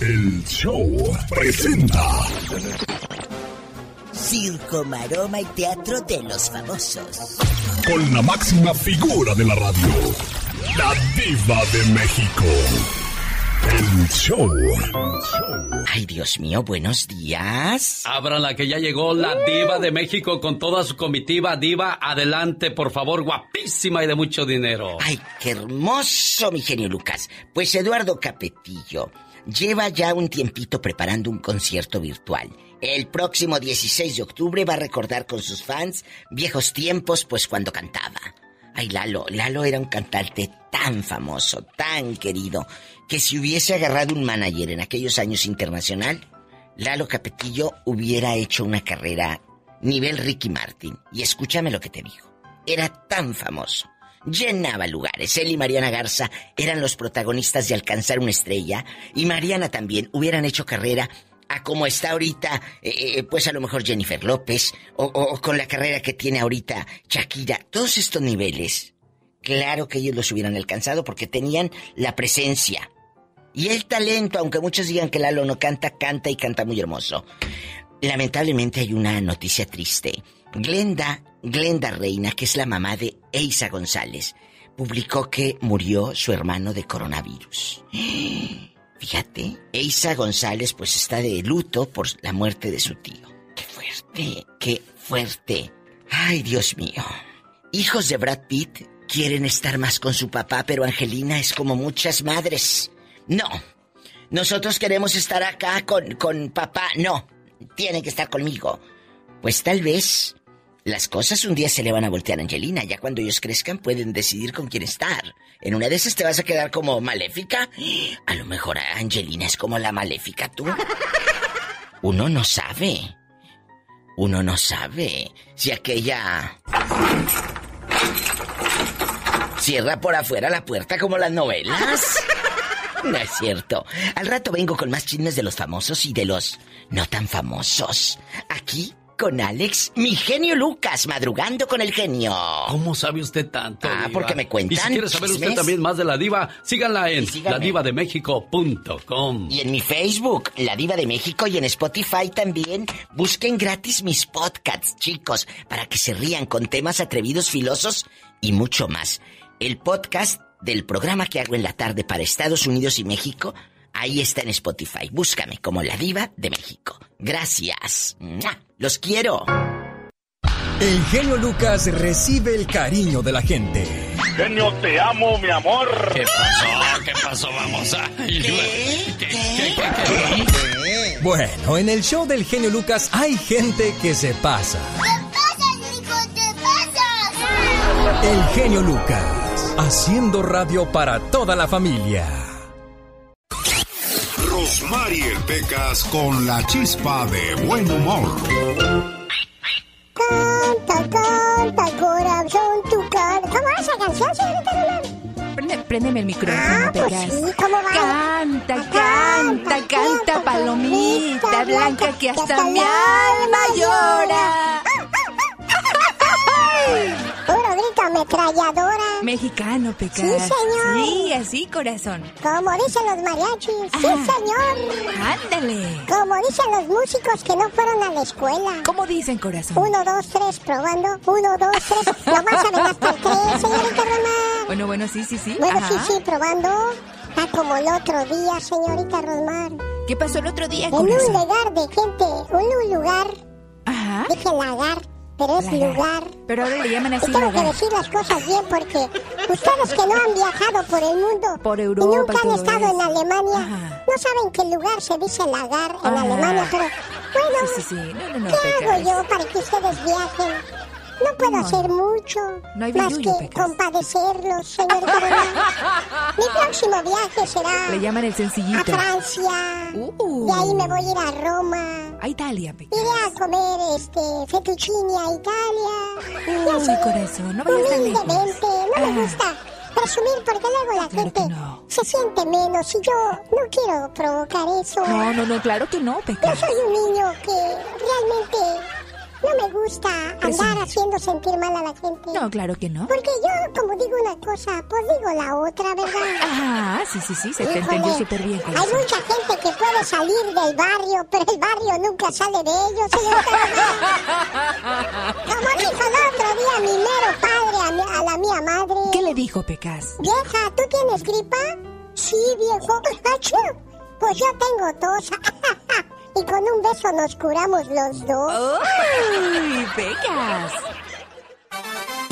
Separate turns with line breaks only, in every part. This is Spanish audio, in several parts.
El show presenta.
Circo, maroma y teatro de los famosos.
Con la máxima figura de la radio. La diva de México. El show.
Ay, Dios mío, buenos días.
la que ya llegó la diva de México con toda su comitiva. Diva, adelante, por favor, guapísima y de mucho dinero.
Ay, qué hermoso, mi genio Lucas. Pues Eduardo Capetillo lleva ya un tiempito preparando un concierto virtual. El próximo 16 de octubre va a recordar con sus fans viejos tiempos, pues cuando cantaba. Ay, Lalo, Lalo era un cantante tan famoso, tan querido, que si hubiese agarrado un manager en aquellos años internacional, Lalo Capetillo hubiera hecho una carrera nivel Ricky Martin. Y escúchame lo que te digo. Era tan famoso. Llenaba lugares. Él y Mariana Garza eran los protagonistas de alcanzar una estrella. Y Mariana también hubieran hecho carrera a como está ahorita, eh, eh, pues a lo mejor Jennifer López, o, o, con la carrera que tiene ahorita Shakira. Todos estos niveles, claro que ellos los hubieran alcanzado porque tenían la presencia, y el talento, aunque muchos digan que Lalo no canta, canta y canta muy hermoso. Lamentablemente hay una noticia triste. Glenda, Glenda Reina, que es la mamá de Eisa González, publicó que murió su hermano de coronavirus. Fíjate, Eisa González pues está de luto por la muerte de su tío. Qué fuerte, qué fuerte. Ay, Dios mío. Hijos de Brad Pitt quieren estar más con su papá, pero Angelina es como muchas madres. No. Nosotros queremos estar acá con, con papá. No. Tiene que estar conmigo. Pues tal vez las cosas un día se le van a voltear a Angelina. Ya cuando ellos crezcan pueden decidir con quién estar. En una de esas te vas a quedar como maléfica. A lo mejor Angelina es como la maléfica tú. Uno no sabe. Uno no sabe si aquella cierra por afuera la puerta como las novelas. No es cierto. Al rato vengo con más chismes de los famosos y de los no tan famosos. Aquí con Alex, mi genio Lucas, madrugando con el genio.
¿Cómo sabe usted tanto?
Ah, porque me cuentan.
Y si quiere saber usted también más de la diva, síganla en ladivademéxico.com.
Y en mi Facebook, La Diva de México, y en Spotify también. Busquen gratis mis podcasts, chicos, para que se rían con temas atrevidos, filosos y mucho más. El podcast del programa que hago en la tarde para Estados Unidos y México, ahí está en Spotify. Búscame como La Diva de México. Gracias. Los quiero.
El genio Lucas recibe el cariño de la gente.
Genio, te amo, mi amor.
¿Qué pasó? ¿Qué pasó? Vamos a... ¿Qué? ¿Qué, qué,
Bueno, en el show del genio Lucas hay gente que se pasa.
¿Qué pasa, hijo? ¿Qué pasa?
El genio Lucas haciendo radio para toda la familia.
Rosmarie Pecas con la chispa de buen humor.
Canta, canta, corazón, tu cara. ¿Cómo va esa canción, señorita
Prende, préndeme el micrófono,
ah, pues
Pecas.
sí, ¿cómo va?
Canta, canta, canta, palomita blanca que hasta mi alma llora.
Puro ametralladora.
Mexicano, Pecas.
Sí, señor.
Sí, así, corazón.
Como dicen los mariachis. Sí, señor.
Ándale.
Como dicen los músicos que no fueron a la escuela.
¿Cómo dicen, corazón?
Uno, dos, tres, probando. Uno, dos, tres. Nomás saben hasta el tres, señorita Rosmar.
Bueno, bueno, sí, sí, sí.
Bueno,
Ajá.
sí, sí, probando. Está como el otro día, señorita Rosmar.
¿Qué pasó el otro día,
En un lugar de gente, un lugar,
Ajá.
dije lagar, pero es
Lagar.
lugar.
Pero le llaman así
Y tengo que decir las cosas bien porque ustedes que no han viajado por el mundo
Por
y nunca han estado en. Alemania,
Ajá.
no saben qué lugar se dice lagar en
Ajá.
Alemania, pero bueno,
Sí, sí, sí. No, no, no,
¿qué hago yo para que ustedes viajen? No puedo
No.
hacer mucho,
No hay
más
billuyo,
que
Pecas.
compadecerlos, Rosmar. Mi próximo viaje será
Le llaman el
a. Francia.
Uh.
De ahí me voy a ir a Roma.
A Italia, Pecas.
Iré a comer este fettuccine a Italia.
Uy, corazón, no vayas tan lejos.
humildemente. No me
Ah.
gusta presumir porque luego la
Claro
gente
no.
se siente menos y yo no quiero provocar eso.
No, no, no, claro que no,
Yo
Pecas.
soy un niño que realmente no me gusta andar haciendo sentir mal a la gente.
No, claro que no.
Porque yo, como digo una cosa, pues digo la otra, ¿verdad?
Ah, sí, sí, sí, se te entendió súper bien,
Hay mucha gente que puede salir del barrio, pero el barrio nunca sale de ellos. Como dijo el otro día mi mero padre a, mi- a la mía madre.
¿Qué le dijo Pecas?
Vieja, ¿tú tienes gripa? Sí, viejo. Pues yo tengo tos. y con un beso nos curamos los dos.
¡Ay, Pecas!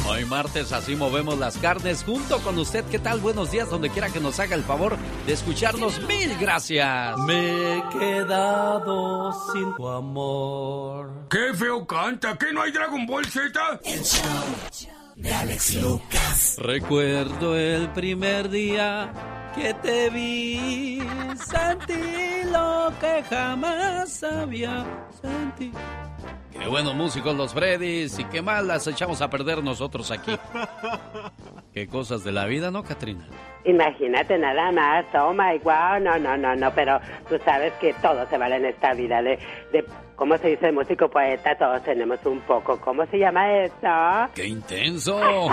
Hoy martes así movemos las carnes junto con usted. ¿Qué tal? Buenos días, donde quiera que nos haga el favor de escucharnos. Mil gracias. Me he quedado sin tu amor.
¡Qué feo canta! ¿Qué no hay Dragon Ball Z?
Recuerdo el primer día que te vi, sentí lo que jamás había sentido. Qué buenos músicos los Freddys y qué mal las echamos a perder nosotros aquí. Qué cosas de la vida, ¿no, Katrina?
Imagínate nada más, oh my wow, no, no, no, no, pero tú sabes que todo se vale en esta vida, de, de ¿cómo se dice músico poeta? Todos tenemos un poco, ¿cómo se llama eso?
¡Qué intenso!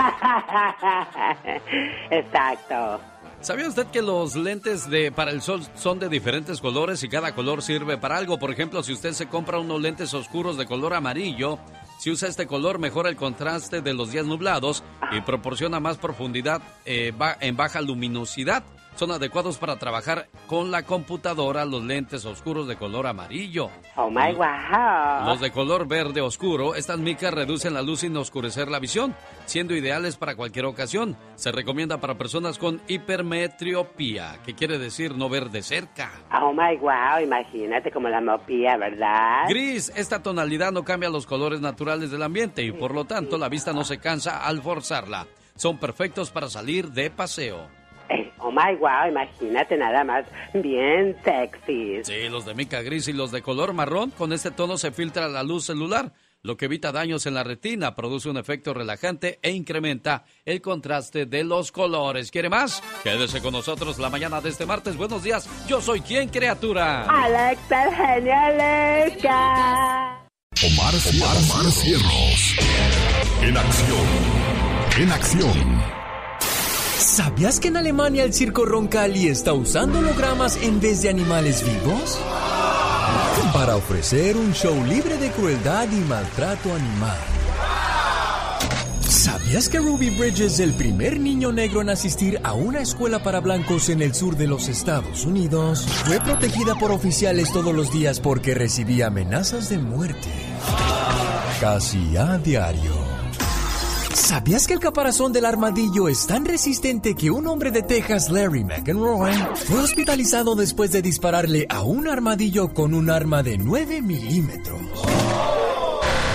Exacto.
¿Sabía usted que los lentes de para el sol son de diferentes colores y cada color sirve para algo? Por ejemplo, si usted se compra unos lentes oscuros de color amarillo, si usa este color mejora el contraste de los días nublados y proporciona más profundidad eh, en baja luminosidad. Son adecuados para trabajar con la computadora los lentes oscuros de color amarillo.
Oh my wow.
Los de color verde oscuro, estas micas reducen la luz sin oscurecer la visión, siendo ideales para cualquier ocasión. Se recomienda para personas con hipermetropía, que quiere decir no ver de cerca.
Oh my wow, imagínate como la mopía, ¿verdad?
Gris, esta tonalidad no cambia los colores naturales del ambiente y por lo tanto la vista no se cansa al forzarla. Son perfectos para salir de paseo.
Eh, oh my wow, imagínate nada más, bien sexy.
Sí, los de mica gris y los de color marrón, con este tono se filtra la luz celular, lo que evita daños en la retina, produce un efecto relajante e incrementa el contraste de los colores. ¿Quiere más? Quédese con nosotros la mañana de este martes. Buenos días, yo soy quien criatura.
Alex, el Alexa.
Omar, Omar, Cierros. En acción. En acción.
¿Sabías que en Alemania el circo Roncalli está usando hologramas en vez de animales vivos? Para ofrecer un show libre de crueldad y maltrato animal. ¿Sabías que Ruby Bridges es el primer niño negro en asistir a una escuela para blancos en el sur de los Estados Unidos? Fue protegida por oficiales todos los días porque recibía amenazas de muerte. Casi a diario. ¿Sabías que el caparazón del armadillo es tan resistente que un hombre de Texas, Larry McEnroy, fue hospitalizado después de dispararle a un armadillo con un arma de 9 milímetros?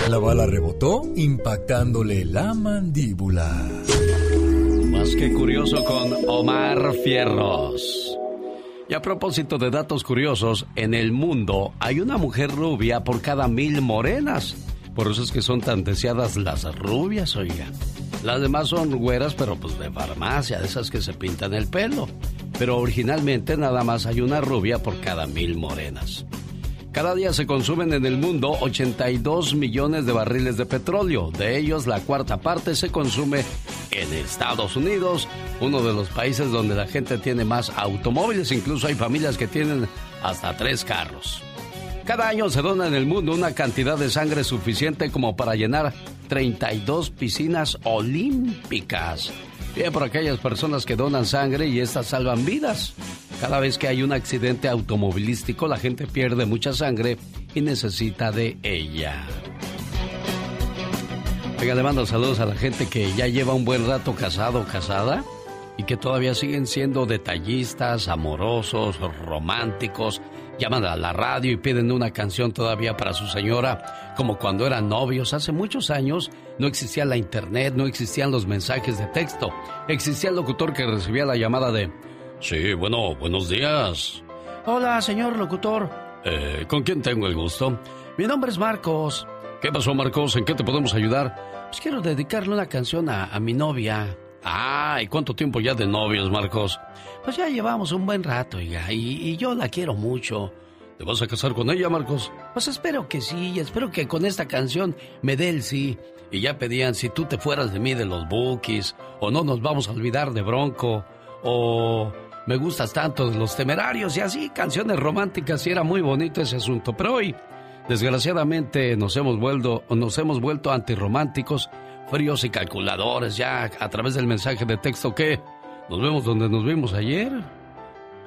La bala rebotó, impactándole la mandíbula.
Más que curioso con Omar Fierros. Y a propósito de datos curiosos, en el mundo hay una mujer rubia por cada mil morenas. Por eso es que son tan deseadas las rubias, oiga. Las demás son güeras, pero pues de farmacia, de esas que se pintan el pelo. Pero originalmente nada más hay una rubia por cada mil morenas. Cada día se consumen en el mundo 82 millones de barriles de petróleo. De ellos, la cuarta parte se consume en Estados Unidos, uno de los países donde la gente tiene más automóviles. Incluso hay familias que tienen hasta tres carros. Cada año se dona en el mundo una cantidad de sangre suficiente como para llenar 32 piscinas olímpicas. Bien por aquellas personas que donan sangre y estas salvan vidas. Cada vez que hay un accidente automovilístico, la gente pierde mucha sangre y necesita de ella. Oiga, le mando saludos a la gente que ya lleva un buen rato casado o casada y que todavía siguen siendo detallistas, amorosos, románticos. Llaman a la radio y piden una canción todavía para su señora, como cuando eran novios. Hace muchos años no existía la internet, no existían los mensajes de texto. Existía el locutor que recibía la llamada de... Sí, bueno, buenos días. Hola, señor locutor. Eh, ¿Con quién tengo el gusto? Mi nombre es Marcos. ¿Qué pasó, Marcos? ¿En qué te podemos ayudar? Pues quiero dedicarle una canción a, a mi novia. Ah, ¿y cuánto tiempo ya de novios, Marcos? Pues ya llevamos un buen rato, oiga, y, y yo la quiero mucho. ¿Te vas a casar con ella, Marcos? Pues espero que sí, y espero que con esta canción me dé el sí. Y ya pedían si tú te fueras de mí de los bookies, o no nos vamos a olvidar de Bronco, o
me gustas tanto de los temerarios y así, canciones románticas y era muy bonito ese asunto. Pero hoy, desgraciadamente, nos hemos vuelto, nos hemos vuelto antirrománticos, fríos y calculadores ya a través del mensaje de texto que nos vemos donde nos vimos ayer.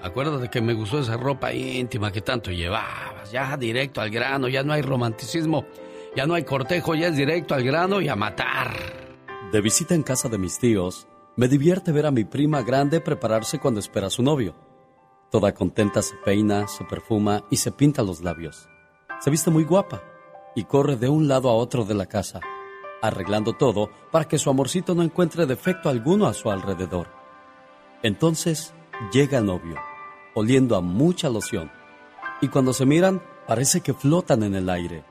Acuérdate que me gustó esa ropa íntima que tanto llevabas, ya directo al grano, ya no hay romanticismo, ya no hay cortejo, ya es directo al grano y a matar.
De visita en casa de mis tíos, me divierte ver a mi prima grande prepararse cuando espera a su novio. Toda contenta se peina, se perfuma y se pinta los labios. Se viste muy guapa y corre de un lado a otro de la casa, arreglando todo para que su amorcito no encuentre defecto alguno a su alrededor. Entonces llega el novio oliendo a mucha loción. Y cuando se miran, parece que flotan en el aire.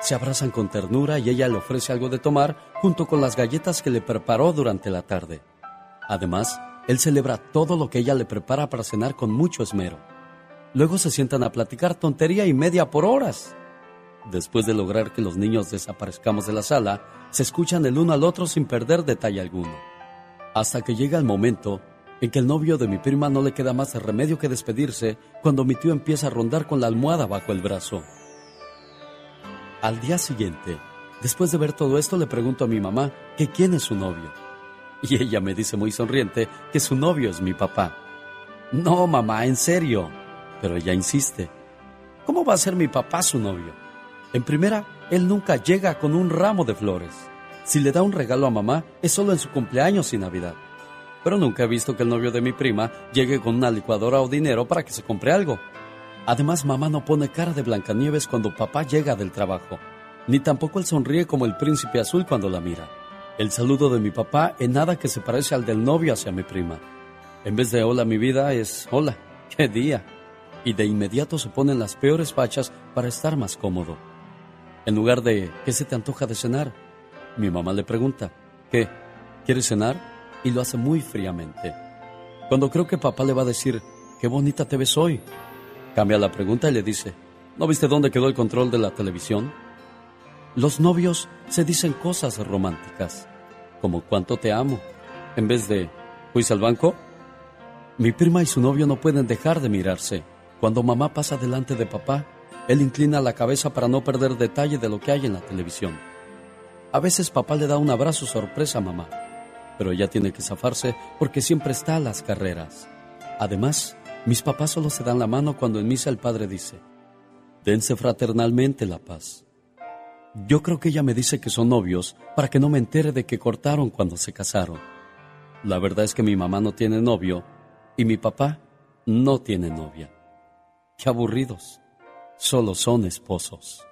Se abrazan con ternura y ella le ofrece algo de tomar junto con las galletas que le preparó durante la tarde. Además, él celebra todo lo que ella le prepara para cenar con mucho esmero. Luego se sientan a platicar tontería y media por horas. Después de lograr que los niños desaparezcamos de la sala, se escuchan el uno al otro sin perder detalle alguno. Hasta que llega el momento en que el novio de mi prima no le queda más remedio que despedirse cuando mi tío empieza a rondar con la almohada bajo el brazo. Al día siguiente, después de ver todo esto, le pregunto a mi mamá que quién es su novio. Y ella me dice muy sonriente que su novio es mi papá. No, mamá, en serio. Pero ella insiste. ¿Cómo va a ser mi papá su novio? En primera, él nunca llega con un ramo de flores. Si le da un regalo a mamá, es solo en su cumpleaños y Navidad pero nunca he visto que el novio de mi prima llegue con una licuadora o dinero para que se compre algo. Además, mamá no pone cara de Blancanieves cuando papá llega del trabajo, ni tampoco él sonríe como el príncipe azul cuando la mira. El saludo de mi papá en nada que se parece al del novio hacia mi prima. En vez de hola mi vida es hola, qué día. Y de inmediato se ponen las peores fachas para estar más cómodo. En lugar de ¿qué se te antoja de cenar? Mi mamá le pregunta, ¿qué? ¿Quieres cenar? Y lo hace muy fríamente. Cuando creo que papá le va a decir, qué bonita te ves hoy, cambia la pregunta y le dice, ¿no viste dónde quedó el control de la televisión? Los novios se dicen cosas románticas, como cuánto te amo, en vez de, ¿fuiste al banco? Mi prima y su novio no pueden dejar de mirarse. Cuando mamá pasa delante de papá, él inclina la cabeza para no perder detalle de lo que hay en la televisión. A veces papá le da un abrazo sorpresa a mamá pero ella tiene que zafarse porque siempre está a las carreras. Además, mis papás solo se dan la mano cuando en misa el padre dice, dense fraternalmente la paz. Yo creo que ella me dice que son novios para que no me entere de que cortaron cuando se casaron. La verdad es que mi mamá no tiene novio y mi papá no tiene novia. Qué aburridos. Solo son esposos.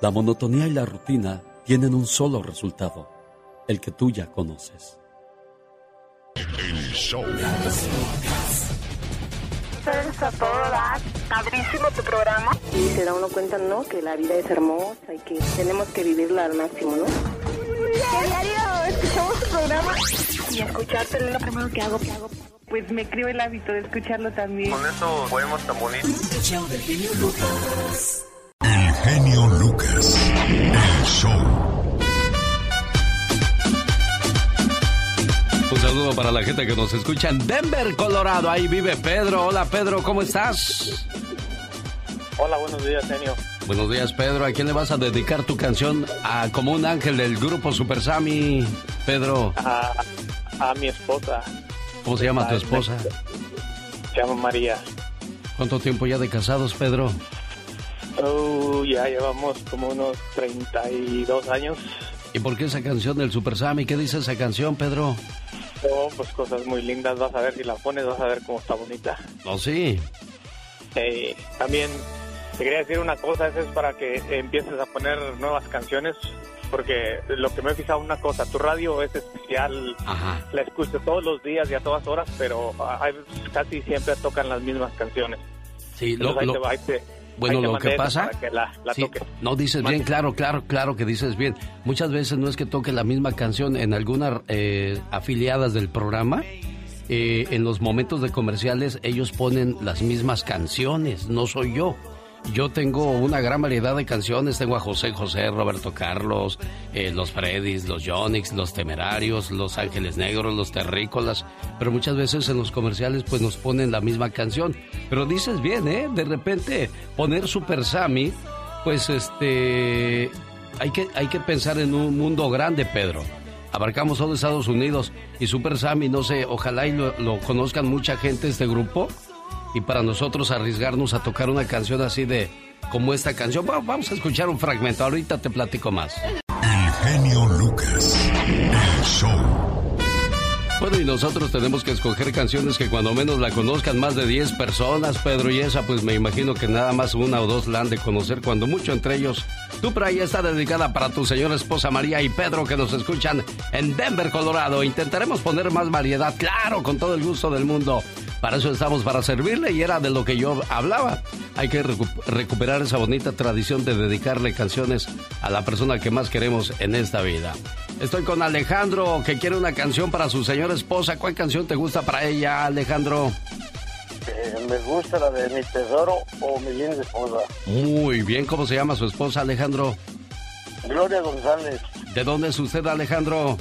La monotonía y la rutina tienen un solo resultado, el que tú ya conoces.
El show.
a todo dar, padrísimo tu programa. Y se da uno cuenta, ¿no? Que la vida es hermosa y que tenemos que vivirla al máximo, ¿no?
Diario escuchamos tu programa
y escucharte es lo primero que hago, que hago.
Pues me creo el hábito de escucharlo también.
Con eso podemos tan bonito.
El genio Lucas. El show.
Un saludo para la gente que nos escucha en Denver, Colorado. Ahí vive Pedro. Hola Pedro, ¿cómo estás?
Hola, buenos días, genio.
Buenos días, Pedro. ¿A quién le vas a dedicar tu canción a como un ángel del grupo Super Sammy, Pedro?
A, a mi esposa.
¿Cómo se llama tu esposa?
Se llama María.
¿Cuánto tiempo ya de casados, Pedro?
Oh, ya llevamos como unos 32 años.
¿Y por qué esa canción del Super Sammy? ¿Qué dice esa canción, Pedro?
Oh, pues cosas muy lindas. Vas a ver si la pones, vas a ver cómo está bonita.
¿Oh, sí?
Eh, también te quería decir una cosa, eso es para que empieces a poner nuevas canciones, porque lo que me he fijado una cosa, tu radio es especial,
Ajá.
la escucho todos los días y a todas horas, pero hay- casi siempre tocan las mismas canciones.
Sí, lo,
Entonces ahí
lo-
te va, ahí te-
bueno, lo que pasa...
que la, la
Sí,
toques.
no dices bien, claro, claro, claro que dices bien. Muchas veces no es que toque la misma canción en algunas eh, afiliadas del programa. eh, en los momentos de comerciales ellos ponen las mismas canciones, no soy yo.
Yo tengo una gran variedad de canciones. Tengo a José José, Roberto Carlos, eh, los Freddys, los Jonix, los Temerarios, los Ángeles Negros, los Terrícolas. Pero muchas veces en los comerciales pues nos ponen la misma canción. Pero dices bien, ¿eh? De repente poner Super Sammy, pues este... Hay que, hay que pensar en un mundo grande, Pedro abarcamos todo Estados Unidos y Super Sammy, no sé, ojalá y lo, conozcan mucha gente este grupo y para nosotros arriesgarnos a tocar una canción así de como esta canción. vamos a escuchar un fragmento, ahorita te platico más.
El genio Lucas, el show.
Bueno, y nosotros tenemos que escoger canciones que cuando menos la conozcan más de 10 personas, Pedro, y esa pues me imagino que nada más una o dos la han de conocer, cuando mucho entre ellos. Tu ya está dedicada para tu señora esposa María y Pedro que nos escuchan en Denver, Colorado. Intentaremos poner más variedad, claro, con todo el gusto del mundo. Para eso estamos, para servirle y era de lo que yo hablaba. Hay que recuperar esa bonita tradición de dedicarle canciones a la persona que más queremos en esta vida. Estoy con Alejandro, que quiere una canción para su señora esposa. ¿Cuál canción te gusta para ella, Alejandro?
Eh, me gusta la de Mi Tesoro o Mi Linda Esposa.
Muy bien, ¿cómo se llama su esposa, Alejandro?
Gloria González.
¿De dónde es usted, Alejandro?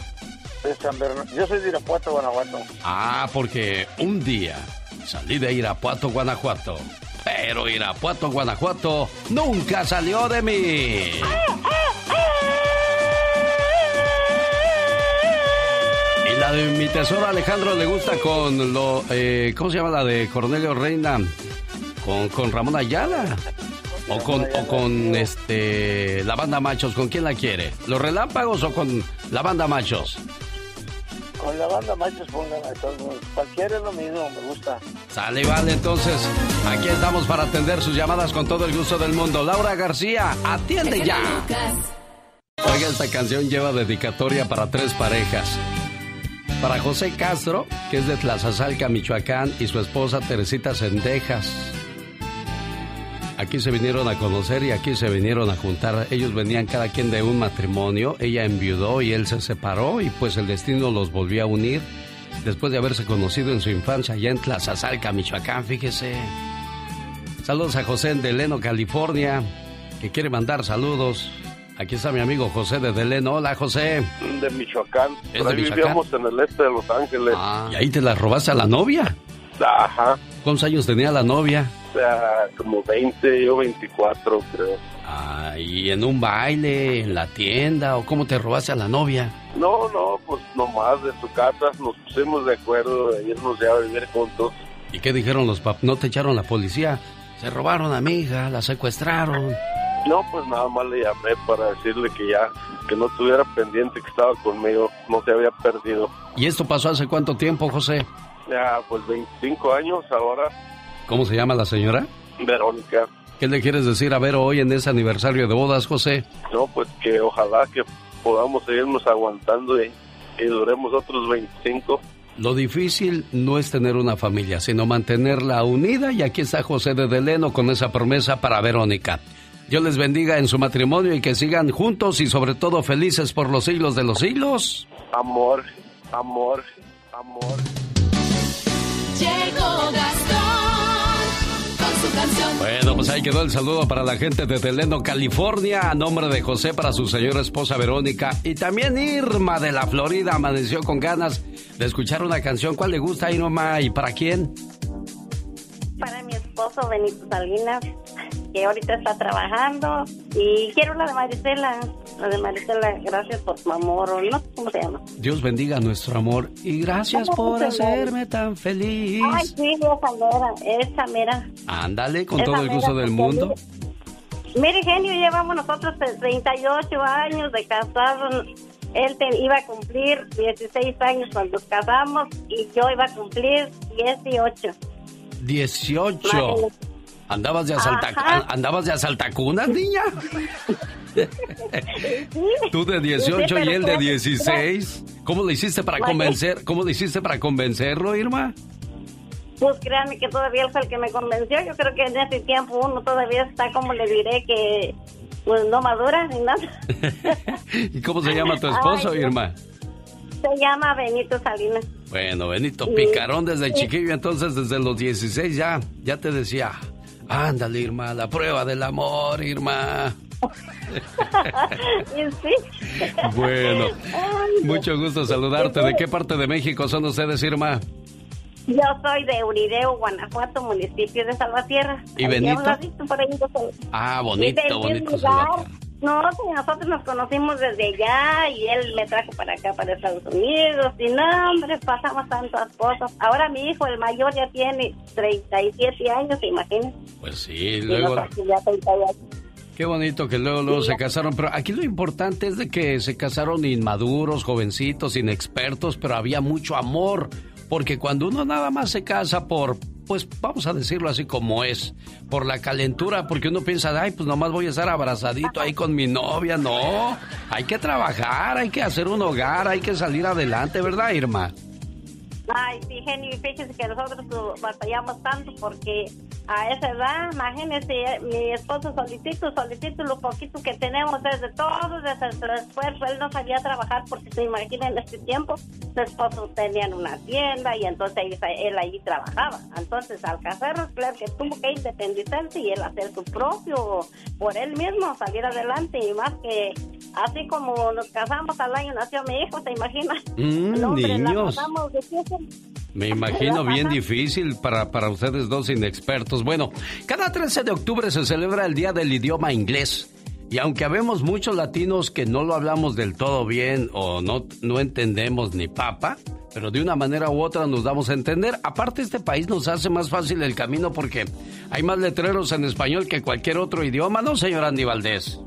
De San Bernardo. Yo soy de Irapuato, Guanajuato.
Ah, porque un día salí de Irapuato, Guanajuato. Pero Irapuato, Guanajuato nunca salió de mí. la de mi tesoro Alejandro le gusta con lo. Eh, ¿Cómo se llama la de Cornelio Reina? Con, con Ramón Ayala. O con, o con este la banda Machos, ¿con quién la quiere? ¿Los relámpagos o con la banda Machos?
Con la banda Machos pongan a todos. Cualquiera es lo mismo, me gusta.
Sale, vale, entonces. Aquí estamos para atender sus llamadas con todo el gusto del mundo. Laura García, atiende ya. Oiga, esta canción lleva dedicatoria para tres parejas. Para José Castro, que es de Tlazazalca, Michoacán, y su esposa Teresita Sendejas. Aquí se vinieron a conocer y aquí se vinieron a juntar. Ellos venían cada quien de un matrimonio. Ella enviudó y él se separó y pues el destino los volvió a unir después de haberse conocido en su infancia allá en Tlazazalca, Michoacán, fíjese. Saludos a José en Deleno, California, que quiere mandar saludos. Aquí está mi amigo José de Deleno. Hola, José.
De Michoacán. ¿Es de Michoacán? vivíamos en el este de Los Ángeles.
Ah, ¿y ahí te la robaste a la novia?
Ajá.
¿Cuántos años tenía la novia?
Como 20, yo 24, creo.
Ah, ¿y en un baile, en la tienda, o cómo te robaste a la novia?
No, no, pues nomás de su casa nos pusimos de acuerdo de irnos ya a vivir juntos.
¿Y qué dijeron los papás? ¿No te echaron la policía? Se robaron a mi hija, la secuestraron.
No, pues nada más le llamé para decirle que ya, que no tuviera pendiente que estaba conmigo, no se había perdido.
¿Y esto pasó hace cuánto tiempo, José?
Ya, pues 25 años ahora.
¿Cómo se llama la señora?
Verónica.
¿Qué le quieres decir a Vero hoy en ese aniversario de bodas, José?
No, pues que ojalá que podamos seguirnos aguantando y, y duremos otros 25.
Lo difícil no es tener una familia, sino mantenerla unida y aquí está José de Deleno con esa promesa para Verónica. Dios les bendiga en su matrimonio y que sigan juntos y sobre todo felices por los siglos de los siglos.
Amor, amor, amor.
Llegó canción.
Bueno, pues ahí quedó el saludo para la gente de Teleno, California, a nombre de José para su señora esposa Verónica y también Irma de la Florida amaneció con ganas de escuchar una canción. ¿Cuál le gusta, Irma, y para quién?
Para mi esposo Benito Salinas que ahorita está trabajando. Y quiero la de Marisela, la de Marisela, gracias por tu amor, o no sé cómo se llama.
Dios bendiga nuestro amor y gracias por hacerme tan feliz.
Ay, sí, esa mera, esa mera.
Ándale, con todo el gusto del mundo.
Mire, genio, llevamos nosotros 38 años de casados. Él iba a cumplir 16 años cuando casamos y yo iba a cumplir 18.
18. ¿Andabas de, asalta, ¿Andabas de asaltacunas, niña? Tú de 18 y él de 16. ¿Cómo le hiciste para convencer? ¿Cómo le hiciste para convencerlo, Irma?
Pues créanme que todavía él fue el que me convenció. Yo creo que en ese tiempo uno todavía está, como le diré, que pues no madura ni nada.
¿Y cómo se llama tu esposo, Irma?
Se llama Benito Salinas.
Bueno, Benito, picarón desde chiquillo, entonces desde los 16 ya, ya te decía, Ándale, Irma, la prueba del amor, Irma.
sí.
Bueno, mucho gusto saludarte. ¿De qué parte de México son ustedes, Irma?
Yo soy de Urideo, Guanajuato, municipio de Salvatierra.
¿Y Benito?
por ahí.
Ah, bonito, bonito. Salvatierra.
No, nosotros nos conocimos desde allá y él me trajo para acá, para Estados Unidos. Y no, hombre, pasamos tantas cosas. Ahora mi hijo, el mayor, ya tiene 37 años, imagínate.
Pues sí, luego...
nosotros ya 30 años.
Qué bonito que luego, luego
Sí.
se casaron, pero aquí lo importante es de que se casaron inmaduros, jovencitos, inexpertos, pero había mucho amor, porque cuando uno nada más se casa por, pues vamos a decirlo así como es, por la calentura, porque uno piensa, ay, pues nomás voy a estar abrazadito ahí con mi novia, no, hay que trabajar, hay que hacer un hogar, hay que salir adelante, ¿verdad, Irma?
Ay, sí, Jenny, fíjese que nosotros batallamos tanto porque a esa edad, imagínese, mi esposo solicito, solicito lo poquito que tenemos desde todo, desde el esfuerzo. Él no sabía trabajar porque se imagina en este tiempo, su esposo tenía una tienda y entonces él, allí trabajaba. Entonces, al casarnos, claro que tuvo que independizarse y él hacer su propio, por él mismo, salir adelante. Y más que, así como nos casamos al año nació mi hijo, ¿se imagina?
Mm,
hombre,
niños. Me imagino bien difícil para, para ustedes dos inexpertos. Bueno, cada 13 de octubre se celebra el Día del Idioma Inglés. Y aunque habemos muchos latinos que no lo hablamos del todo bien o no, no entendemos ni papa, pero de una manera u otra nos damos a entender. Aparte, este país nos hace más fácil el camino porque hay más letreros en español que cualquier otro idioma, ¿no, señor Andy Valdés?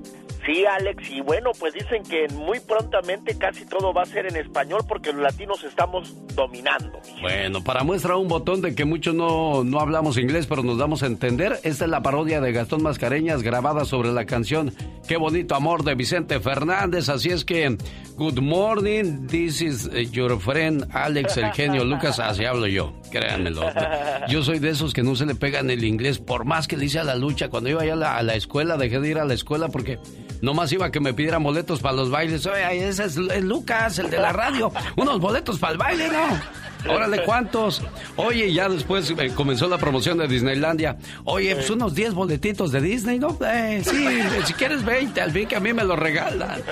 Sí, Alex, y bueno, pues dicen que muy prontamente casi todo va a ser en español porque los latinos estamos dominando.
Bueno, para muestra un botón de que muchos no, no hablamos inglés, pero nos damos a entender, esta es la parodia de Gastón Mascareñas grabada sobre la canción Qué bonito amor de Vicente Fernández. Así es que, good morning, this is eh, your friend Alex, el genio Lucas. Así hablo yo, créanmelo. Yo soy de esos que no se le pegan el inglés, por más que le hice a la lucha. Cuando iba allá a la, a la escuela, dejé de ir a la escuela porque nomás iba que me pidieran boletos para los bailes. Oye, ese es, es Lucas, el de la radio. Unos boletos para el baile, ¿no? Órale, ¿cuántos? Oye, ya después eh, comenzó la promoción de Disneylandia. Oye, pues unos 10 boletitos de Disney, ¿no? Eh, sí, eh, si quieres 20, al fin que a mí me lo regalan.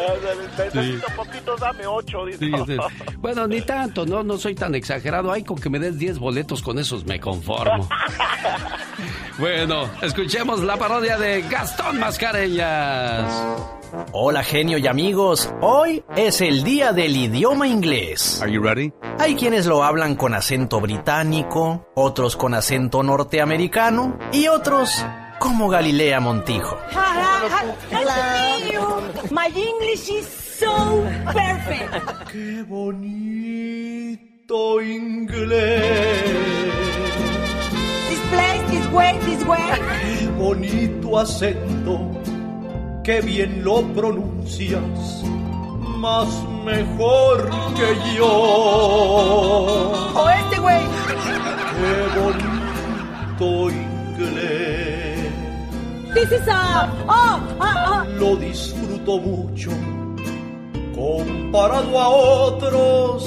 Necesito poquitos, dame ocho. dice.
Sí, sí. Bueno, ni tanto, no, no soy tan exagerado. Ay, con que me des 10 boletos, con esos me conformo. Bueno, escuchemos la parodia de Gastón Mascareñas.
Hola genio y amigos, hoy es el día del idioma inglés.
Are you ready?
Hay quienes lo hablan con acento británico, otros con acento norteamericano y otros como Galilea Montijo.
My English is so perfect.
Qué bonito inglés.
This place, this way, this way.
Qué bonito acento. Qué bien lo pronuncias. Más mejor que yo.
O este güey.
Qué bonito inglés.
This is a. Oh, oh,
Lo disfruto mucho. Comparado a otros,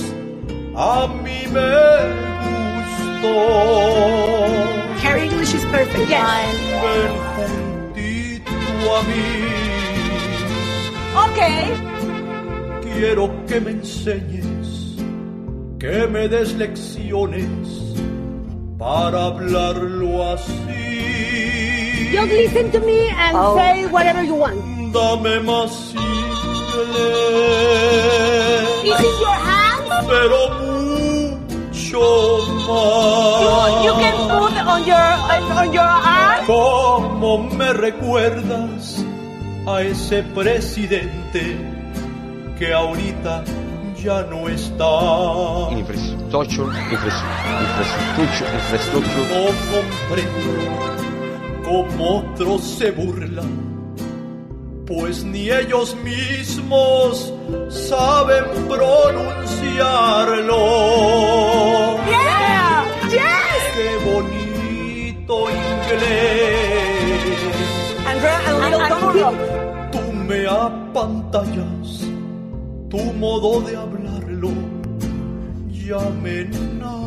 a mí me gustó.
oh. Her English is perfect. Yes.
Ven juntito a mí.
Okay.
Quiero que me enseñes, que me des lecciones para hablarlo así.
Just listen to me and
Oh.
say whatever you want.
Dame más inglés.
Is it your hand?
Pero mucho más.
You, you can put on your on your arm.
¿Cómo me recuerdas a ese presidente que ahorita ya no está?
Infrastructure, infrastructure, infrastructure.
No comprendo cómo otros se burlan, pues ni ellos mismos saben pronunciarlo.
Yeah. Yes.
Qué bonito Tú me apantallas, tu modo de hablarlo ya me enamoró.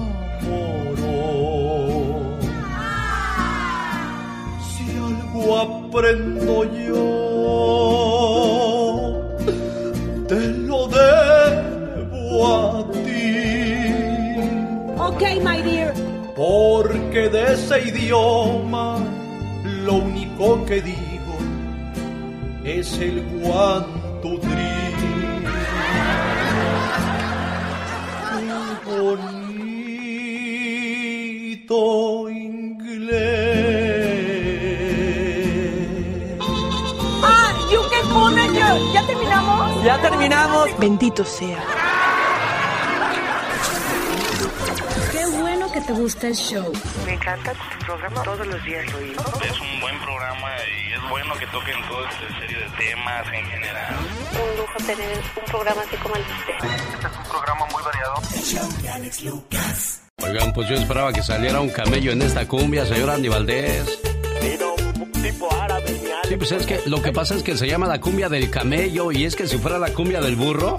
comprendo yo, te lo debo a ti.
Ok, my dear.
Porque de ese idioma lo único que digo es el three. Qué bonito inglés.
Ah, you can manager. ¿Ya terminamos?
Ya terminamos.
Bendito sea.
Qué bueno que te gusta el show.
Me encanta tu programa, todos los días lo
programa y es bueno que toquen todo este serie de temas en general.
Un lujo tener un programa así como el de usted.
Este es un programa muy variado.
Oigan, pues yo esperaba que saliera un camello en esta cumbia, señor Andy Valdés.
Tipo árabe.
Sí, pues es que lo que pasa es que se llama la cumbia del camello y es que si fuera la cumbia del burro,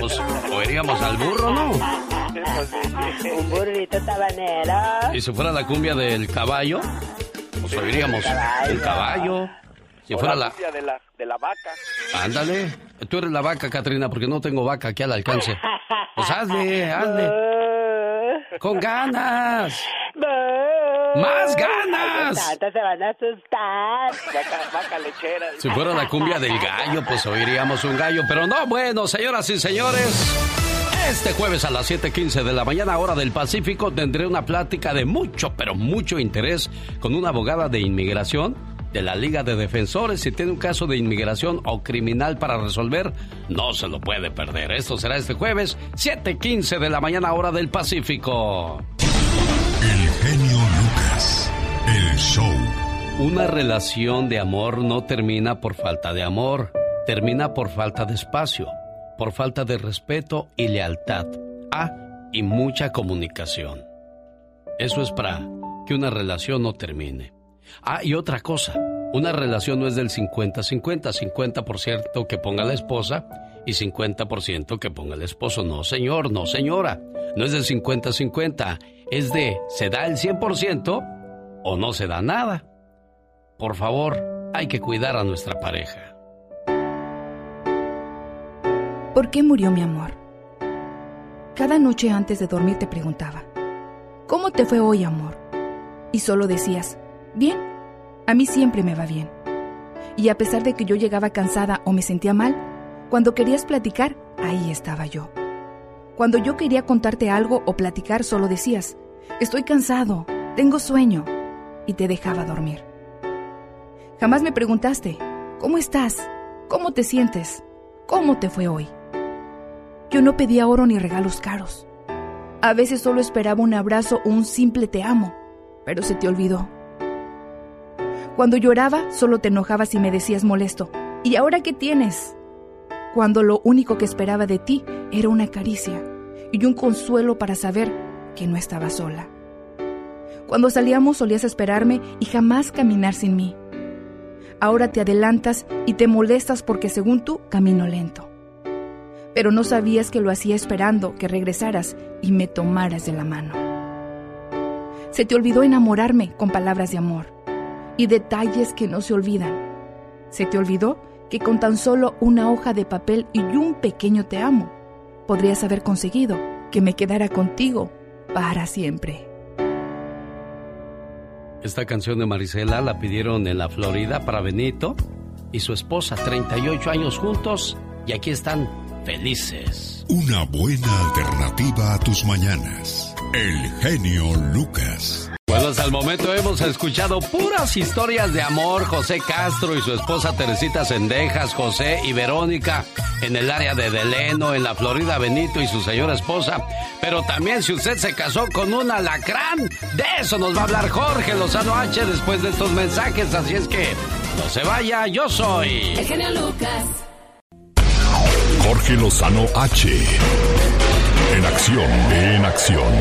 pues oiríamos al burro, ¿no?
Un burrito tabanero.
Y si fuera la cumbia del caballo, oiríamos el caballo. Si
O
fuera
la
la...
cumbia de la, de la vaca.
Ándale, tú eres la vaca, Katrina, porque no tengo vaca aquí al alcance. Pues hazle, hazle. Con ganas. ¡Más ganas!
Se van a asustar.
Vaca, vaca lechera.
Si fuera la cumbia del gallo, pues oiríamos un gallo. Pero no, bueno, señoras y señores. Este jueves a las 7:15 de la mañana, hora del Pacífico, tendré una plática de mucho, pero mucho interés con una abogada de inmigración de la Liga de Defensores. Si tiene un caso de inmigración o criminal para resolver, no se lo puede perder. Esto será este jueves, 7:15 de la mañana, hora del Pacífico.
El genio Lucas. El show.
Una relación de amor no termina por falta de amor, termina por falta de espacio, por falta de respeto y lealtad. Ah, y mucha comunicación. Eso es para que una relación no termine. Ah, y otra cosa, una relación no es del 50-50, 50%, que ponga la esposa y 50% que ponga el esposo. No, señor, no, señora. No es del 50-50, es de se da el 100% o no se da nada. Por favor, hay que cuidar a nuestra pareja.
¿Por qué murió mi amor? Cada noche antes de dormir te preguntaba, ¿cómo te fue hoy, amor? Y solo decías, bien, a mí siempre me va bien. Y a pesar de que yo llegaba cansada o me sentía mal, cuando querías platicar, ahí estaba yo. Cuando yo quería contarte algo o platicar, solo decías, estoy cansado, tengo sueño, y te dejaba dormir. Jamás me preguntaste, ¿cómo estás? ¿Cómo te sientes? ¿Cómo te fue hoy? Yo no pedía oro ni regalos caros. A veces solo esperaba un abrazo o un simple te amo, pero se te olvidó. Cuando lloraba, solo te enojabas y me decías molesto, ¿y ahora qué tienes? Cuando lo único que esperaba de ti era una caricia y un consuelo para saber que no estaba sola. Cuando salíamos solías esperarme y jamás caminar sin mí. Ahora te adelantas y te molestas porque según tú camino lento. Pero no sabías que lo hacía esperando que regresaras y me tomaras de la mano. Se te olvidó enamorarme con palabras de amor y detalles que no se olvidan. Se te olvidó que con tan solo una hoja de papel y un pequeño te amo, podrías haber conseguido que me quedara contigo para siempre.
Esta canción de Marisela la pidieron en la Florida para Benito y su esposa, 38 años juntos, y aquí están felices.
Una buena alternativa a tus mañanas. El genio Lucas.
Bueno, hasta el momento hemos escuchado puras historias de amor. José Castro y su esposa Teresita Sendejas, José y Verónica en el área de Deleno, en la Florida Benito y su señora esposa. Pero también si usted se casó con un alacrán, de eso nos va a hablar Jorge Lozano H después de estos mensajes. Así es que no se vaya, yo soy.
El genio Lucas.
Jorge Lozano H. En acción, en acción.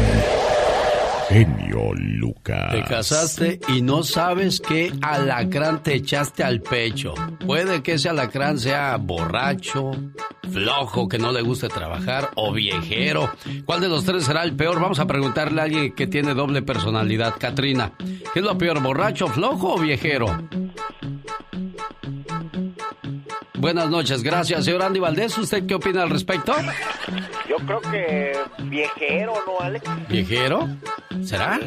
Genio Lucas.
Te casaste y no sabes qué alacrán te echaste al pecho. Puede que ese alacrán sea borracho, flojo, que no le guste trabajar o viejero. ¿Cuál de los tres será el peor? Vamos a preguntarle a alguien que tiene doble personalidad. Katrina, ¿qué es lo peor, borracho, flojo o viejero? Buenas noches, gracias. Señor Andy Valdés, ¿usted qué opina al respecto?
Yo creo que viejero, ¿no, Alex?
¿Viejero? ¿Será?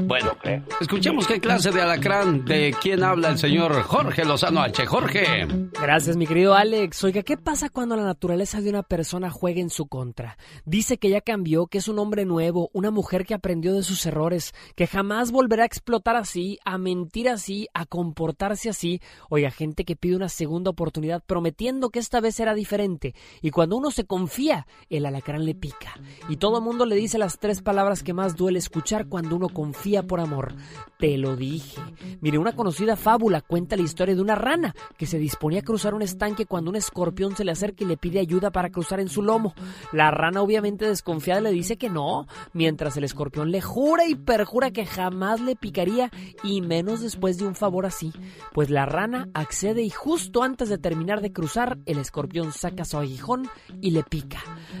Bueno, escuchemos qué clase de alacrán, de quién habla el señor Jorge Lozano H. Jorge.
Gracias, mi querido Alex. Oiga, ¿qué pasa cuando la naturaleza de una persona juega en su contra? Dice que ya cambió, que es un hombre nuevo, una mujer que aprendió de sus errores, que jamás volverá a explotar así, a mentir así, a comportarse así. Oiga, gente que pide una segunda oportunidad prometiendo que esta vez será diferente. Y cuando uno se confía, el alacrán le pica. Y todo mundo le dice las tres palabras que más duele escuchar cuando uno confía por amor. Te lo dije. Mire, una conocida fábula cuenta la historia de una rana que se disponía a cruzar un estanque cuando un escorpión se le acerca y le pide ayuda para cruzar en su lomo. La rana obviamente desconfiada le dice que no, mientras el escorpión le jura y perjura que jamás le picaría y menos después de un favor así. Pues la rana accede y justo antes de terminar de cruzar, el escorpión saca su aguijón y le pica.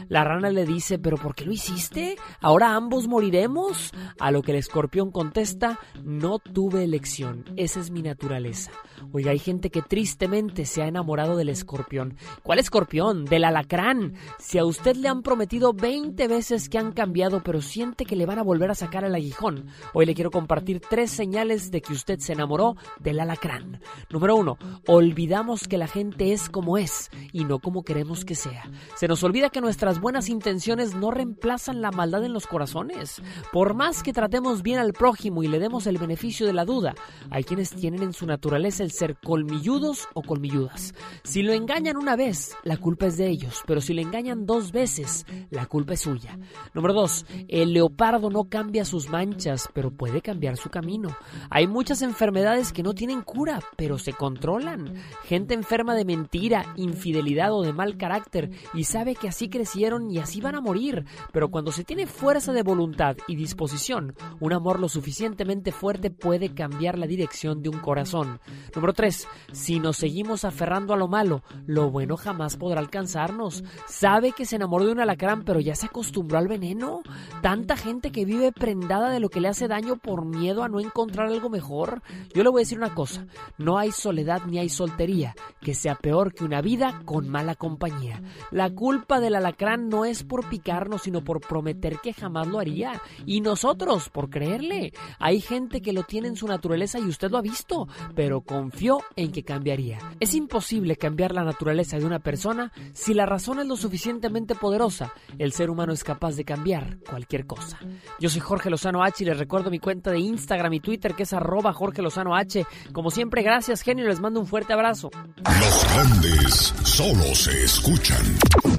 La rana le dice, ¿pero por qué lo hiciste? ¿Ahora ambos moriremos? A lo que el escorpión contesta, no tuve elección, esa es mi naturaleza. Oiga, hay gente que tristemente se ha enamorado del escorpión. ¿Cuál escorpión? Del alacrán. Si a usted le han prometido 20 veces que han cambiado, pero siente que le van a volver a sacar el aguijón, hoy le quiero compartir tres señales de que usted se enamoró del alacrán. Número uno, olvidamos que la gente es como es y no como queremos que sea. Se nos olvida que nuestras buenas intenciones no reemplazan la maldad en los corazones. Por más que tratemos bien al prójimo y le demos el beneficio de la duda, hay quienes tienen en su naturaleza el ser colmilludos o colmilludas. Si lo engañan una vez, la culpa es de ellos, pero si le engañan dos veces, la culpa es suya. Número dos, el leopardo no cambia sus manchas, pero puede cambiar su camino. Hay muchas enfermedades que no tienen cura, pero se controlan. Gente enferma de mentira, infidelidad o de mal carácter y sabe que así crecieron y así van a morir, pero cuando se tiene fuerza de voluntad y disposición, un amor lo suficientemente fuerte puede cambiar la dirección de un corazón. Número 3. Si nos seguimos aferrando a lo malo, lo bueno jamás podrá alcanzarnos. Sabe que se enamoró de un alacrán, pero ya se acostumbró al veneno. Tanta gente que vive prendada de lo que le hace daño por miedo a no encontrar algo mejor. Yo le voy a decir una cosa, no hay soledad ni hay soltería que sea peor que una vida con mala compañía. La culpa del alacrán no es por picarnos, sino por prometer que jamás lo haría. Y nosotros, por creerle. Hay gente que lo tiene en su naturaleza y usted lo ha visto, pero confió en que cambiaría. Es imposible cambiar la naturaleza de una persona si la razón es lo suficientemente poderosa. El ser humano es capaz de cambiar cualquier cosa. Yo soy Jorge Lozano H y les recuerdo mi cuenta de Instagram y Twitter que es arroba Jorge Lozano H. Como siempre, gracias genio, les mando un fuerte abrazo.
Los grandes solo se escuchan.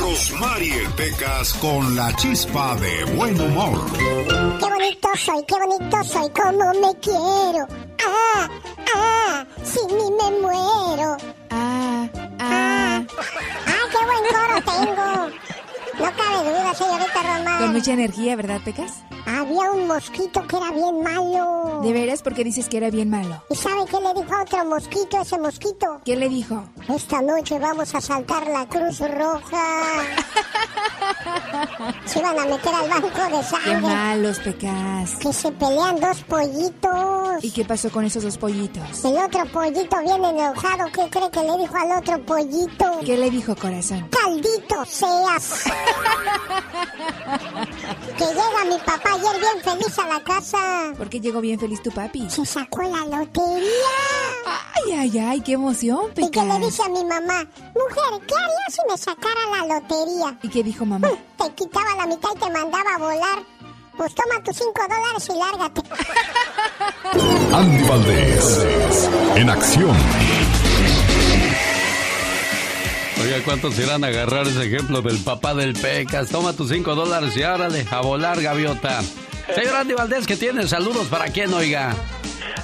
Rosmarie Pecas con la chispa de buen humor.
Qué bonito soy, qué bonito soy, como me quiero. Ah, ah, sin mí me muero. Ah, ah. Ah, qué buen coro tengo. No cabe duda, señorita Román.
Con mucha energía, ¿verdad, Pecas?
Había un mosquito que era bien malo.
¿De veras? ¿Por qué dices que era bien malo?
¿Y sabe qué le dijo a otro mosquito ese mosquito?
¿Qué le dijo?
Esta noche vamos a saltar la Cruz Roja. Se iban a meter al banco de sangre.
Qué malos, Pecas.
Que se pelean dos pollitos.
¿Y qué pasó con esos dos pollitos?
El otro pollito bien enojado. ¿Qué cree que le dijo al otro pollito?
¿Qué le dijo, corazón?
Caldito seas. Que llega mi papá ayer bien feliz a la casa.
¿Por qué llegó bien feliz tu papi?
Se sacó la lotería.
Ay, ay, ay, qué emoción, Pecas.
Y que le dice a mi mamá, mujer, ¿qué haría si me sacara la lotería?
¿Y qué dijo mamá?
Te quitaba la mitad y te mandaba a volar. Pues toma tus cinco dólares y lárgate.
Andy Valdés, en acción.
Oiga, ¿cuántos irán a agarrar ese ejemplo del papá del Pecas? Toma tus cinco dólares y árale, a volar, gaviota. Señor Andy Valdés, ¿qué tiene? Saludos para quién, oiga.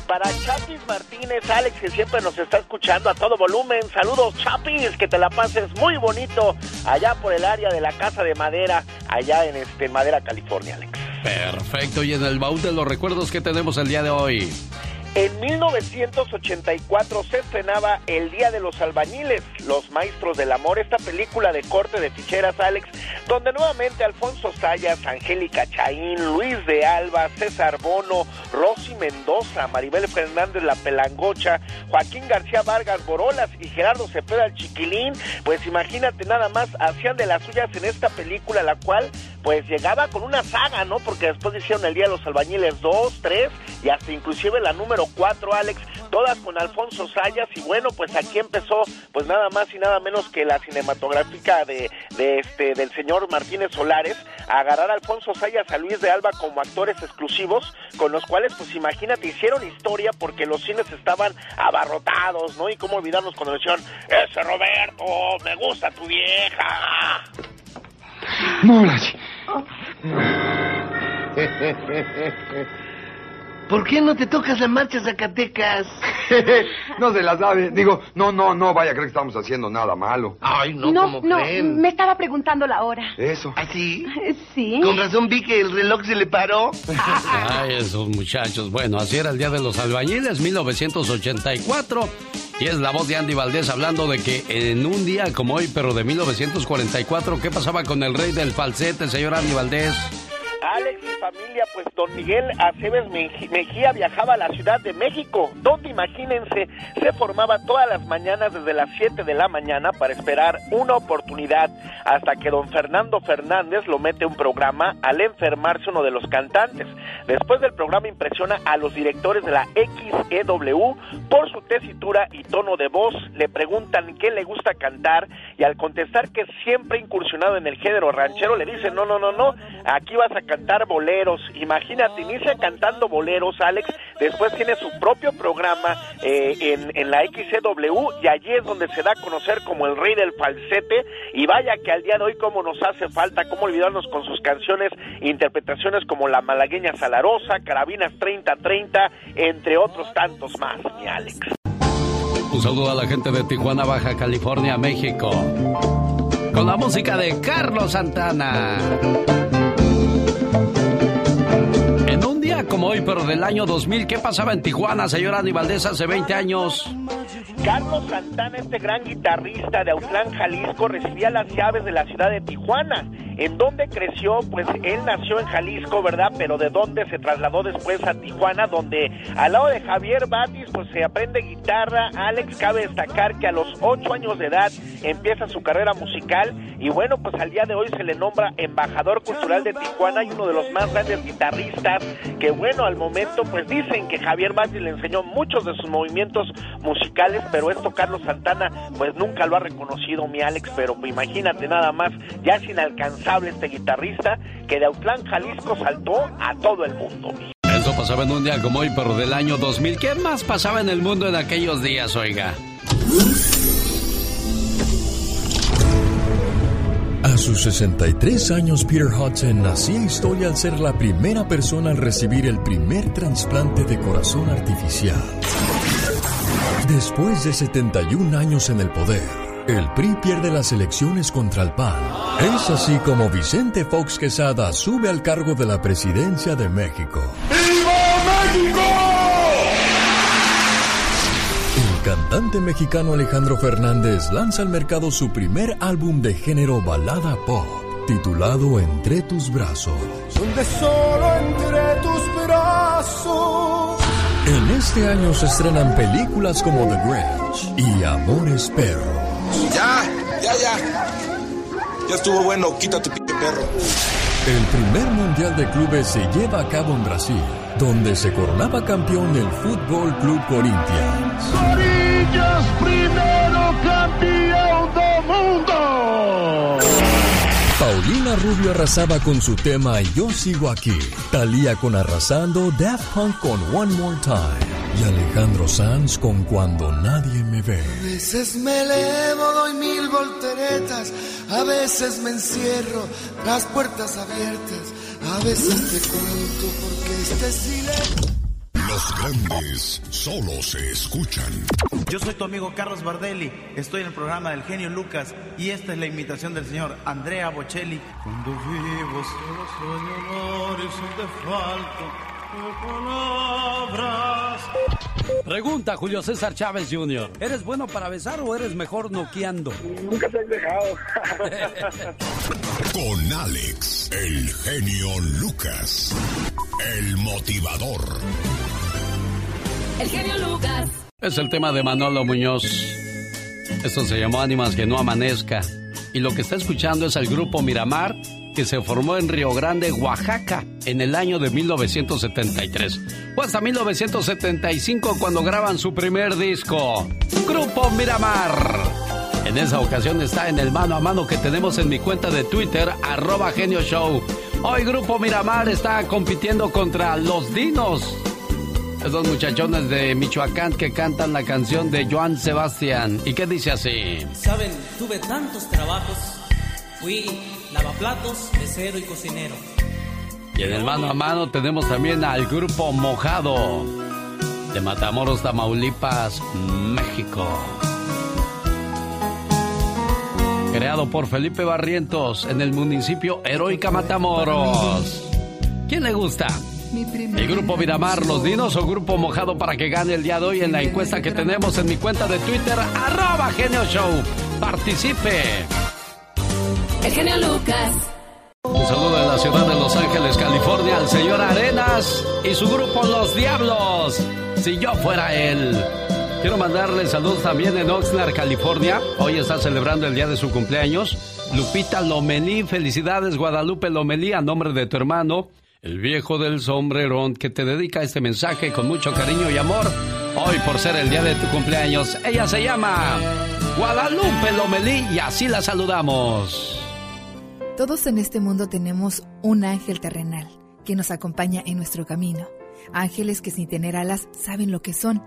Para Chapis Martínez, Alex, que siempre nos está escuchando a todo volumen. Saludos, Chapis, que te la pases muy bonito allá por el área de la Casa de Madera, allá en este Madera, California, Alex.
Perfecto, y en el baúl de los recuerdos que tenemos el día de hoy.
En 1984 se estrenaba El Día de los Albañiles, Los Maestros del Amor, esta película de corte de ficheras, Alex, donde nuevamente Alfonso Sayas, Angélica Chaín, Luis de Alba, César Bono, Rosy Mendoza, Maribel Fernández La Pelangocha, Joaquín García Vargas Borolas y Gerardo Cepeda el Chiquilín, pues imagínate nada más, hacían de las suyas en esta película, la cual pues llegaba con una saga, ¿no? Porque después hicieron El Día de los Albañiles 2, 3 y hasta inclusive la número 4, Alex, todas con Alfonso Sayas y bueno, pues aquí empezó pues nada más y nada menos que la cinematográfica de, de este del señor Martínez Solares, a agarrar a Alfonso Sayas, a Luis de Alba como actores exclusivos, con los cuales pues imagínate, hicieron historia porque los cines estaban abarrotados, ¿no? Y cómo olvidarnos cuando decían, ese Roberto, me gusta tu vieja.
Molać. O. ¿Por qué no te tocas la marcha Zacatecas?
no se la sabe. Digo, no, no, no vaya a creer que estamos haciendo nada malo.
Ay, no,
no,
¿cómo
no,
creen?
me estaba preguntando la hora.
Eso.
¿Así?
Sí.
Con razón vi que el reloj se le paró.
Ay, esos muchachos. Bueno, así era el Día de los Albañiles, 1984. Y es la voz de Andy Valdés hablando de que en un día como hoy, pero de 1944, ¿qué pasaba con el rey del falsete, señor Andy Valdés?
Alex y familia, pues don Miguel Aceves Mejía viajaba a la Ciudad de México, donde imagínense, se formaba todas las mañanas desde las 7 de la mañana para esperar una oportunidad, hasta que don Fernando Fernández lo mete un programa al enfermarse uno de los cantantes. Después del programa impresiona a los directores de la XEW por su tesitura y tono de voz, le preguntan qué le gusta cantar y al contestar que siempre incursionado en el género ranchero, le dicen, no, no, no, no, aquí vas a cantar boleros. Imagínate, inicia cantando boleros, Alex, después tiene su propio programa eh, en, en la XCW y allí es donde se da a conocer como el rey del falsete y vaya que al día de hoy como nos hace falta, cómo olvidarnos con sus canciones, interpretaciones como La Malagueña Salarosa, Carabinas 3030, entre otros tantos más, mi Alex.
Un saludo a la gente de Tijuana, Baja California, México. Con la música de Carlos Santana. En un como hoy, pero del año 2000, ¿qué pasaba en Tijuana, señora Valdés, hace 20 años?
Carlos Santana, este gran guitarrista de Autlán, Jalisco, recibía las llaves de la ciudad de Tijuana. ¿En dónde creció? Pues él nació en Jalisco, ¿verdad? Pero de dónde se trasladó después a Tijuana, donde al lado de Javier Batis, pues se aprende guitarra. Alex, cabe destacar que a los ocho años de edad empieza su carrera musical y bueno, pues al día de hoy se le nombra embajador cultural de Tijuana y uno de los más grandes guitarristas que bueno, al momento pues dicen que Javier Batis le enseñó muchos de sus movimientos musicales, pero esto Carlos Santana pues nunca lo ha reconocido mi Alex, pero imagínate nada más, ya es inalcanzable este guitarrista que de Autlán, Jalisco saltó a todo el mundo.
Eso pasaba en un día como hoy, pero del año 2000. ¿Qué más pasaba en el mundo en aquellos días, oiga?
A sus 63 años, Peter Hudson hacía historia al ser la primera persona al recibir el primer trasplante de corazón artificial. Después de 71 años en el poder, el PRI pierde las elecciones contra el PAN. Es así como Vicente Fox Quesada sube al cargo de la presidencia de México. El cantante mexicano Alejandro Fernández lanza al mercado su primer álbum de género balada pop, titulado Entre tus brazos.
Donde solo entre tus brazos.
En este año se estrenan películas como The Grinch y Amores Perro.
Ya, ya, ya. Ya estuvo bueno, quita tu p perro.
El primer mundial de clubes se lleva a cabo en Brasil, donde se coronaba campeón el Fútbol Club Corinthians.
Corinthians,
Paulina Rubio arrasaba con su tema Yo sigo aquí. Talía con Arrasando, Daft Punk con One More Time. Y Alejandro Sanz con Cuando nadie me ve.
A veces me elevo, doy mil volteretas, a veces me encierro, las puertas abiertas, a veces te cuento porque este silencio.
Los grandes solo se escuchan.
Yo soy tu amigo Carlos Bardelli, estoy en el programa del genio Lucas y esta es la invitación del señor Andrea Bocelli. Cuando vivo solo sueño de falta palabras.
Pregunta Julio César Chávez Jr. ¿Eres bueno para besar o eres mejor noqueando?
Nunca te has dejado.
Con Alex, el genio Lucas, el motivador.
El genio Lucas.
Es el tema de Manolo Muñoz. Esto se llamó Ánimas que no amanezca. Y lo que está escuchando es el grupo Miramar que se formó en Río Grande, Oaxaca, en el año de 1973. Fue hasta 1975 cuando graban su primer disco, Grupo Miramar. En esa ocasión está en el mano a mano que tenemos en mi cuenta de Twitter, arroba genio show. Hoy Grupo Miramar está compitiendo contra Los Dinos. Esos muchachones de Michoacán que cantan la canción de Joan Sebastián. ¿Y qué dice así?
Saben, tuve tantos trabajos. Fui lavaplatos, mesero y cocinero.
Y en el mano a mano tenemos también al grupo Mojado de Matamoros, Tamaulipas, México. Creado por Felipe Barrientos en el municipio Heroica Matamoros. ¿Quién le gusta? ¿El grupo Miramar, los dinos o grupo mojado para que gane el día de hoy en la encuesta que tenemos en mi cuenta de Twitter, arroba Genio Show? Participe.
El genio Lucas.
Un saludo de la ciudad de Los Ángeles, California, al señor Arenas y su grupo Los Diablos. Si yo fuera él. Quiero mandarle saludos también en Oxnard, California. Hoy está celebrando el día de su cumpleaños. Lupita Lomelí, felicidades Guadalupe Lomelí, a nombre de tu hermano, el viejo del sombrerón, que te dedica este mensaje con mucho cariño y amor. Hoy por ser el día de tu cumpleaños, ella se llama Guadalupe Lomelí y así la saludamos.
Todos en este mundo tenemos un ángel terrenal que nos acompaña en nuestro camino. Ángeles que sin tener alas saben lo que son.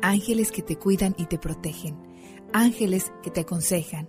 Ángeles que te cuidan y te protegen. Ángeles que te aconsejan,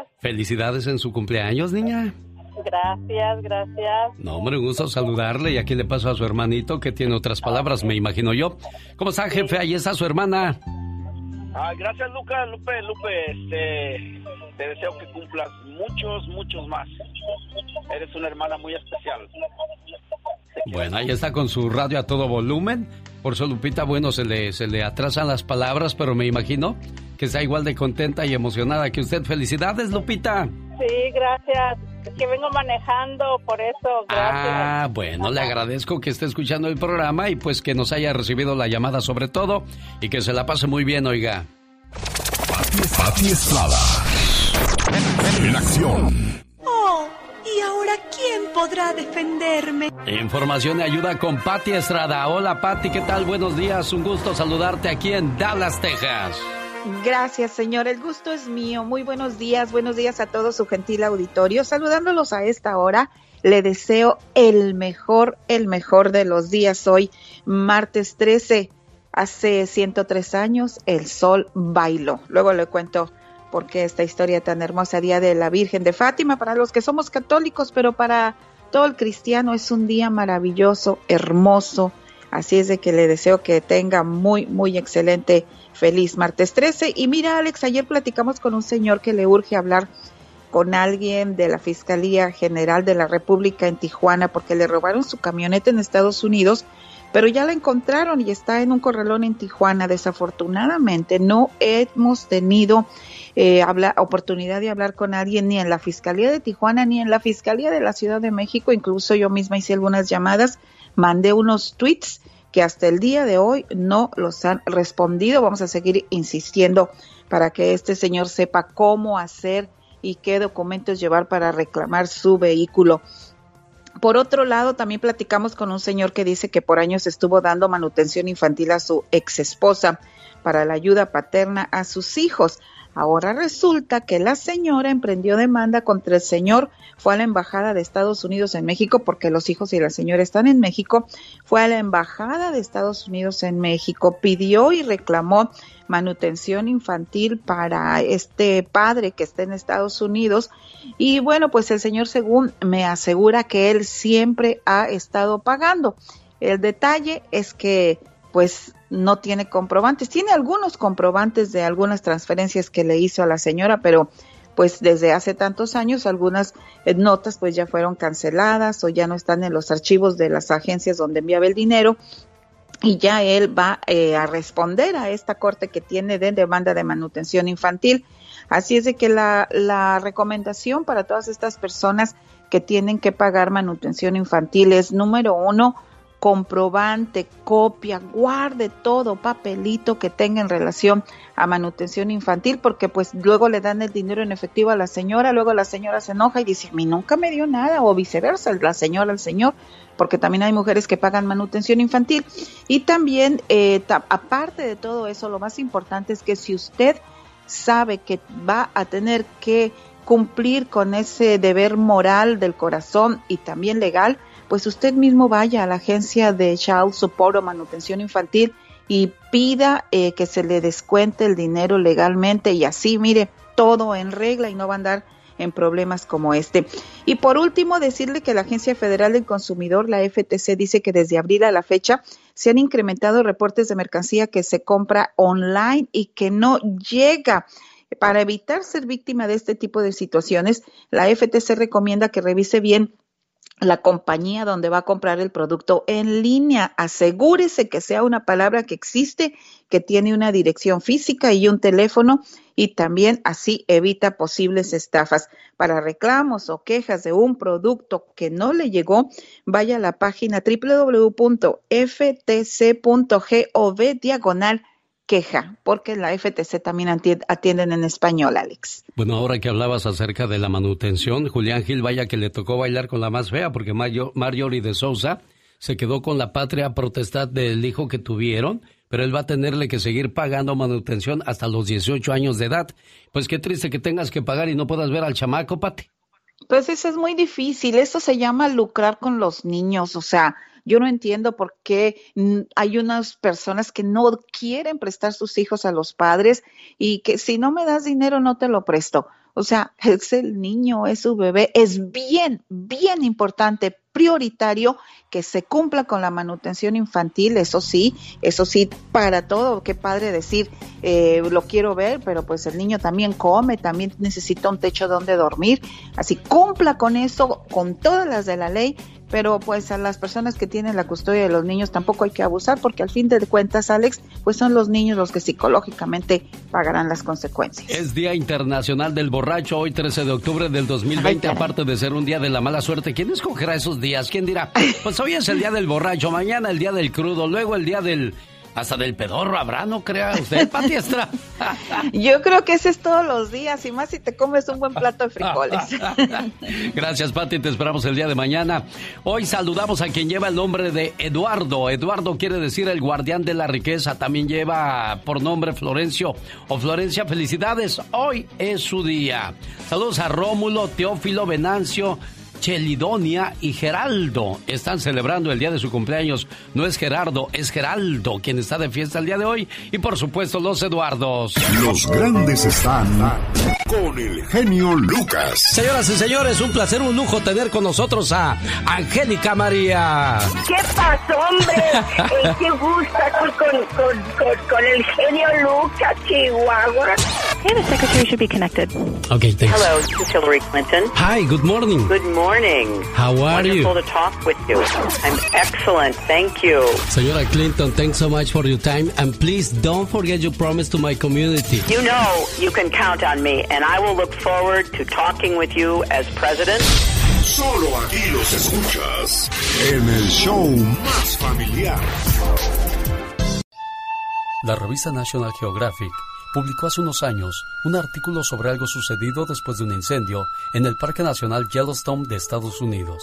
días.
Felicidades en su cumpleaños, niña.
Gracias, gracias.
No, hombre, un gusto saludarle y aquí le paso a su hermanito que tiene otras palabras, me imagino yo. ¿Cómo está, jefe? Ahí está su hermana.
Ah, gracias, Lucas. Lupe, Lupe, este, te deseo que cumplas muchos, muchos más. Eres una hermana muy especial.
Bueno, ahí está con su radio a todo volumen. Por eso, Lupita, bueno, se le, se le atrasan las palabras, pero me imagino que está igual de contenta y emocionada que usted. Felicidades, Lupita.
Sí, gracias. Es que vengo manejando, por eso, gracias.
Ah, bueno, le agradezco que esté escuchando el programa y pues que nos haya recibido la llamada sobre todo y que se la pase muy bien, oiga.
Pati Estrada. En acción.
Podrá defenderme?
Información y ayuda con Pati Estrada. Hola, Pati, ¿qué tal? Buenos días. Un gusto saludarte aquí en Dallas, Texas.
Gracias, señor. El gusto es mío. Muy buenos días. Buenos días a todo su gentil auditorio. Saludándolos a esta hora. Le deseo el mejor, el mejor de los días hoy, martes 13. Hace 103 años el sol bailó. Luego le cuento por qué esta historia tan hermosa, Día de la Virgen de Fátima, para los que somos católicos, pero para todo el cristiano es un día maravilloso, hermoso. Así es de que le deseo que tenga muy, muy excelente, feliz martes 13. Y mira, Alex, ayer platicamos con un señor que le urge hablar con alguien de la Fiscalía General de la República en Tijuana porque le robaron su camioneta en Estados Unidos, pero ya la encontraron y está en un corralón en Tijuana. Desafortunadamente no hemos tenido eh, habla, oportunidad de hablar con alguien ni en la Fiscalía de Tijuana ni en la Fiscalía de la Ciudad de México. Incluso yo misma hice algunas llamadas, mandé unos tweets que hasta el día de hoy no los han respondido. Vamos a seguir insistiendo para que este señor sepa cómo hacer y qué documentos llevar para reclamar su vehículo. Por otro lado, también platicamos con un señor que dice que por años estuvo dando manutención infantil a su ex esposa para la ayuda paterna a sus hijos. Ahora resulta que la señora emprendió demanda contra el señor, fue a la embajada de Estados Unidos en México, porque los hijos y la señora están en México, fue a la embajada de Estados Unidos en México, pidió y reclamó manutención infantil para este padre que está en Estados Unidos. Y bueno, pues el señor según me asegura que él siempre ha estado pagando. El detalle es que pues no tiene comprobantes. Tiene algunos comprobantes de algunas transferencias que le hizo a la señora, pero pues desde hace tantos años algunas eh, notas pues ya fueron canceladas o ya no están en los archivos de las agencias donde enviaba el dinero y ya él va eh, a responder a esta corte que tiene de demanda de manutención infantil. Así es de que la, la recomendación para todas estas personas que tienen que pagar manutención infantil es número uno, comprobante, copia, guarde todo papelito que tenga en relación a manutención infantil, porque pues luego le dan el dinero en efectivo a la señora, luego la señora se enoja y dice, a mí nunca me dio nada, o viceversa, la señora al señor, porque también hay mujeres que pagan manutención infantil. Y también, eh, aparte de todo eso, lo más importante es que si usted sabe que va a tener que cumplir con ese deber moral del corazón y también legal, pues usted mismo vaya a la agencia de Child Support o manutención infantil y pida eh, que se le descuente el dinero legalmente y así, mire, todo en regla y no va a andar en problemas como este. Y por último, decirle que la Agencia Federal del Consumidor, la FTC, dice que desde abril a la fecha se han incrementado reportes de mercancía que se compra online y que no llega. Para evitar ser víctima de este tipo de situaciones, la FTC recomienda que revise bien la compañía donde va a comprar el producto en línea. Asegúrese que sea una palabra que existe, que tiene una dirección física y un teléfono y también así evita posibles estafas. Para reclamos o quejas de un producto que no le llegó, vaya a la página www.ftc.gov diagonal queja, porque la FTC también atienden en español, Alex.
Bueno, ahora que hablabas acerca de la manutención, Julián Gil, vaya que le tocó bailar con la más fea, porque Mario, Marjorie de Sousa se quedó con la patria protestad del hijo que tuvieron, pero él va a tenerle que seguir pagando manutención hasta los 18 años de edad. Pues qué triste que tengas que pagar y no puedas ver al chamaco, Pati.
Pues eso es muy difícil, eso se llama lucrar con los niños, o sea, yo no entiendo por qué hay unas personas que no quieren prestar sus hijos a los padres y que si no me das dinero no te lo presto. O sea, es el niño, es su bebé. Es bien, bien importante, prioritario que se cumpla con la manutención infantil. Eso sí, eso sí, para todo. Qué padre decir, eh, lo quiero ver, pero pues el niño también come, también necesita un techo donde dormir. Así, cumpla con eso, con todas las de la ley pero pues a las personas que tienen la custodia de los niños tampoco hay que abusar porque al fin de cuentas, Alex, pues son los niños los que psicológicamente pagarán las consecuencias.
Es Día Internacional del Borracho, hoy 13 de octubre del 2020, aparte de ser un día de la mala suerte. ¿Quién escogerá esos días? ¿Quién dirá? Pues hoy es el día del borracho, mañana el día del crudo, luego el día del hasta del pedorro habrá, ¿no crea usted, Pati
Yo creo que ese es todos los días, y más si te comes un buen plato de frijoles.
Gracias, Pati, te esperamos el día de mañana. Hoy saludamos a quien lleva el nombre de Eduardo. Eduardo quiere decir el guardián de la riqueza. También lleva por nombre Florencio o Florencia. Felicidades, hoy es su día. Saludos a Rómulo, Teófilo, Venancio, Chelidonia y Geraldo están celebrando el día de su cumpleaños. No es Gerardo, es Geraldo quien está de fiesta el día de hoy. Y por supuesto, los Eduardos.
Los grandes están con el genio Lucas.
Señoras y señores, un placer, un lujo tener con nosotros a Angélica María.
¿Qué pasó, hombre? Eh, ¿Qué gusta con, con, con, el genio Lucas, Chihuahua?
Hey, the secretary should be connected.
Okay, thanks.
Hello, this is Hillary Clinton.
Hi, good morning.
Good morning. Morning.
How are
Wonderful
you?
Wonderful to talk with you. I'm excellent. Thank you.
Señora Clinton, thanks so much for your time. And please don't forget your promise to my community.
You know you can count on me, and I will look forward to talking with you as president.
Solo aquí los escuchas en el show más familiar.
La revista National Geographic publicó hace unos años un artículo sobre algo sucedido después de un incendio en el Parque Nacional Yellowstone de Estados Unidos.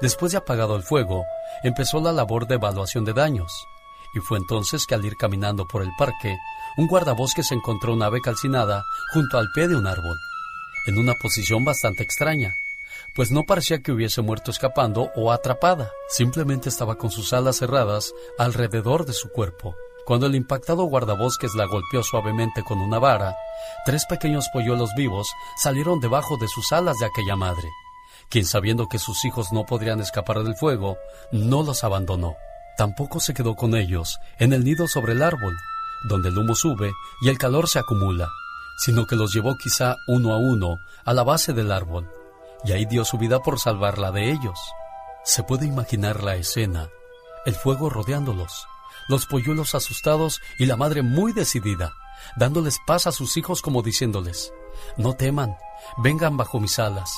Después de apagado el fuego, empezó la labor de evaluación de daños. Y fue entonces que al ir caminando por el parque, un guardabosques encontró una ave calcinada junto al pie de un árbol, en una posición bastante extraña, pues no parecía que hubiese muerto escapando o atrapada, simplemente estaba con sus alas cerradas alrededor de su cuerpo. Cuando el impactado guardabosques la golpeó suavemente con una vara, tres pequeños polluelos vivos salieron debajo de sus alas de aquella madre, quien sabiendo que sus hijos no podrían escapar del fuego, no los abandonó. Tampoco se quedó con ellos en el nido sobre el árbol, donde el humo sube y el calor se acumula, sino que los llevó quizá uno a uno a la base del árbol, y ahí dio su vida por salvarla de ellos. Se puede imaginar la escena, el fuego rodeándolos, los polluelos asustados y la madre muy decidida, dándoles paz a sus hijos como diciéndoles, no teman, vengan bajo mis alas,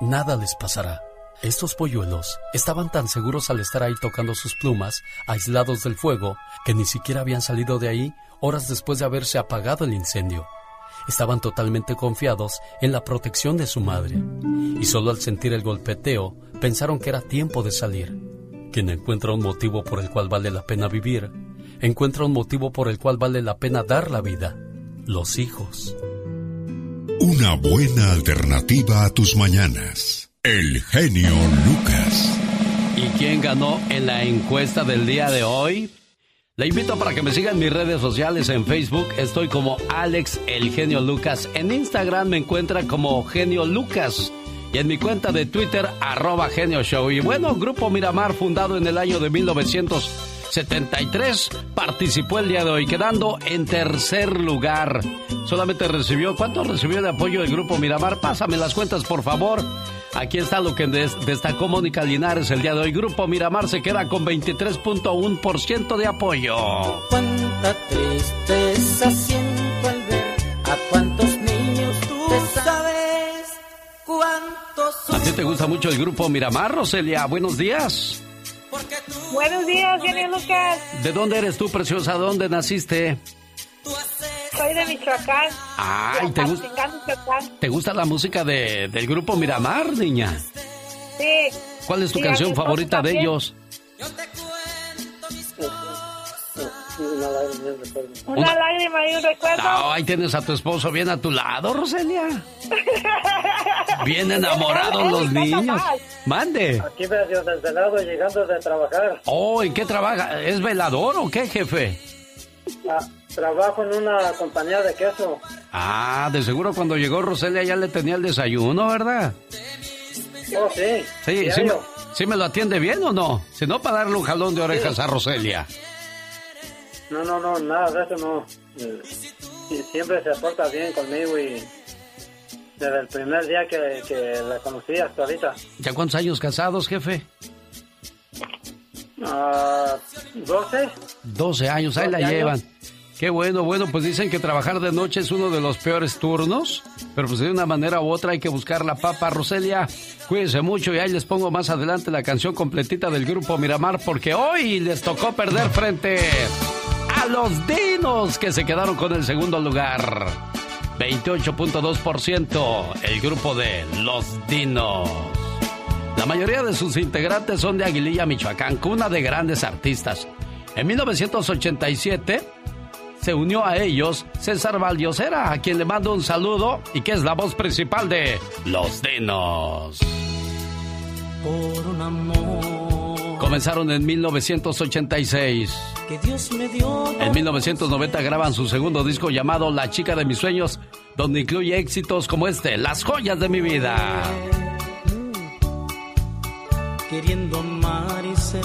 nada les pasará. Estos polluelos estaban tan seguros al estar ahí tocando sus plumas, aislados del fuego, que ni siquiera habían salido de ahí horas después de haberse apagado el incendio. Estaban totalmente confiados en la protección de su madre, y solo al sentir el golpeteo pensaron que era tiempo de salir. Quien encuentra un motivo por el cual vale la pena vivir, encuentra un motivo por el cual vale la pena dar la vida, los hijos.
Una buena alternativa a tus mañanas. El genio Lucas.
¿Y quién ganó en la encuesta del día de hoy? Le invito para que me sigan en mis redes sociales en Facebook. Estoy como Alex El Genio Lucas. En Instagram me encuentra como Genio Lucas. Y en mi cuenta de Twitter, arroba Genio Show. Y bueno, Grupo Miramar, fundado en el año de 1973, participó el día de hoy, quedando en tercer lugar. Solamente recibió, ¿cuánto recibió de apoyo el Grupo Miramar? Pásame las cuentas, por favor. Aquí está lo que destacó Mónica Linares el día de hoy. Grupo Miramar se queda con 23.1% de apoyo.
Cuánta tristeza siento ¿A
ti te gusta mucho el Grupo Miramar, Roselia? Buenos días.
Buenos días, Jenny Lucas.
¿De dónde eres tú, preciosa? ¿Dónde naciste?
Soy de Michoacán.
Ay, ¿te, gusta? ¿te gusta la música de, del grupo Miramar, niña?
Sí.
¿Cuál es tu canción favorita de ellos?
Una, lágrima y un recuerdo.
ahí tienes a tu esposo bien a tu lado, Roselia. Bien enamorados los niños. Mande.
Aquí medio desvelado llegando de trabajar.
Oh, ¿en qué trabaja? ¿Es velador o qué, jefe?
Ah, trabajo en una compañía de queso.
Ah, de seguro cuando llegó Roselia ya le tenía el desayuno, ¿verdad?
Oh, sí.
Sí, sí me, sí me, lo atiende bien o no? Si no, para darle un jalón de orejas a Roselia.
No, no, no, nada de eso no. Y siempre se porta bien conmigo y desde el primer día que, que la conocí hasta ahorita.
¿Ya cuántos años casados, jefe?
Ah, 12.
12 años, ahí la llevan. Qué bueno, bueno, pues dicen que trabajar de noche es uno de los peores turnos, pero pues de una manera u otra hay que buscar la papa. Roselia, cuídense mucho y ahí les pongo más adelante la canción completita del grupo Miramar porque hoy les tocó perder frente a los Dinos que se quedaron con el segundo lugar. 28.2% el grupo de Los Dinos. La mayoría de sus integrantes son de Aguililla, Michoacán, cuna de grandes artistas. En 1987 se unió a ellos César Valdiosera, a quien le mando un saludo y que es la voz principal de Los Dinos.
Por un amor.
Comenzaron en 1986.
Que Dios me dio.
En 1990 graban su segundo disco llamado La chica de mis sueños, donde incluye éxitos como este, Las joyas de mi vida.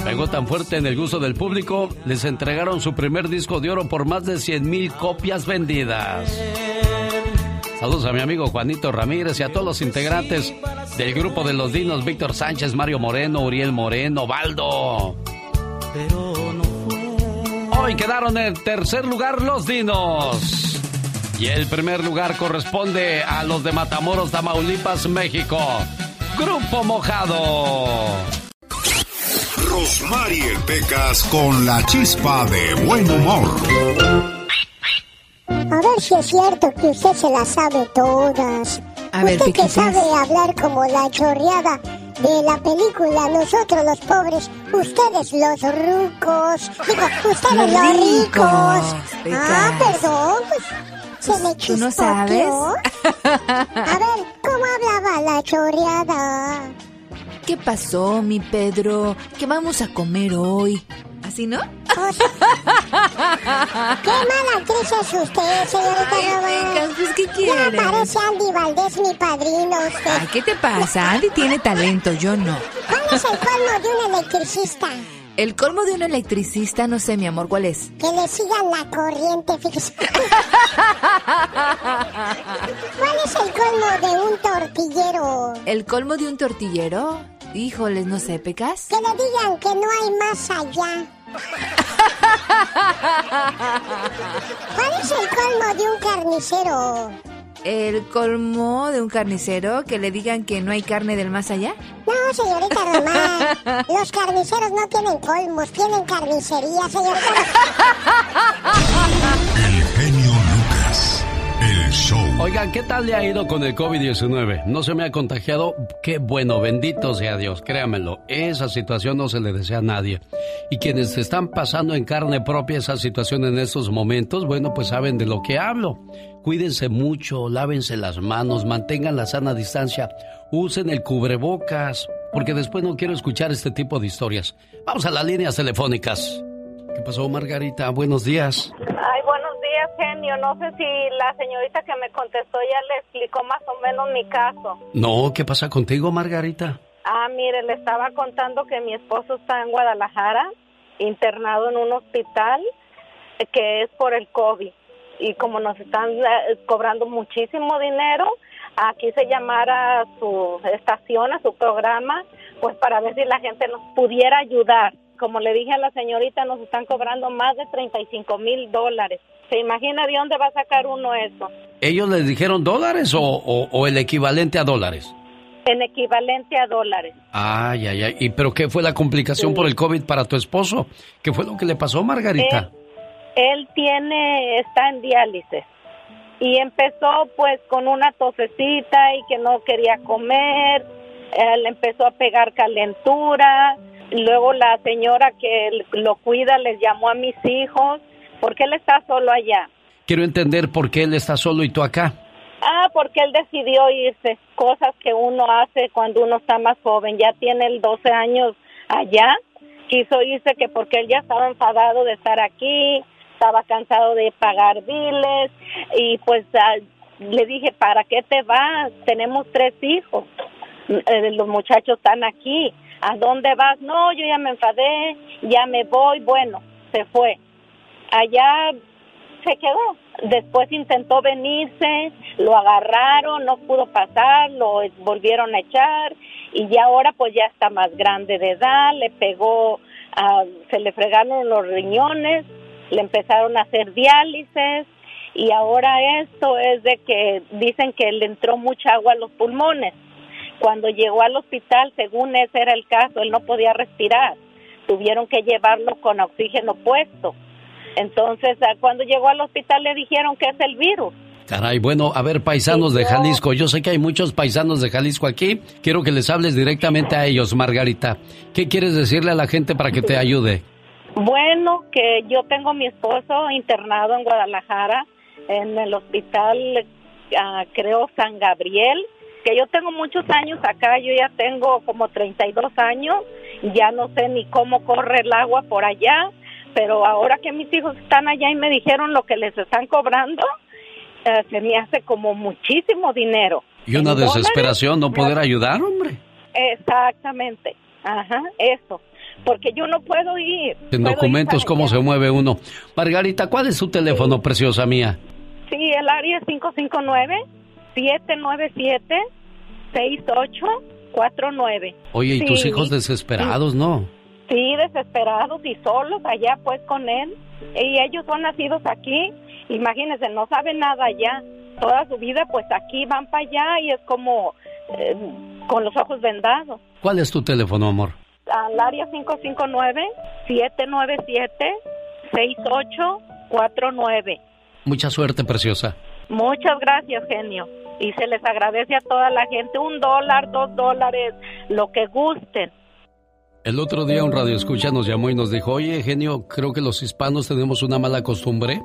Pegó tan fuerte en el gusto del público, les entregaron su primer disco de oro por más de 100 mil copias vendidas. Saludos a mi amigo Juanito Ramírez y a todos los integrantes del grupo de los Dinos, Víctor Sánchez, Mario Moreno, Uriel Moreno, Baldo. Hoy quedaron en tercer lugar los Dinos. Y el primer lugar corresponde a los de Matamoros, Tamaulipas, México. Grupo Mojado.
Rosmarie Pecas con la chispa de buen humor.
A ver si es cierto que usted se las sabe todas.
A
usted
¿qué
que sabe hablar como la chorreada.
de la película Nosotros los pobres, ustedes los rucos. Digo, ustedes los, ricos. Ah, perdón, pues se me
¿Tú no sabes?
A ver, ¿cómo hablaba la choreada?
¿Qué pasó, mi Pedro? ¿Qué vamos a comer hoy? ¿Así no?
¿Qué mala actriz es usted, señorita Román?
Pues, ¿qué quieres?
Ya parece Andy Valdés, mi padrino, usted.
Ay, ¿qué te pasa? Andy tiene talento, yo no.
¿Cuál es el colmo de un electricista?
El colmo de un electricista, no sé, mi amor, ¿cuál es?
Que le sigan la corriente, fíjese. ¿Cuál es el colmo de un tortillero?
¿El colmo de un tortillero? Híjoles, no sé, ¿pecas?
Que le digan que no hay más allá. ¿Cuál es el colmo de un carnicero?
¿El colmo de un carnicero? ¿Que le digan que no hay carne del más allá?
No, señorita Román. Los carniceros no tienen colmos, tienen carnicería, señorita
El genio show.
Oigan, ¿qué tal le ha ido con el COVID-19? No se me ha contagiado. Qué bueno, bendito sea Dios, créamelo. Esa situación no se le desea a nadie. Y quienes están pasando en carne propia esa situación en estos momentos, bueno, pues saben de lo que hablo. Cuídense mucho, lávense las manos, mantengan la sana distancia, usen el cubrebocas, porque después no quiero escuchar este tipo de historias. Vamos a las líneas telefónicas. ¿Qué pasó, Margarita? Buenos días.
Ay, buenos días, genio. No sé si la señorita que me contestó ya le explicó más o menos mi caso.
No, ¿qué pasa contigo, Margarita?
Ah, mire, le estaba contando que mi esposo está en Guadalajara, internado en un hospital que es por el COVID. Y como nos están eh, cobrando muchísimo dinero, aquí se llamara a su estación, a su programa, pues para ver si la gente nos pudiera ayudar. Como le dije a la señorita, nos están cobrando más de 35 mil dólares. ¿Se imagina de dónde va a sacar uno eso?
¿Ellos les dijeron dólares o, o- o el equivalente a dólares?
En equivalente a dólares.
Ay, ay, ay. ¿Y pero qué fue la complicación por el COVID para tu esposo? ¿Qué fue lo que le pasó, Margarita?
Él tiene, está en diálisis. Y empezó pues con una tosecita y que no quería comer. Él empezó a pegar calentura. Luego la señora que lo cuida les llamó a mis hijos porque él está solo allá.
Quiero entender por qué él está solo y tú acá.
Ah, porque él decidió irse. Cosas que uno hace cuando uno está más joven. Ya tiene el 12 años allá. Quiso irse que porque él ya estaba enfadado de estar aquí, estaba cansado de pagar biles y pues ah, le dije, ¿para qué te vas? Tenemos tres hijos. Eh, los muchachos están aquí. ¿A dónde vas? No, yo ya me enfadé, ya me voy. Bueno, se fue. Allá se quedó. Después intentó venirse, lo agarraron, no pudo pasar, lo volvieron a echar y ya ahora pues ya está más grande de edad, le pegó, ah, se le fregaron los riñones, le empezaron a hacer diálisis y ahora esto es de que dicen que le entró mucha agua a los pulmones. Cuando llegó al hospital, según ese era el caso, él no podía respirar. Tuvieron que llevarlo con oxígeno puesto. Entonces, ah, cuando llegó al hospital le dijeron que es el virus.
Caray, bueno, a ver, paisanos de Jalisco, yo sé que hay muchos paisanos de Jalisco aquí. Quiero que les hables directamente a ellos, Margarita. ¿Qué quieres decirle a la gente para que te ayude?
Bueno, que yo tengo a mi esposo internado en Guadalajara, en el hospital, ah, creo, San Gabriel, que yo tengo muchos años acá, yo ya tengo como 32 años, ya no sé ni cómo corre el agua por allá, pero ahora que mis hijos están allá y me dijeron lo que les están cobrando, eh, se me hace como muchísimo dinero.
Y una desesperación no poder ayudar, hombre.
Exactamente, ajá, eso, porque yo no puedo ir.
En
Puedo ir
documentos,
para
¿cómo
allá.
se mueve uno? Margarita, ¿cuál es tu teléfono, preciosa mía?
Sí, el área es 559-797-6849.
Oye, y tus hijos desesperados, ¿no?
Sí, desesperados y solos allá pues con él. Y ellos son nacidos aquí, imagínense, no saben nada allá. Toda su vida pues aquí van para allá y es como eh, con los ojos vendados.
¿Cuál es tu teléfono, amor?
Al área 559-797-6849.
Mucha suerte, preciosa.
Muchas gracias, genio. Y se les agradece a toda la gente un dólar, dos dólares,
lo que gusten.
El otro día un radio escucha nos llamó y nos dijo, oye, genio, creo que los hispanos tenemos una mala costumbre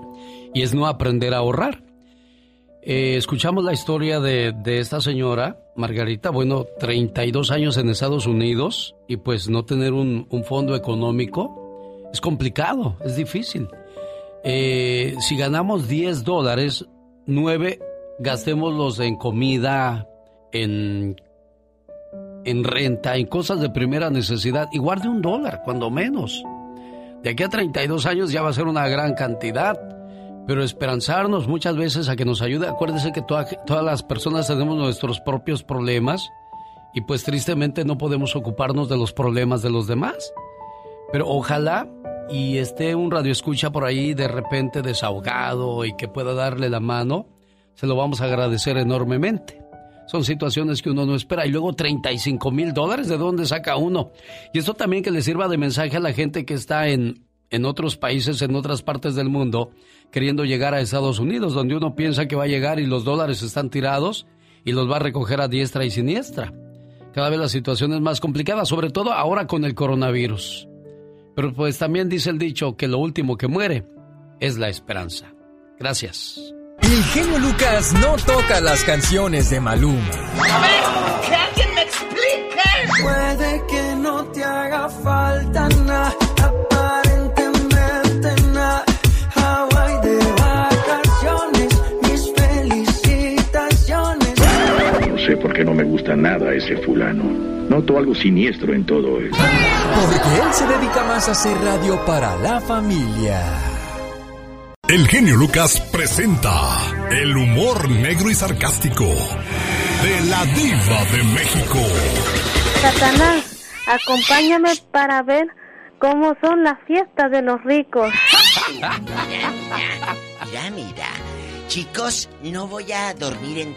y es no aprender a ahorrar. Eh, escuchamos la historia de, de, esta señora, Margarita, bueno, 32 años en Estados Unidos y pues no tener un, un fondo económico es complicado, es difícil. Eh, si ganamos 10 dólares, 9 gastémoslos en comida, en, en renta, en cosas de primera necesidad y guarde un dólar, cuando menos. De aquí a 32 años ya va a ser una gran cantidad pero esperanzarnos muchas veces a que nos ayude. Acuérdese que todas las personas tenemos nuestros propios problemas y pues tristemente no podemos ocuparnos de los problemas de los demás. Pero ojalá y esté un radio escucha por ahí de repente desahogado y que pueda darle la mano, se lo vamos a agradecer enormemente. Son situaciones que uno no espera. Y luego 35 mil dólares, ¿de dónde saca uno? Y esto también que le sirva de mensaje a la gente que está en, en otros países, en otras partes del mundo, queriendo llegar a Estados Unidos, donde uno piensa que va a llegar y los dólares están tirados y los va a recoger a diestra y siniestra. Cada vez la situación es más complicada, sobre todo ahora con el coronavirus. Pero pues también dice el dicho que lo último que muere es la esperanza. Gracias.
El genio Lucas no toca las canciones de Maluma.
A ver, que alguien me explique.
Puede que no te haga falta nada
sé por qué no me gusta nada ese fulano. Noto algo siniestro en todo esto.
Porque él se dedica más a hacer radio para la familia.
El genio Lucas presenta el humor negro y sarcástico de la diva de México.
Satanás, acompáñame para ver cómo son las fiestas de los ricos.
Mira, mira. Chicos, no voy a dormir en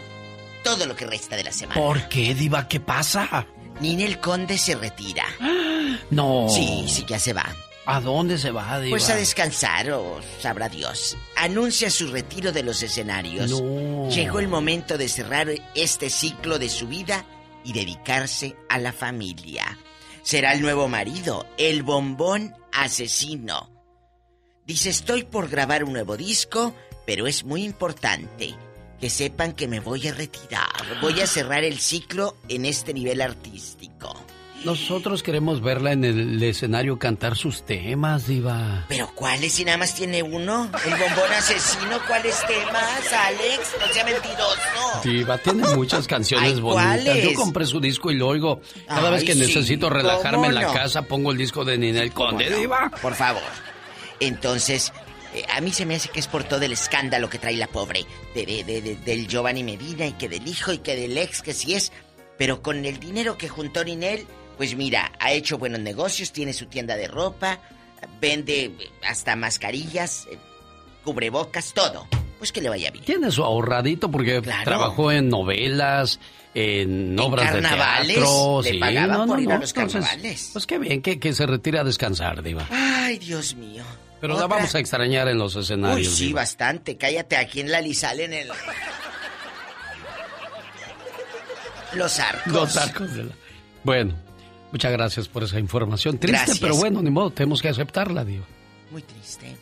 todo lo que resta de la semana.
¿Por qué, Diva? ¿Qué pasa?
Ninel Conde se retira.
No.
Sí, sí, ya se va.
¿A dónde se va, Diva?
Pues a descansar, o sabrá Dios. Anuncia su retiro de los escenarios.
No.
Llegó el momento de cerrar este ciclo de su vida y dedicarse a la familia. Será el nuevo marido, el bombón asesino. Dice, estoy por grabar un nuevo disco, pero es muy importante que sepan que me voy a retirar. Voy a cerrar el ciclo en este nivel artístico.
Nosotros queremos verla en el escenario cantar sus temas, Diva.
¿Pero cuáles? Si nada más tiene uno. El bombón asesino, ¿cuáles temas, Alex? No sea mentiroso.
Diva, tiene muchas canciones
Ay,
bonitas. Yo compré su disco y lo oigo. Cada
Ay,
vez que
sí,
necesito relajarme en la casa, pongo el disco de Ninel Conde. Diva.
Por favor. Entonces, a mí se me hace que es por todo el escándalo que trae la pobre. De, de- de- de- del Giovanni Medina y que del hijo y que del ex, que sí es. Pero con el dinero que juntó Ninel, pues mira, ha hecho buenos negocios, tiene su tienda de ropa, vende eh, hasta mascarillas, eh, cubrebocas, todo. Pues que le vaya bien.
Tiene su ahorradito porque trabajó en novelas, en obras de
carnavales,
teatro.
le
sí,
pagaban
no, no,
por ir a los
entonces,
carnavales.
Pues qué bien que, que se retire a descansar, Diva.
Ay, Dios mío.
Pero la
Otra-
vamos a extrañar en los
Uy,
escenarios.
sí,
Diva.
bastante. Cállate aquí en la Lizal en el. Los arcos.
Los arcos de la- Bueno, muchas gracias por esa información. Triste,
Gracias.
pero bueno, ni modo, tenemos que aceptarla, Diva.
Muy triste.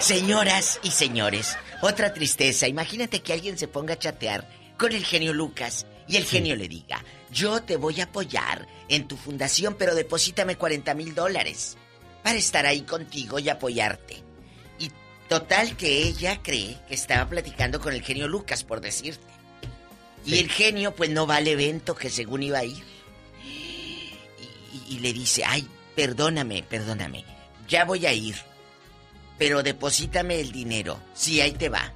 Señoras y señores, otra tristeza. Imagínate que alguien se ponga a chatear con el genio Lucas y el genio le diga, yo te voy a apoyar en tu fundación, pero deposítame 40 mil dólares para estar ahí contigo y apoyarte. Y total que ella cree que estaba platicando con el genio Lucas, por decirte. Y el genio pues no va al evento que según iba a ir. Y, y le dice, ay, perdóname, perdóname, ya voy a ir. Pero deposítame el dinero. Sí, ahí te va.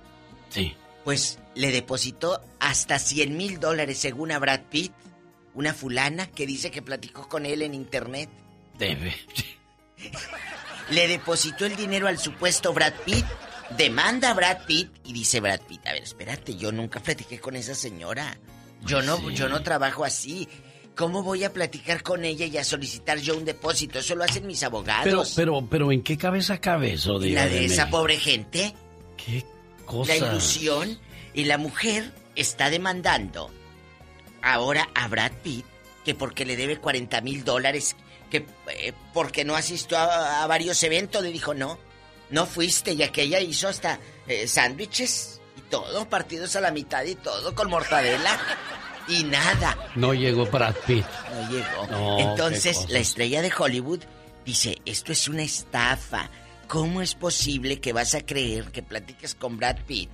Sí.
Pues le depositó hasta 100 mil dólares según a Brad Pitt, una fulana que dice que platicó con él en internet.
Debe.
Le depositó el dinero al supuesto Brad Pitt, demanda a Brad Pitt y dice Brad Pitt, a ver, espérate, yo nunca platiqué con esa señora. Yo no, yo no trabajo así. ¿Cómo voy a platicar con ella y a solicitar yo un depósito? Eso lo hacen mis
Pero,
abogados.
pero, pero, ¿en qué cabeza cabe eso,
¿Y
Diva?
la de esa
México?
pobre gente?
¿Qué cosa?
La ilusión y la mujer está demandando ahora a Brad Pitt, que porque le debe 40 mil dólares, que eh, porque no asistió a, varios eventos, le dijo no, no fuiste, ya que ella hizo hasta eh, sándwiches y todo, partidos a la mitad y todo, con mortadela. Y nada.
No llegó Brad Pitt.
No llegó. Entonces, la estrella de Hollywood dice, esto es una estafa. ¿Cómo es posible que vas a creer que platiques con Brad Pitt?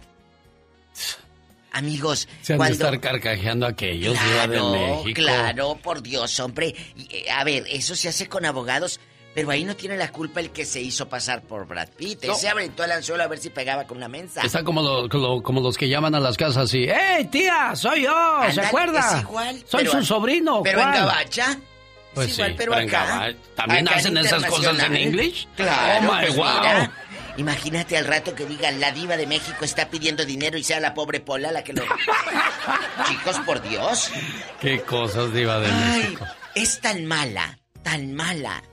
Amigos,
se han de estar carcajeando aquellos claro, de México.
Claro, por Dios, hombre. Eh, a ver, eso se hace con abogados, pero ahí no tiene la culpa el que se hizo pasar por Brad Pitt. No. Se aventó el anzuelo a ver si pegaba con una mensa.
Está como, como los que llaman a las casas y, ¡Hey, tía! ¡Soy yo! ¿Se acuerda?
igual,
Soy su sobrino.
Pero en Gabacha.
Pues igual, pero, acá. ¿También hacen esas cosas en inglés?
Claro.
Oh my
pues Imagínate al rato que digan la diva de México está pidiendo dinero y sea la pobre Pola la que lo. Chicos, por Dios.
Qué cosas diva de México.
Es tan mala, tan mala,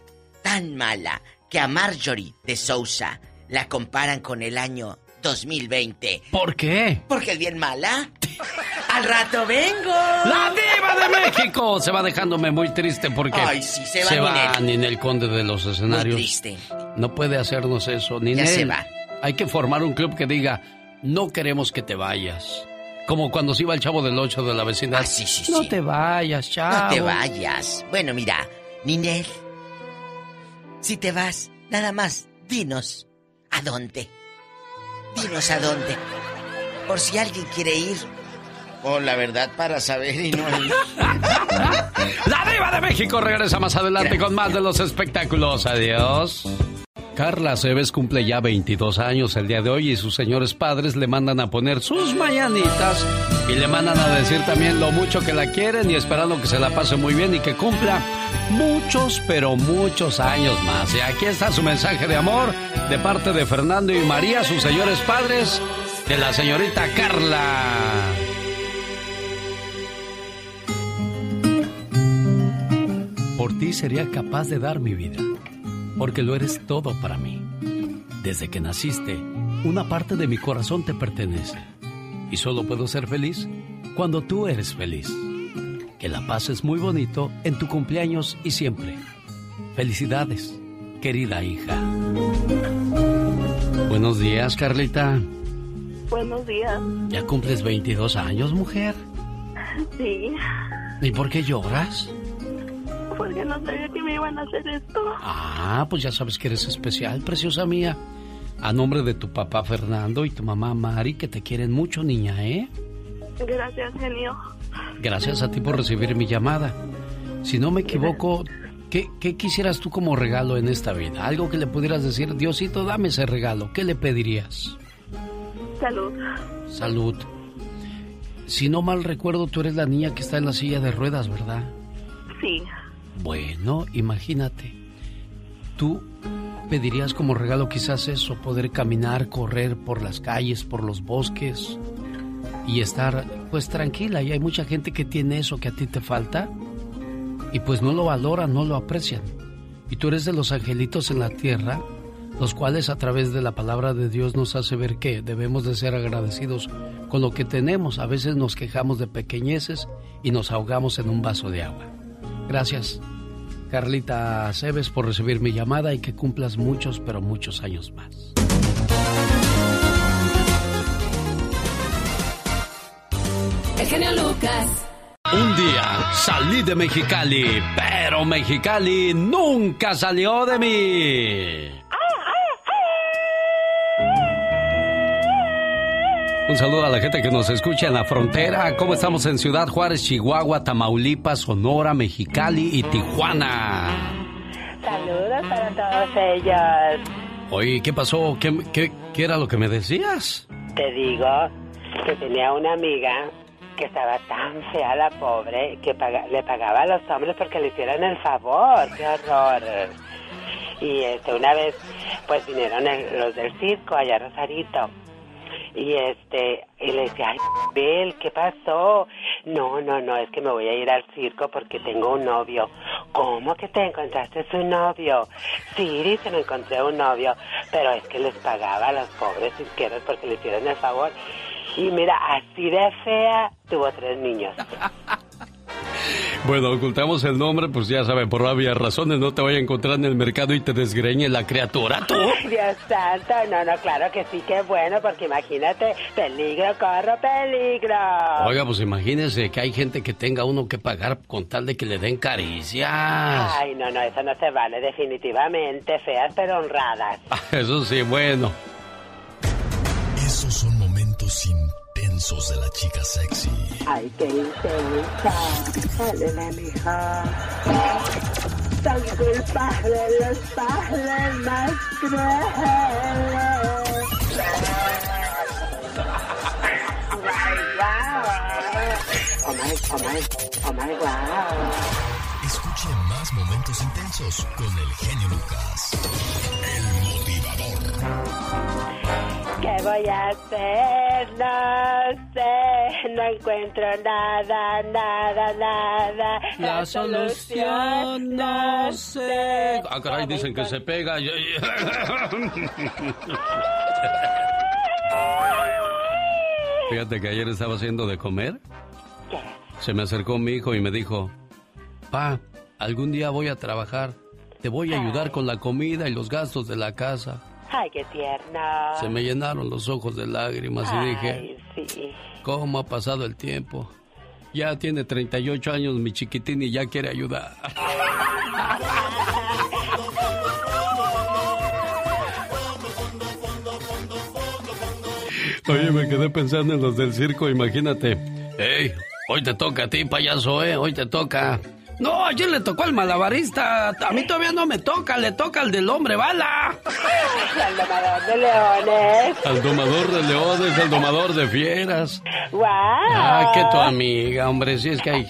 tan mala que a Marjorie de Sousa la comparan con el año 2020.
¿Por qué?
Porque es bien mala. Al rato vengo.
La diva de México se va dejándome muy triste porque
Ay, sí, se va, se va
Ninel Conde de los escenarios.
Muy triste.
No puede hacernos eso, Ninel.
Ya se va.
Hay que formar un club que diga, no queremos que te vayas. Como cuando se iba el chavo del 8 de la vecindad.
Ah, sí, sí,
no te vayas, chavo.
No te vayas. Bueno, mira, Ninel, si te vas, nada más, dinos, ¿a dónde? Dinos a dónde. Por si alguien quiere ir. O la verdad para saber y no ir.
La Diva de México regresa más adelante con más de los espectáculos. Adiós. Carla Cebes cumple ya 22 años el día de hoy y sus señores padres le mandan a poner sus mañanitas y le mandan a decir también lo mucho que la quieren y esperando que se la pase muy bien y que cumpla muchos, pero muchos años más. Y aquí está su mensaje de amor de parte de Fernando y María, sus señores padres, de la señorita Carla. Por ti sería capaz de dar mi vida porque lo eres todo para mí. Desde que naciste, una parte de mi corazón te pertenece. Y solo puedo ser feliz cuando tú eres feliz. Que la paz es muy bonito en tu cumpleaños y siempre. Felicidades, querida hija. Buenos días, Carlita.
Buenos días.
¿Ya cumples 22 años, mujer?
Sí.
¿Y por qué lloras?
porque no sabía que me iban a hacer esto.
Ah, pues ya sabes que eres especial, preciosa mía. A nombre de tu papá Fernando y tu mamá Mari, que te quieren mucho, niña, ¿eh?
Gracias, genio.
Gracias a ti por recibir mi llamada. Si no me equivoco, ¿qué, ¿qué, quisieras tú como regalo en esta vida? Algo que le pudieras decir, Diosito, dame ese regalo. ¿Qué le pedirías?
Salud.
Salud. Si no mal recuerdo, tú eres la niña que está en la silla de ruedas, ¿verdad?
Sí.
Bueno, imagínate. Tú pedirías como regalo quizás eso, poder caminar, correr por las calles, por los bosques y estar pues tranquila. Y hay mucha gente que tiene eso que a ti te falta y pues no lo valoran, no lo aprecian. Y tú eres de los angelitos en la tierra, los cuales a través de la palabra de Dios nos hace ver que debemos de ser agradecidos con lo que tenemos. A veces nos quejamos de pequeñeces y nos ahogamos en un vaso de agua. Gracias, Carlita Cebes, por recibir mi llamada y que cumplas muchos, pero muchos años más.
El genio Lucas.
Un día salí de Mexicali, pero Mexicali nunca salió de mí. Un saludo a la gente que nos escucha en la frontera. ¿Cómo estamos en Ciudad Juárez, Chihuahua, Tamaulipas, Sonora, Mexicali y Tijuana?
Saludos para todos ellos.
Oye, ¿qué pasó? ¿Qué, qué, qué era lo que me decías?
Te digo que tenía una amiga que estaba tan fea la pobre que le pagaba a los hombres porque le hicieran el favor. ¡Qué horror! Y este, una vez, pues vinieron los del circo allá Rosarito y este, y le decía, ay, Bel, ¿qué pasó? No, no, no, es que me voy a ir al circo porque tengo un novio. ¿Cómo que te encontraste su novio? Sí, dice, me encontré un novio, pero es que les pagaba a los pobres izquierdos porque le hicieron el favor. Y mira, así de fea, tuvo tres niños.
Bueno, ocultamos el nombre, pues ya sabe, por obvias razones no te vaya a encontrar en el mercado y te desgreñe la criatura, tú.
Dios santo, no, no, claro que sí, qué bueno, porque imagínate, peligro, corro, peligro.
Oiga, pues imagínese que hay gente que tenga uno que pagar con tal de que le den caricias.
Ay, no, no, eso no se vale, definitivamente, feas pero honradas.
Eso sí, bueno.
Esos son momentos intensos de la chica sexy.
Ay, qué intensa. Dale, mija. Tan culpable los padres más crueles. Wow. Oh my, oh my, oh my, wow.
Escuche más momentos intensos con el genio Lucas. El motivador.
¿Qué voy a hacer? No sé, no encuentro nada, nada, nada.
La solución no sé. Ah, caray, dicen que se pega. Fíjate que ayer estaba haciendo de comer. Se me acercó mi hijo y me dijo, Pa, algún día voy a trabajar. Te voy a ayudar con la comida y los gastos de la casa.
Ay, qué tierno.
Se me llenaron los ojos de lágrimas y dije,
sí.
¿cómo ha pasado el tiempo? Ya tiene 38 años mi chiquitín y ya quiere ayudar. Oye, me quedé pensando en los del circo, imagínate. ¡Ey! Hoy te toca a ti, payaso, ¿eh? Hoy te toca. No, ayer le tocó al malabarista. A mí todavía no me toca, le toca al del hombre bala.
Al domador de leones.
Al domador de leones, al domador de fieras.
¡Wow!
Ah, que tu amiga, hombre, sí es que hay,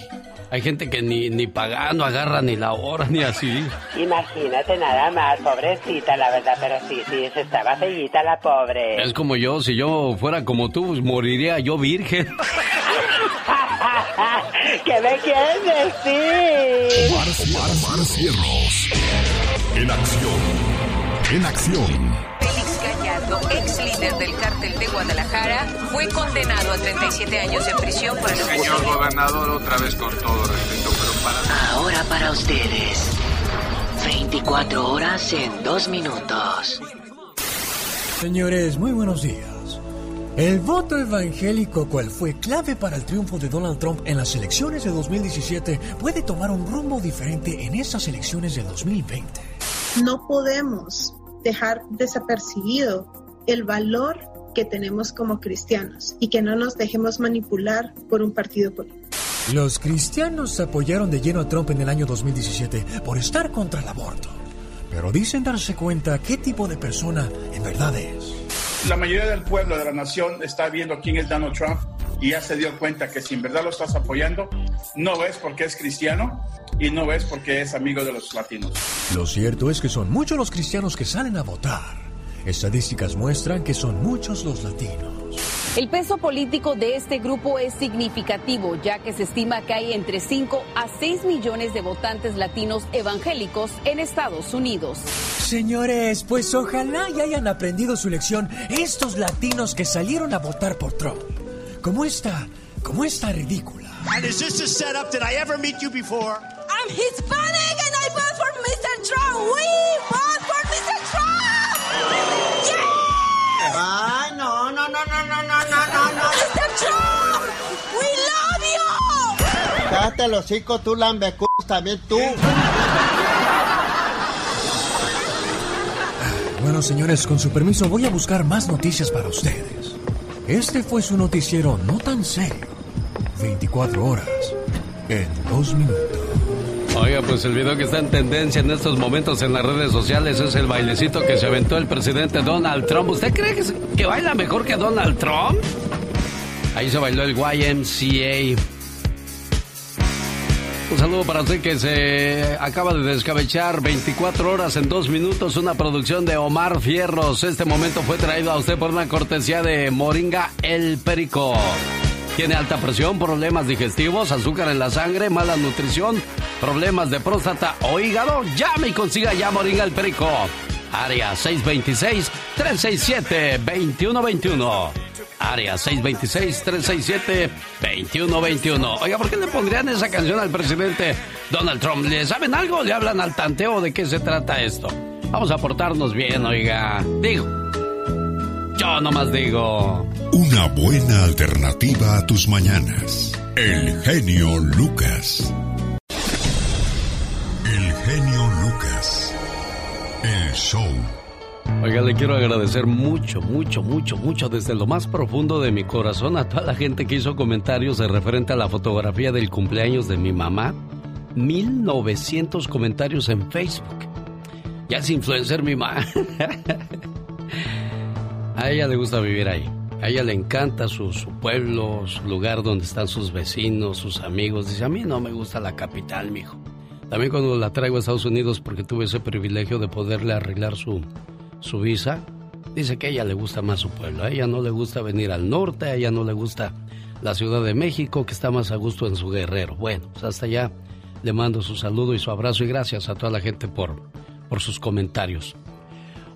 hay gente que ni, ni pagando agarra ni la hora ni así.
Imagínate nada más, pobrecita, la verdad, pero sí, sí, se estaba feillita la pobre.
Es como yo, si yo fuera como tú, pues moriría yo virgen.
¿Qué me quieres decir?
Omar, Omar, Omar Cierros. En acción. En acción.
Félix Gallardo, ex líder del cártel de Guadalajara, fue condenado a 37 años de prisión por el
Señor gobernador, otra vez con todo respeto, pero para...
Ahora para ustedes. 24 horas en 2 minutos.
Señores, muy buenos días. El voto evangélico, cual fue clave para el triunfo de Donald Trump en las elecciones de 2017, puede tomar un rumbo diferente en esas elecciones de 2020.
No podemos dejar desapercibido el valor que tenemos como cristianos y que no nos dejemos manipular por un partido político.
Los cristianos apoyaron de lleno a Trump en el año 2017 por estar contra el aborto. Pero dicen darse cuenta qué tipo de persona en verdad es.
La mayoría del pueblo de la nación está viendo quién es Donald Trump y ya se dio cuenta que si en verdad lo estás apoyando, no es porque es cristiano y no es porque es amigo de los latinos.
Lo cierto es que son muchos los cristianos que salen a votar. Estadísticas muestran que son muchos los latinos.
El peso político de este grupo es significativo, ya que se estima que hay entre 5 a 6 millones de votantes latinos evangélicos en Estados Unidos.
Señores, pues ojalá y hayan aprendido su lección estos latinos que salieron a votar por Trump. Como esta, como esta ridícula.
And is this a setup? Did I ever meet you before?
I'm Hispanic and I vote for Mr. Trump. We vote for Mr. Trump. Yeah.
Ay, no, no, no, no, no, no, no, no,
Mr. Trump, we love you.
Cállate el hocico, tú lambecus, también tú.
Bueno, señores, con su permiso voy a buscar más noticias para ustedes. Este fue su noticiero no tan serio. 24 horas en 2 minutos.
Oiga, pues el video que está en tendencia en estos momentos en las redes sociales es el bailecito que se aventó el presidente Donald Trump. ¿Usted cree que, baila mejor que Donald Trump? Ahí se bailó el YMCA. Un saludo para usted que se acaba de descabechar 24 horas en 2 minutos, una producción de Omar Fierros. Este momento fue traído a usted por una cortesía de Moringa El Perico. Tiene alta presión, problemas digestivos, azúcar en la sangre, mala nutrición, problemas de próstata o hígado. Llame y consiga ya Moringa El Perico. Área 626-367-2121.
área 626-367-2121. Oiga, ¿por qué le pondrían esa canción al presidente Donald Trump? ¿Le saben algo? ¿Le hablan al tanteo? ¿De qué se trata esto? Vamos a portarnos bien, oiga. Digo, yo nomás digo.
Una buena alternativa a tus mañanas. El genio Lucas. El genio Lucas. El show.
Oiga, le quiero agradecer mucho, mucho, mucho, mucho desde lo más profundo de mi corazón a toda la gente que hizo comentarios de referente a la fotografía del cumpleaños de mi mamá. 1900 comentarios en Facebook. Ya es influencer mi mamá. a ella le gusta vivir ahí. A ella le encanta su, pueblo, su lugar donde están sus vecinos, sus amigos. Dice, a mí no me gusta la capital, mijo. También cuando la traigo a Estados Unidos porque tuve ese privilegio de poderle arreglar su, su visa, dice que a ella le gusta más su pueblo. A ella no le gusta venir al norte, a ella no le gusta la Ciudad de México, que está más a gusto en su guerrero. Bueno, pues hasta allá le mando su saludo y su abrazo y gracias a toda la gente por, por sus comentarios.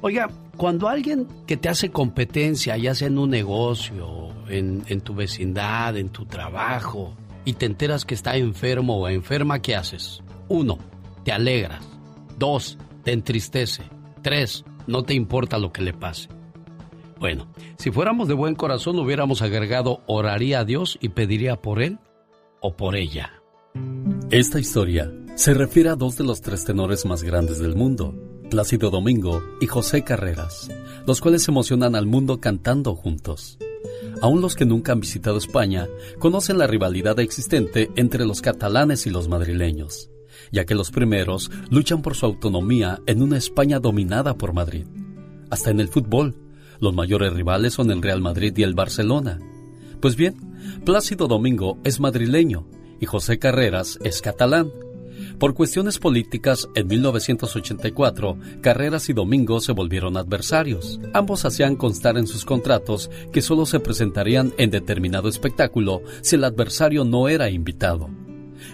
Oiga, cuando alguien que te hace competencia, ya sea en un negocio, en, tu vecindad, en tu trabajo, y te enteras que está enfermo o enferma, ¿qué haces? Uno, te alegras. Dos, te entristece. Tres, no te importa lo que le pase. Bueno, si fuéramos de buen corazón hubiéramos agregado oraría a Dios y pediría por él o por ella.
Esta historia se refiere a dos de los tres tenores más grandes del mundo, Plácido Domingo y José Carreras, los cuales emocionan al mundo cantando juntos. Aún los que nunca han visitado España conocen la rivalidad existente entre los catalanes y los madrileños, ya que los primeros luchan por su autonomía en una España dominada por Madrid. Hasta en el fútbol, los mayores rivales son el Real Madrid y el Barcelona. Pues bien, Plácido Domingo es madrileño y José Carreras es catalán. Por cuestiones políticas, en 1984, Carreras y Domingo se volvieron adversarios. Ambos hacían constar en sus contratos que solo se presentarían en determinado espectáculo si el adversario no era invitado.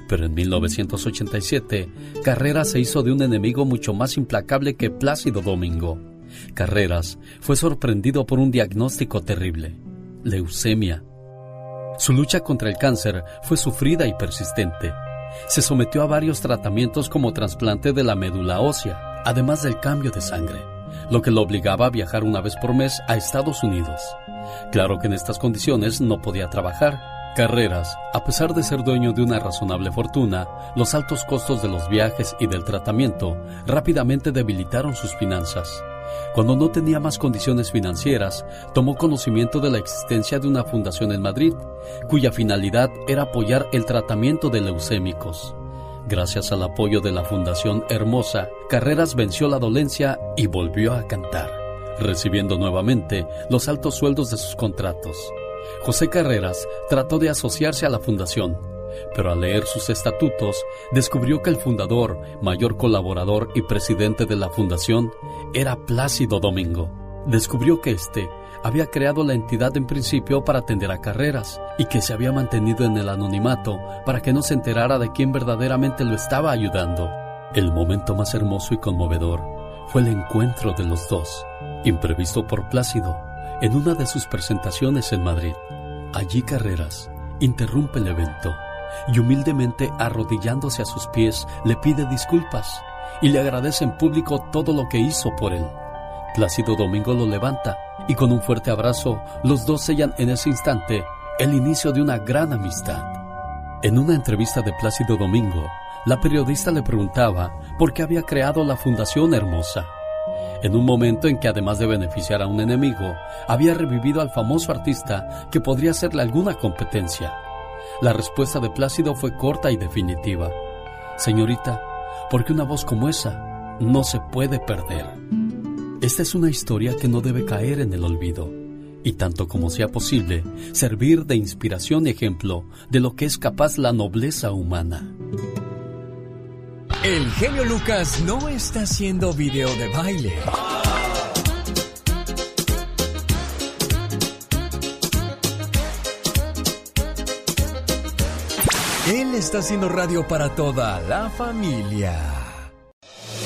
Pero en 1987, Carreras se hizo de un enemigo mucho más implacable que Plácido Domingo. Carreras fue sorprendido por un diagnóstico terrible, leucemia. Su lucha contra el cáncer fue sufrida y persistente. Se sometió a varios tratamientos como trasplante de la médula ósea, además del cambio de sangre, lo que lo obligaba a viajar una vez por mes a Estados Unidos. Claro que en estas condiciones no podía trabajar. Carreras, a pesar de ser dueño de una razonable fortuna, los altos costos de los viajes y del tratamiento rápidamente debilitaron sus finanzas. Cuando no tenía más condiciones financieras, tomó conocimiento de la existencia de una fundación en Madrid, cuya finalidad era apoyar el tratamiento de leucémicos. Gracias al apoyo de la Fundación Hermosa, Carreras venció la dolencia y volvió a cantar, recibiendo nuevamente los altos sueldos de sus contratos. José Carreras trató de asociarse a la fundación, pero al leer sus estatutos descubrió que el fundador, mayor colaborador y presidente de la fundación era Plácido Domingo. Descubrió que éste había creado la entidad en principio para atender a carreras y que se había mantenido en el anonimato para que no se enterara de quién verdaderamente lo estaba ayudando. El momento más hermoso y conmovedor fue el encuentro de los dos, imprevisto por Plácido, en una de sus presentaciones en Madrid. Allí Carreras interrumpe el evento y humildemente arrodillándose a sus pies le pide disculpas y le agradece en público todo lo que hizo por él. Plácido Domingo lo levanta y con un fuerte abrazo los dos sellan en ese instante el inicio de una gran amistad. En una entrevista de Plácido Domingo, la periodista le preguntaba por qué había creado la Fundación Hermosa. En un momento en que además de beneficiar a un enemigo, había revivido al famoso artista que podría hacerle alguna competencia. La respuesta de Plácido fue corta y definitiva. Señorita, porque una voz como esa no se puede perder. Esta es una historia que no debe caer en el olvido y tanto como sea posible, servir de inspiración y ejemplo de lo que es capaz la nobleza humana.
El genio Lucas no está haciendo video de baile. Él está haciendo radio para toda la familia.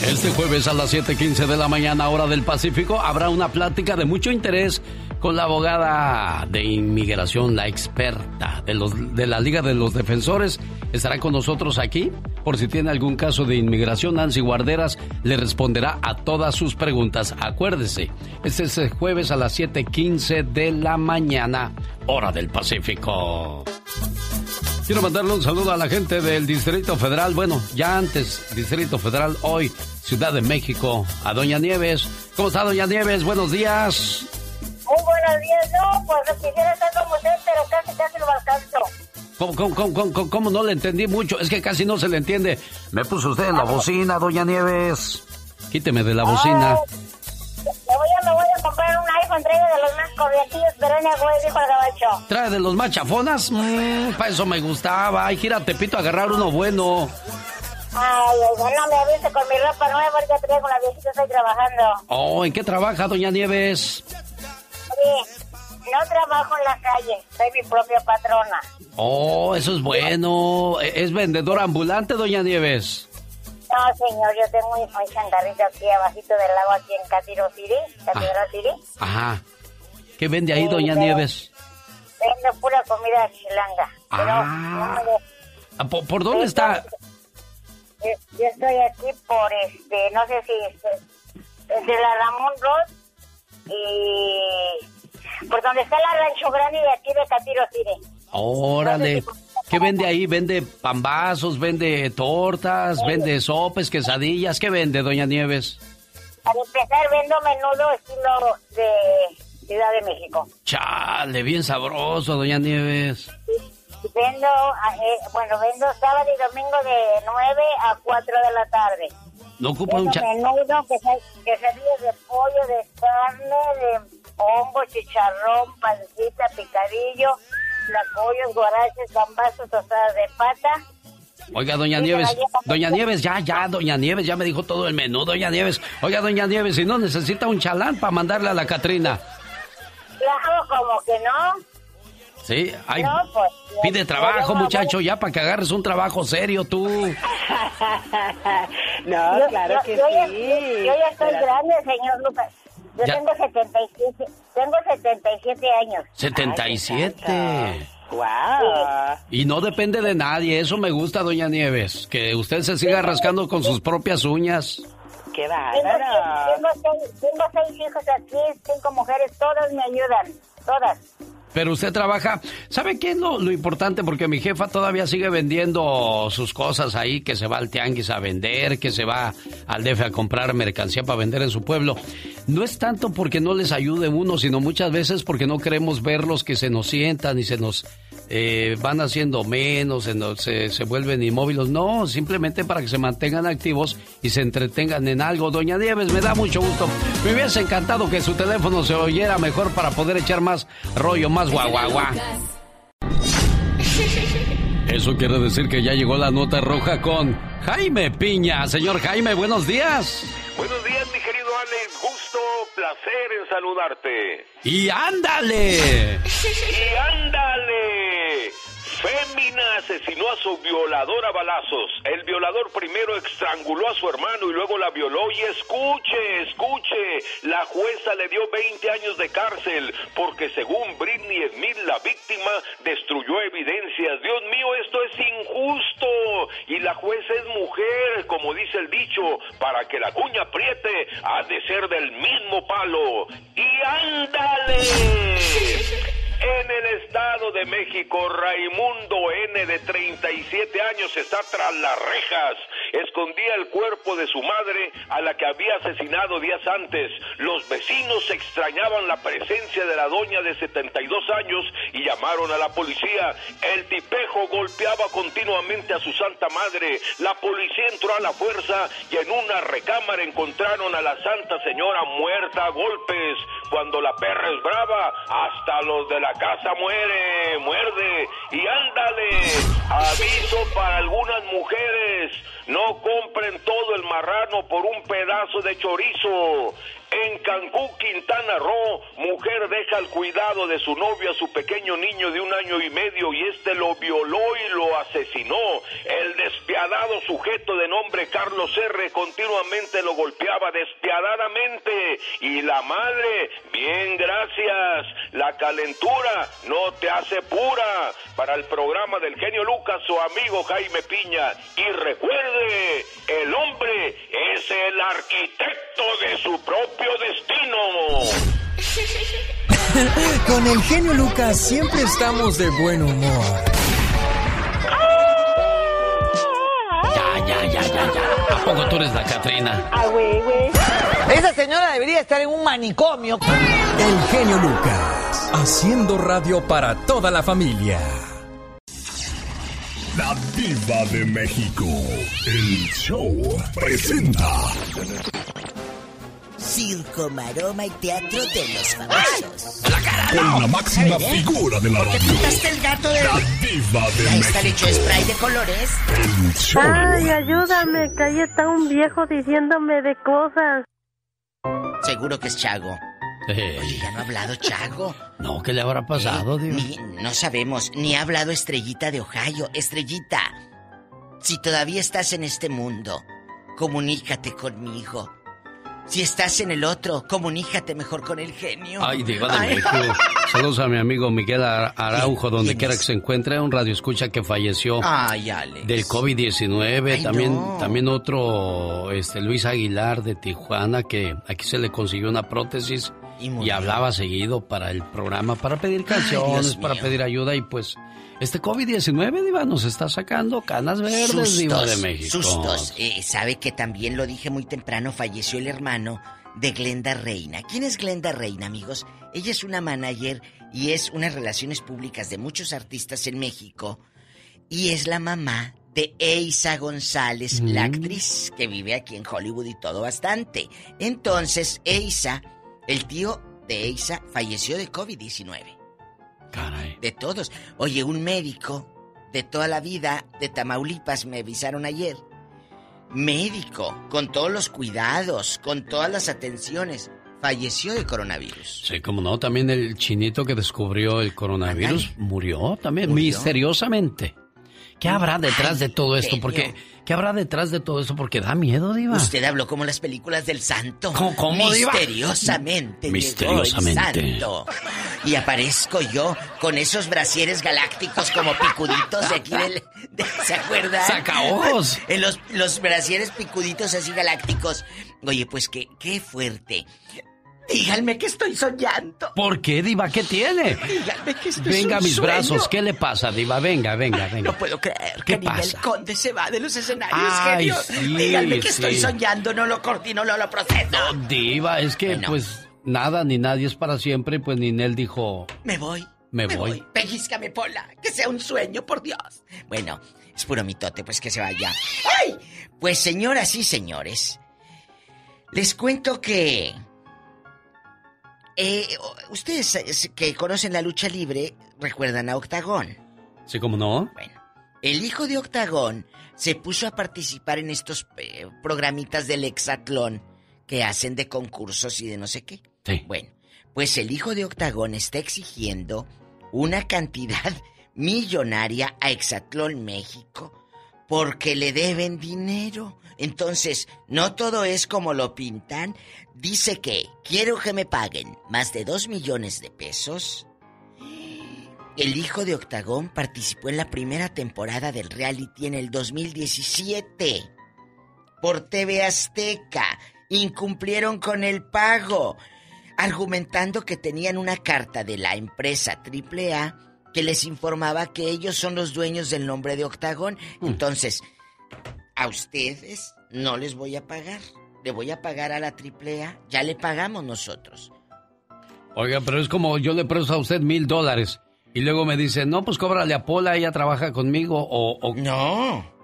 Este jueves a las 7:15 de la mañana, hora del Pacífico, habrá una plática de mucho interés
con la abogada de inmigración, la experta de, los, de la Liga de los Defensores. Estará con nosotros aquí por si tiene algún caso de inmigración. Nancy Guarderas le responderá a todas sus preguntas. Acuérdese, este es el jueves a las 7:15 de la mañana, hora del Pacífico. Quiero mandarle un saludo a la gente del Distrito Federal. Bueno, ya antes, Distrito Federal, hoy, Ciudad de México, a Doña Nieves. ¿Cómo está, Doña Nieves? Buenos días.
Muy buenos días, no, pues quisiera estar como usted, pero casi, casi lo alcanzo.
¿Cómo, cómo, cómo, cómo, cómo no le entendí mucho? Es que casi no se le entiende. Me puso usted en la bocina, Doña Nieves. Quíteme de la bocina.
Me voy a, me voy a comprar un iPhone, traigo de los más corrientillos, pero en güey, dijo el gabacho.
¿Trae de los más chafonas? Mm, para eso me gustaba. Ay, gira Tepito a agarrar uno bueno.
Ay, ay, no me avise con mi ropa nueva, ya traigo la viejita, estoy trabajando.
Oh, ¿en qué trabaja, Doña Nieves?
Sí, no trabajo en la calle, soy mi propia patrona.
Oh, eso es bueno. ¿Es vendedora ambulante, Doña Nieves?
No, señor, yo tengo un, un changarrito aquí abajito del lago, aquí en Catiro City, Catiro
ah.
City.
Ajá. ¿Qué vende ahí, Doña Nieves?
Vendo pura comida chilanga.
Ah.
Pero,
¿Por, por dónde está?
Yo, yo estoy aquí por, este, no sé si, este, de la Ramón Ross y por donde está la Rancho Grande de aquí de Catiro City.
Órale. ¿Qué vende ahí? ¿Vende pambazos? ¿Vende tortas? ¿Vende sopes, quesadillas? ¿Qué vende, Doña Nieves?
Para empezar, vendo menudo estilo de Ciudad de México.
Chale, bien sabroso, Doña Nieves.
Vendo, eh, bueno, vendo sábado y domingo de 9 a 4 de la tarde.
No ocupa un cha...
menudo, quesadillas de pollo, de carne, de hongo, chicharrón, pancita, picadillo, tlacoyos, guaraches, gambazos, tostadas de pata.
Oiga, doña Nieves, doña Nieves, ya, ya, doña Nieves, ya me dijo todo el menú, doña Nieves. Oiga, doña Nieves, si no necesita un chalán para mandarle a la Catrina.
Claro, como que no.
Sí, ay,
No, pues,
pide trabajo, muchacho, ya para que agarres un trabajo serio tú.
no,
Yo-
claro
yo-
que
yo ya-
sí.
Yo ya estoy grande, señor Lucas. Yo
Ya-
tengo 77, tengo 77 años.
77.
Wow.
Y no depende de nadie, eso me gusta, doña Nieves, que usted se siga rascando con sus propias uñas.
Qué
Tengo,
bárbaro.
tengo seis, tengo seis hijos aquí, cinco mujeres, todas me ayudan, todas.
Pero usted trabaja, ¿sabe qué es lo, importante? Porque mi jefa todavía sigue vendiendo sus cosas ahí, que se va al tianguis a vender, que se va al DF a comprar mercancía para vender en su pueblo. No es tanto porque no les ayude uno, sino muchas veces porque no queremos verlos que se nos sientan y se nos eh, van haciendo menos, se, se vuelven inmóviles. No, simplemente para que se mantengan activos y se entretengan en algo. Doña Nieves, me da mucho gusto. Me hubiese encantado que su teléfono se oyera mejor para poder echar más rollo, más guau, guau, guau. Eso quiere decir que ya llegó la nota roja con Jaime Piña. Señor Jaime, buenos días.
Buenos días, mi querido Alex. Gusto, placer en saludarte.
Y ándale.
¡Y ándale! Fémina asesinó a su violador a balazos. El violador primero estranguló a su hermano y luego la violó. Y escuche, escuche, la jueza le dio 20 años de cárcel porque según Britney Smith, la víctima destruyó evidencias. Dios mío, esto es injusto. Y la jueza es mujer, como dice el dicho, para que la cuña apriete, ha de ser del mismo palo. ¡Y ándale! En el Estado de México, Raimundo N. de 37 años está tras las rejas. Escondía el cuerpo de su madre a la que había asesinado días antes. Los vecinos extrañaban la presencia de la doña de 72 años y llamaron a la policía. El tipejo golpeaba continuamente a su santa madre. La policía entró a la fuerza y en una recámara encontraron a la santa señora muerta a golpes. Cuando la perra es brava, hasta los de la casa muere, muerde y ándale. Aviso para algunas mujeres, no compren todo el marrano por un pedazo de chorizo. En Cancún, Quintana Roo, mujer deja al cuidado de su novio a su pequeño niño de un año y medio y este lo violó y lo asesinó. El despiadado sujeto de nombre Carlos R. continuamente lo golpeaba despiadadamente y la madre, bien gracias, la calentura no te hace pura para el programa del genio Lucas, su amigo Jaime Piña. Y recuerde, el hombre es el arquitecto de su propio destino.
Con el genio Lucas siempre estamos de buen humor.
Poco tú eres la Catrina?
Ah, güey, güey. Esa señora debería estar en un manicomio.
El genio Lucas, haciendo radio para toda la familia.
La Diva de México. El show presenta.
Circo, maroma y teatro de los famosos.
Con la máxima figura de la
¿Por qué
radio.
pintaste el gato de
La Diva de
Ahí está el
México.
hecho spray de colores.
El show.
Ay, ayúdame, que ahí está un viejo diciéndome de cosas.
Seguro que es Chago. Oye, ya no ha hablado Chago.
No, ¿qué le habrá pasado,
Eh,
Diva?
ni- no sabemos, ni ha hablado Estrellita de Ohio. Estrellita, si todavía estás en este mundo, comunícate conmigo. Si estás en el otro, comunícate mejor con el genio.
Ay, Diva de. México. Saludos a mi amigo Miguel Ar- Araujo, donde
¿Quién
quiera que se encuentre, un radio escucha que falleció
Ay, Alex.
del COVID-19.
Ay,
También,
no.
también otro, este Luis Aguilar de Tijuana, que aquí se le consiguió una prótesis y, hablaba seguido para el programa, para pedir canciones, para pedir ayuda. Y pues, este COVID-19, Diva, nos está sacando canas verdes, Diva de México.
Sustos. Eh, sabe que también lo dije muy temprano, falleció el hermano de Glenda Reina. ¿Quién es Glenda Reina, amigos? Ella es una manager y es unas relaciones públicas de muchos artistas en México. Y es la mamá de Eisa González, la actriz que vive aquí en Hollywood y todo bastante. Entonces, Eisa, el tío de Eisa, falleció de COVID-19.
Caray.
De todos. Oye, un médico de toda la vida de Tamaulipas me avisaron ayer. Médico, con todos los cuidados, con todas las atenciones, falleció de coronavirus.
Sí, como no, también el chinito que descubrió el coronavirus murió también misteriosamente. ¿Qué habrá detrás de todo esto?
genio.
Porque ¿qué habrá detrás de todo esto? Porque da miedo, diva.
Usted habló como las películas del santo.
¿Cómo, cómo, diva?
Misteriosamente. llegó
Misteriosamente.
el santo. Y aparezco yo con esos brasieres galácticos como picuditos de aquí del... de- ¿Se acuerdan?
¡Sacaojos!
En los, los brasieres picuditos así galácticos. Oye, pues qué, qué fuerte. Díganme que estoy soñando.
¿Por qué, diva? ¿Qué tiene?
Díganme que esto es
Venga a mis
sueño.
brazos. ¿Qué le pasa, diva? Venga, venga, venga.
No puedo creer
¿Qué
que
pasa?
Conde se va de los escenarios,
Ay,
genio.
sí,
Díganme que estoy soñando, no lo coordino, no lo proceso.
Diva, es que pues nada ni nadie es para siempre, pues Ninel dijo,
Me voy.
me, voy.
Pellizcame, Pola. Que sea un sueño, por Dios. Bueno, es puro mitote, pues que se vaya. ¡Ay! Pues, señoras y señores, les cuento que. Eh, ustedes eh, que conocen la lucha libre recuerdan a Octagón.
Sí, como no.
El hijo de Octagón se puso a participar en estos eh, programitas del hexatlón que hacen de concursos y de no sé qué. Bueno, pues el hijo de Octagón está exigiendo una cantidad millonaria a Hexatlón México porque le deben dinero. Entonces, no todo es como lo pintan. Dice que quiero que me paguen más de dos millones de pesos. El hijo de Octagón participó en la primera temporada del reality en el 2017 por TV Azteca. Incumplieron con el pago, argumentando que tenían una carta de la empresa AAA que les informaba que ellos son los dueños del nombre de Octagón. Entonces, a ustedes no les voy a pagar. Le voy a pagar a la AAA. Ya le pagamos nosotros.
Oiga, pero es como yo le presto a usted mil dólares y luego me dice, no, pues cóbrale a Pola, ella trabaja conmigo o... o
no.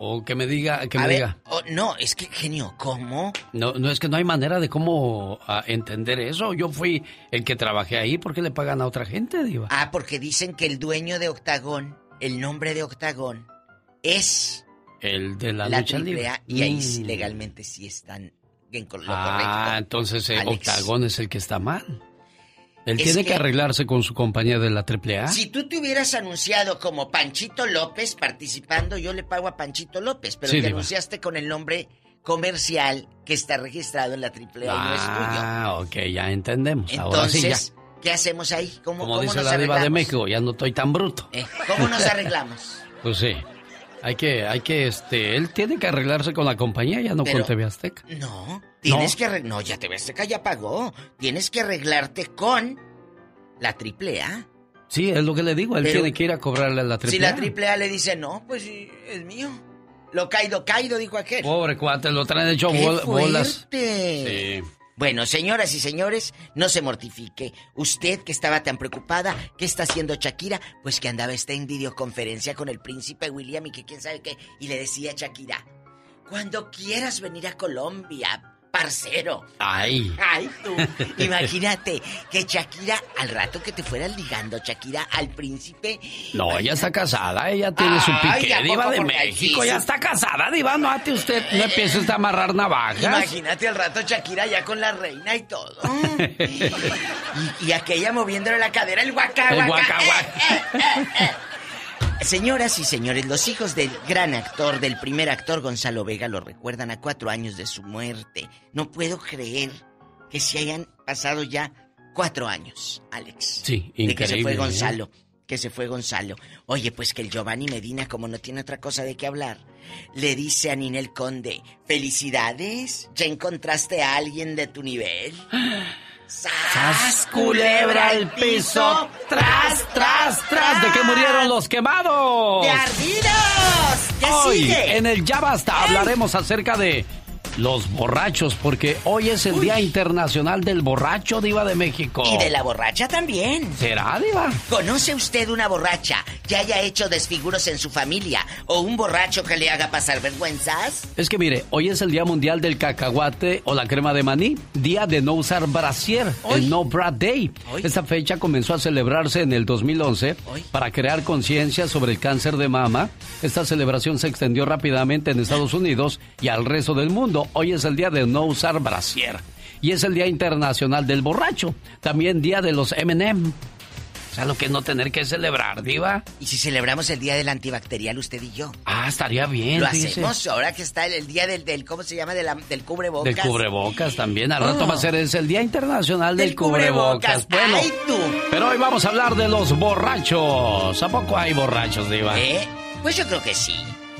O que me diga, que
a
me
ver,
diga.
oh, no, es que genio, ¿cómo?
No, no es que no hay manera de cómo ah, entender eso. Yo fui el que trabajé ahí, ¿por qué le pagan a otra gente, Diva?
Ah, porque dicen que el dueño de Octagón, el nombre de Octagón, es
El de la,
la,
lucha
AAA
libre.
y ahí
Mm.
legalmente sí están en lo
Ah,
correcto.
entonces eh. Octagón es el que está mal. Él
Es
tiene que
que-
arreglarse con su compañía de la AAA.
Si tú te hubieras anunciado como Panchito López participando, yo le pago a Panchito López, pero
Sí,
te
Diva.
anunciaste con el nombre comercial que está registrado en la AAA y no es tuyo.
Ah, ok, ya entendemos. Ahora sí, ya.
Entonces, ¿qué hacemos ahí? ¿Cómo,
Como
cómo
dice
nos
la diva de? México, ya no estoy tan bruto.
Eh, ¿Cómo nos arreglamos?
Pues sí. Hay que, hay que, este, él tiene que arreglarse con la compañía, ya no
Pero-
con TV Azteca.
No, tienes
¿No?
que arreglar. No, ya te Azteca ya pagó. Tienes que arreglarte con la AAA.
Sí, es lo que le digo, él
Pero-
tiene que ir a cobrarle a la AAA.
Si la AAA le dice no, pues sí, es mío. Lo caído, caído, dijo aquel.
Pobre cuate, lo traen hecho
¡Qué
bol- bolas.
fuerte!
Sí.
Bueno, señoras y señores, no se mortifique. Usted que estaba tan preocupada, ¿qué está haciendo Shakira? Pues que andaba esta en videoconferencia con el príncipe William y que quién sabe qué. Y le decía a Shakira, cuando quieras venir a Colombia, parcero.
Ay.
Ay, tú. Imagínate que Shakira, al rato que te fueras ligando, Shakira, al príncipe.
No, ella está casada, ella tiene su
Ay,
pique,
¿a poco?
diva de México, ya está casada, diva, no ate usted, no empiece usted a amarrar navajas.
Imagínate al rato Shakira ya con la reina y todo. y, y aquella moviéndole la cadera, el guaca,
El
guaca.
guaca, guaca.
Señoras y señores, los hijos del gran actor, del primer actor Gonzalo Vega, lo recuerdan a cuatro años de su muerte. No puedo creer que se hayan pasado ya cuatro años, Alex.
Sí,
De que se
increíble,
fue
¿eh?
Gonzalo. Que se fue Gonzalo. Oye, pues que el Giovanni Medina, como no tiene otra cosa de qué hablar, le dice a Ninel Conde: ¡Felicidades! ¿Ya encontraste a alguien de tu nivel? ¡Sas,
culebra al piso! ¡Tras, tras, tras! ¿De qué murieron los quemados?
¡De ardidos! ¿Qué
Hoy,
sigue?
en el Ya Basta, hablaremos acerca de los borrachos, porque hoy es el Día Internacional del Borracho, Diva de México.
Y de la borracha también.
¿Será, Diva?
¿Conoce usted una borracha que haya hecho desfiguros en su familia o un borracho que le haga pasar vergüenzas?
Es que mire, hoy es el Día Mundial del Cacahuate o la crema de maní, día de no usar brasier, el No Bra Day. Esta fecha comenzó a celebrarse en el 2011 para crear conciencia sobre el cáncer de mama. Esta celebración se extendió rápidamente en Estados Unidos y al resto del mundo. Hoy es el día de no usar brasier y es el Día Internacional del Borracho, también día de los M&M. O sea, lo que es no tener que celebrar, diva.
¿Y si celebramos el día del antibacterial usted y yo?
Ah, estaría bien.
Lo hacemos ahora que está el, el día del, del, ¿cómo se llama? De la- del cubrebocas.
Del cubrebocas también. Al rato
Oh.
va a ser es el Día Internacional del,
Del
cubrebocas.
cubrebocas.
Bueno,
Ay, tú.
pero hoy vamos a hablar de los borrachos. ¿A poco hay borrachos, Diva?
¿Eh? Pues yo creo que sí.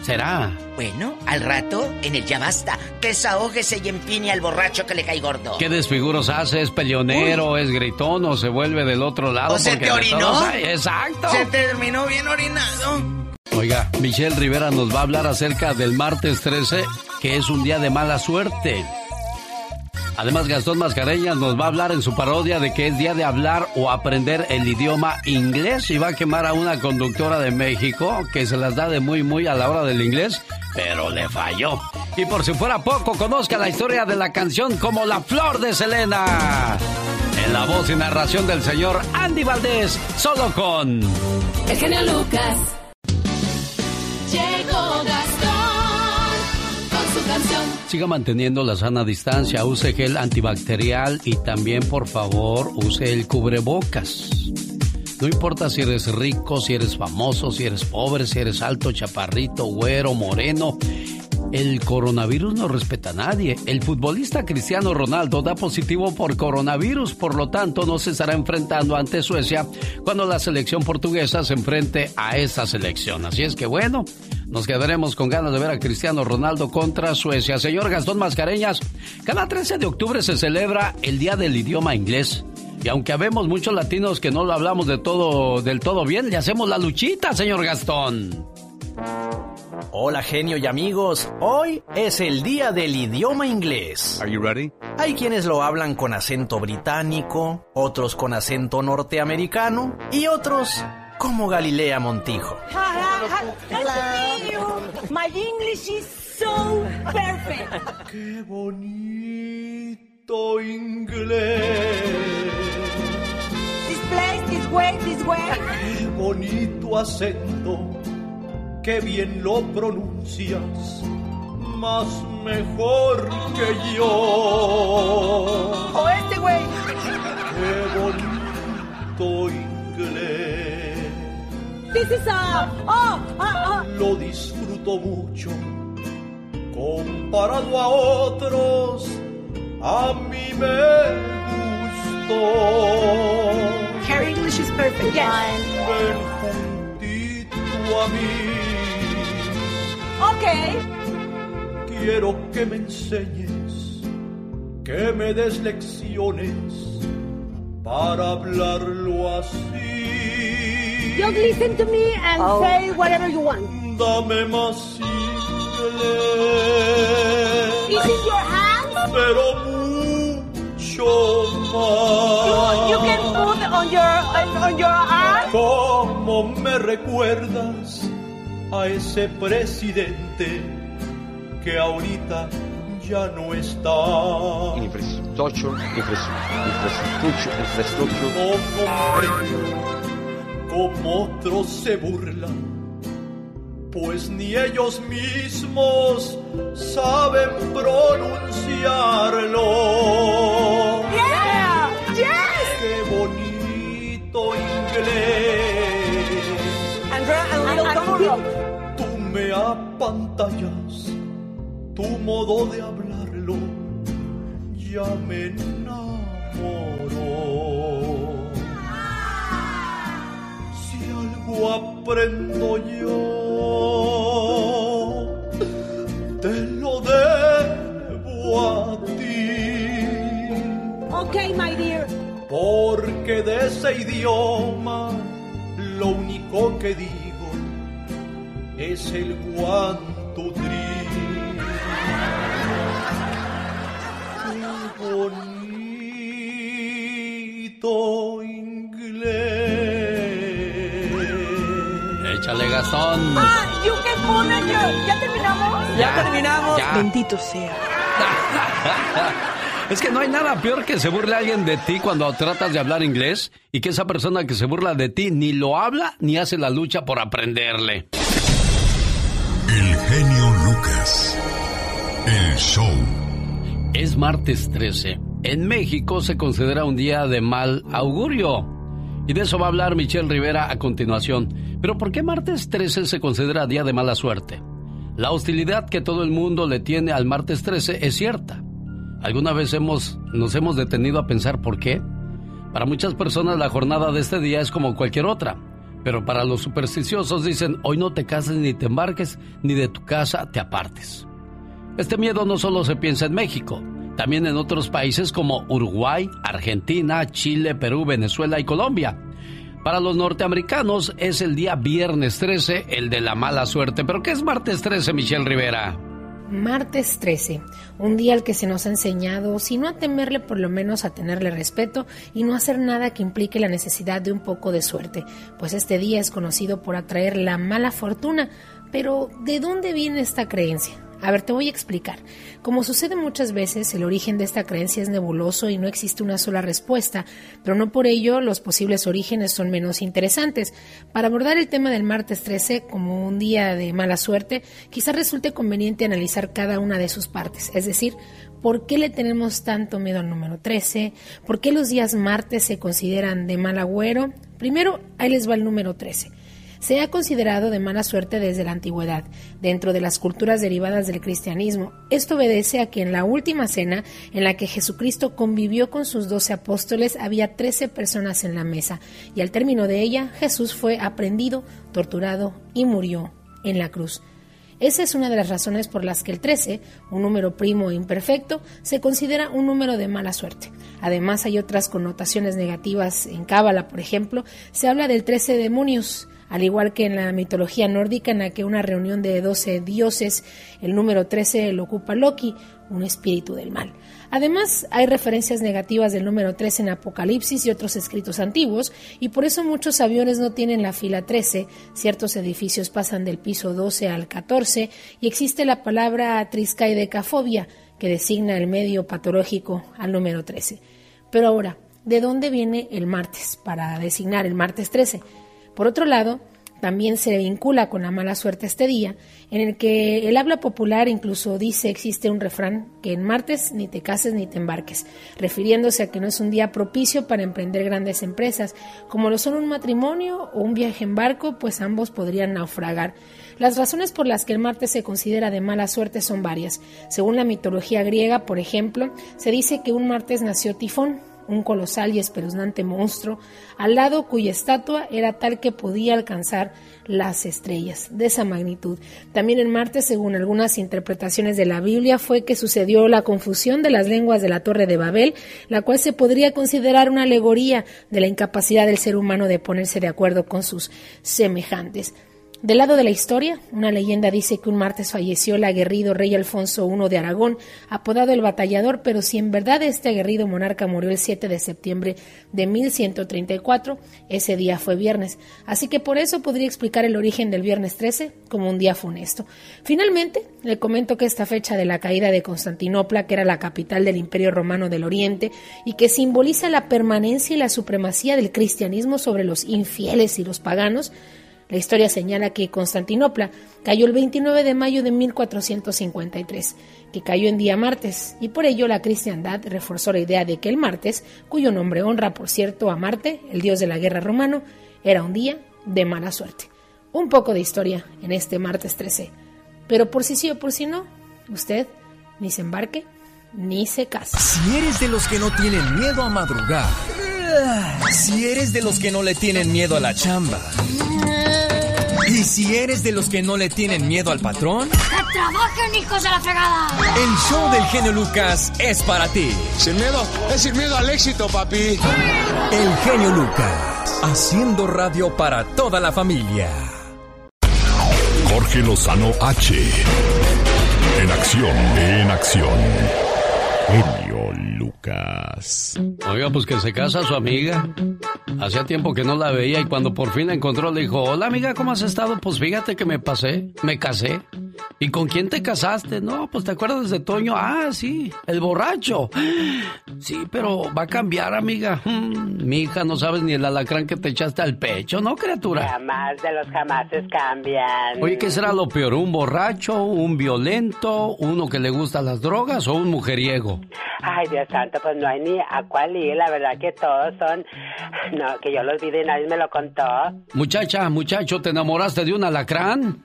¿Será?
Bueno, al rato, en el ya basta, desahógese y empine al borracho que le cae gordo.
¿Qué desfiguros hace? ¿Es peleonero? ¿Es gritón? ¿O se vuelve del otro lado?
¿O se te orinó?
Exacto.
Se terminó bien orinado.
Oiga, Michelle Rivera nos va a hablar acerca del martes 13, que es un día de mala suerte. Además, Gastón Mascareñas nos va a hablar en su parodia de que es día de hablar o aprender el idioma inglés y va a quemar a una conductora de México que se las da de muy muy a la hora del inglés, pero le falló. Y por si fuera poco, conozca la historia de la canción como La Flor de Selena. En la voz y narración del señor Andy Valdés, solo con...
El genio Lucas.
Siga manteniendo la sana distancia, use gel antibacterial y también, por favor, use el cubrebocas. No importa si eres rico, si eres famoso, si eres pobre, si eres alto, chaparrito, güero, moreno. El coronavirus no respeta a nadie. El futbolista Cristiano Ronaldo da positivo por coronavirus, por lo tanto no se estará enfrentando ante Suecia cuando la selección portuguesa se enfrente a esa selección. Así es que bueno, nos quedaremos con ganas de ver a Cristiano Ronaldo contra Suecia. Señor Gastón Mascareñas, cada 13 de octubre se celebra el Día del Idioma Inglés. Y aunque habemos muchos latinos que no lo hablamos de todo, del todo bien, le hacemos la luchita, señor Gastón.
Hola genio y amigos, hoy es el día del idioma inglés.
Are you ready?
Hay quienes lo hablan con acento británico, otros con acento norteamericano y otros como Galilea Montijo.
My English is so perfect.
Qué bonito inglés.
This place, this way, this way.
Qué bonito acento. Qué bien lo pronuncias. Más mejor que yo.
O este güey.
Qué bonito
This is a. Oh, uh,
Lo disfruto mucho. Comparado a otros, a mí me gustó.
Her English is perfect. Yes.
Ven juntito a mí.
Okay.
Quiero que me enseñes, que me des lecciones para hablarlo así.
Just listen to me and
Oh.
say whatever you want.
Dame más inglés.
Is it your hands?
Pero mucho más.
You, you can put on your on, your arm.
¿Cómo me recuerdas a ese presidente que ahorita ya no está?
Infrastructure, infrastructure, infrastructure.
No comprendo cómo otros se burlan, pues ni ellos mismos saben pronunciarlo.
Yeah. Yes.
Qué bonito inglés.
Andrea, a little tomorrow.
Tú me apantallas, tu modo de hablarlo ya me enamoró. Algo aprendo yo, te lo debo a ti.
Okay, my dear.
Porque de ese idioma lo único que digo es el three. Qué bonito inglés.
Ah, you can put your. ¿Ya terminamos?
Ya, terminamos. ya.
Bendito sea.
Es que no hay nada peor que se burle alguien de ti cuando tratas de hablar inglés y que esa persona que se burla de ti ni lo habla ni hace la lucha por aprenderle.
El genio Lucas. El show.
Es martes 13. En México se considera un día de mal augurio. Y de eso va a hablar Michelle Rivera a continuación. Pero ¿por qué martes 13 se considera día de mala suerte? La hostilidad que todo el mundo le tiene al martes 13 es cierta. ¿Alguna vez hemos, nos hemos detenido a pensar por qué? Para muchas personas la jornada de este día es como cualquier otra. Pero para los supersticiosos dicen, hoy no te cases ni te embarques, ni de tu casa te apartes. Este miedo no solo se piensa en México, también en otros países como Uruguay, Argentina, Chile, Perú, Venezuela y Colombia. Para los norteamericanos es el día viernes 13, el de la mala suerte. ¿Pero qué es martes 13, Michelle Rivera?
Martes 13, un día al que se nos ha enseñado, si no a temerle, por lo menos a tenerle respeto y no hacer nada que implique la necesidad de un poco de suerte, pues este día es conocido por atraer la mala fortuna. Pero, ¿de dónde viene esta creencia? A ver, te voy a explicar. Como sucede muchas veces, el origen de esta creencia es nebuloso y no existe una sola respuesta, pero no por ello los posibles orígenes son menos interesantes. Para abordar el tema del martes 13 como un día de mala suerte, quizás resulte conveniente analizar cada una de sus partes, es decir, ¿Por qué le tenemos tanto miedo al número 13? ¿Por qué los días martes se consideran de mal agüero? Primero, ahí les va el número 13 se ha considerado de mala suerte desde la antigüedad, dentro de las culturas derivadas del cristianismo. Esto obedece a que en la última cena, en la que Jesucristo convivió con sus doce apóstoles, había trece personas en la mesa, y al término de ella, Jesús fue aprendido, torturado y murió en la cruz. Esa es una de las razones por las que el 13, un número primo e imperfecto, se considera un número de mala suerte. Además, hay otras connotaciones negativas. En Cábala, por ejemplo, se habla del 13 demonios, al igual que en la mitología nórdica en la que una reunión de 12 dioses, el número 13 lo ocupa Loki, un espíritu del mal. Además, hay referencias negativas del número 13 en Apocalipsis y otros escritos antiguos, y por eso muchos aviones no tienen la fila 13, ciertos edificios pasan del piso 12 al 14, y existe la palabra triscaidecafobia, que designa el medio patológico al número 13. Pero ahora, ¿de dónde viene el martes para designar el martes 13? Por otro lado, también se vincula con la mala suerte este día, en el que el habla popular incluso dice existe un refrán que en martes ni te cases ni te embarques, refiriéndose a que no es un día propicio para emprender grandes empresas, como lo son un matrimonio o un viaje en barco, pues ambos podrían naufragar. Las razones por las que el martes se considera de mala suerte son varias. Según la mitología griega, por ejemplo, se dice que un martes nació Tifón, un colosal y espeluznante monstruo, al lado cuya estatua era tal que podía alcanzar las estrellas, de esa magnitud. También en Marte, según algunas interpretaciones de la Biblia, fue que sucedió la confusión de las lenguas de la Torre de Babel, la cual se podría considerar una alegoría de la incapacidad del ser humano de ponerse de acuerdo con sus semejantes. Del lado de la historia, una leyenda dice que un martes falleció el aguerrido rey Alfonso I de Aragón, apodado el Batallador, pero si en verdad este aguerrido monarca murió el 7 de septiembre de 1134, ese día fue viernes, así que por eso podría explicar el origen del viernes 13 como un día funesto. Finalmente, le comento que esta fecha de la caída de Constantinopla, que era la capital del Imperio Romano del Oriente y que simboliza la permanencia y la supremacía del cristianismo sobre los infieles y los paganos, la historia señala que Constantinopla cayó el 29 de mayo de 1453, que cayó en día martes, y por ello la cristiandad reforzó la idea de que el martes, cuyo nombre honra por cierto a Marte, el dios de la guerra romano, era un día de mala suerte. Un poco de historia en este martes 13. Pero por si sí o por si no, usted ni se embarque ni se casa.
Si eres de los que no tienen miedo a madrugar, si eres de los que no le tienen miedo a la chamba, y si eres de los que no le tienen miedo al patrón,
¡Que trabajen, hijos de la fregada!
el show del genio Lucas es para ti.
Sin miedo, es sin miedo al éxito, papi.
El genio Lucas, haciendo radio para toda la familia.
Jorge Lozano H. En acción, en acción. Genio Lucas.
Oiga, pues que se casa su amiga. Hacía tiempo que no la veía y cuando por fin la encontró le dijo, hola amiga, ¿cómo has estado? Pues fíjate que me pasé, me casé. ¿Y con quién te casaste? No, pues te acuerdas de Toño. Ah, sí, el borracho. Sí, pero va a cambiar, amiga. Mm, Mi hija no sabes ni el alacrán que te echaste al pecho, ¿no, criatura?
Jamás de los jamases cambian.
Oye, ¿qué será lo peor? ¿Un borracho, un violento, uno que le gustan las drogas o un mujeriego?
Ay, Dios santo, pues no hay ni a cuál ir. La verdad que todos son... No, que yo los vi y nadie me lo contó.
Muchacha, muchacho, ¿te enamoraste de un alacrán?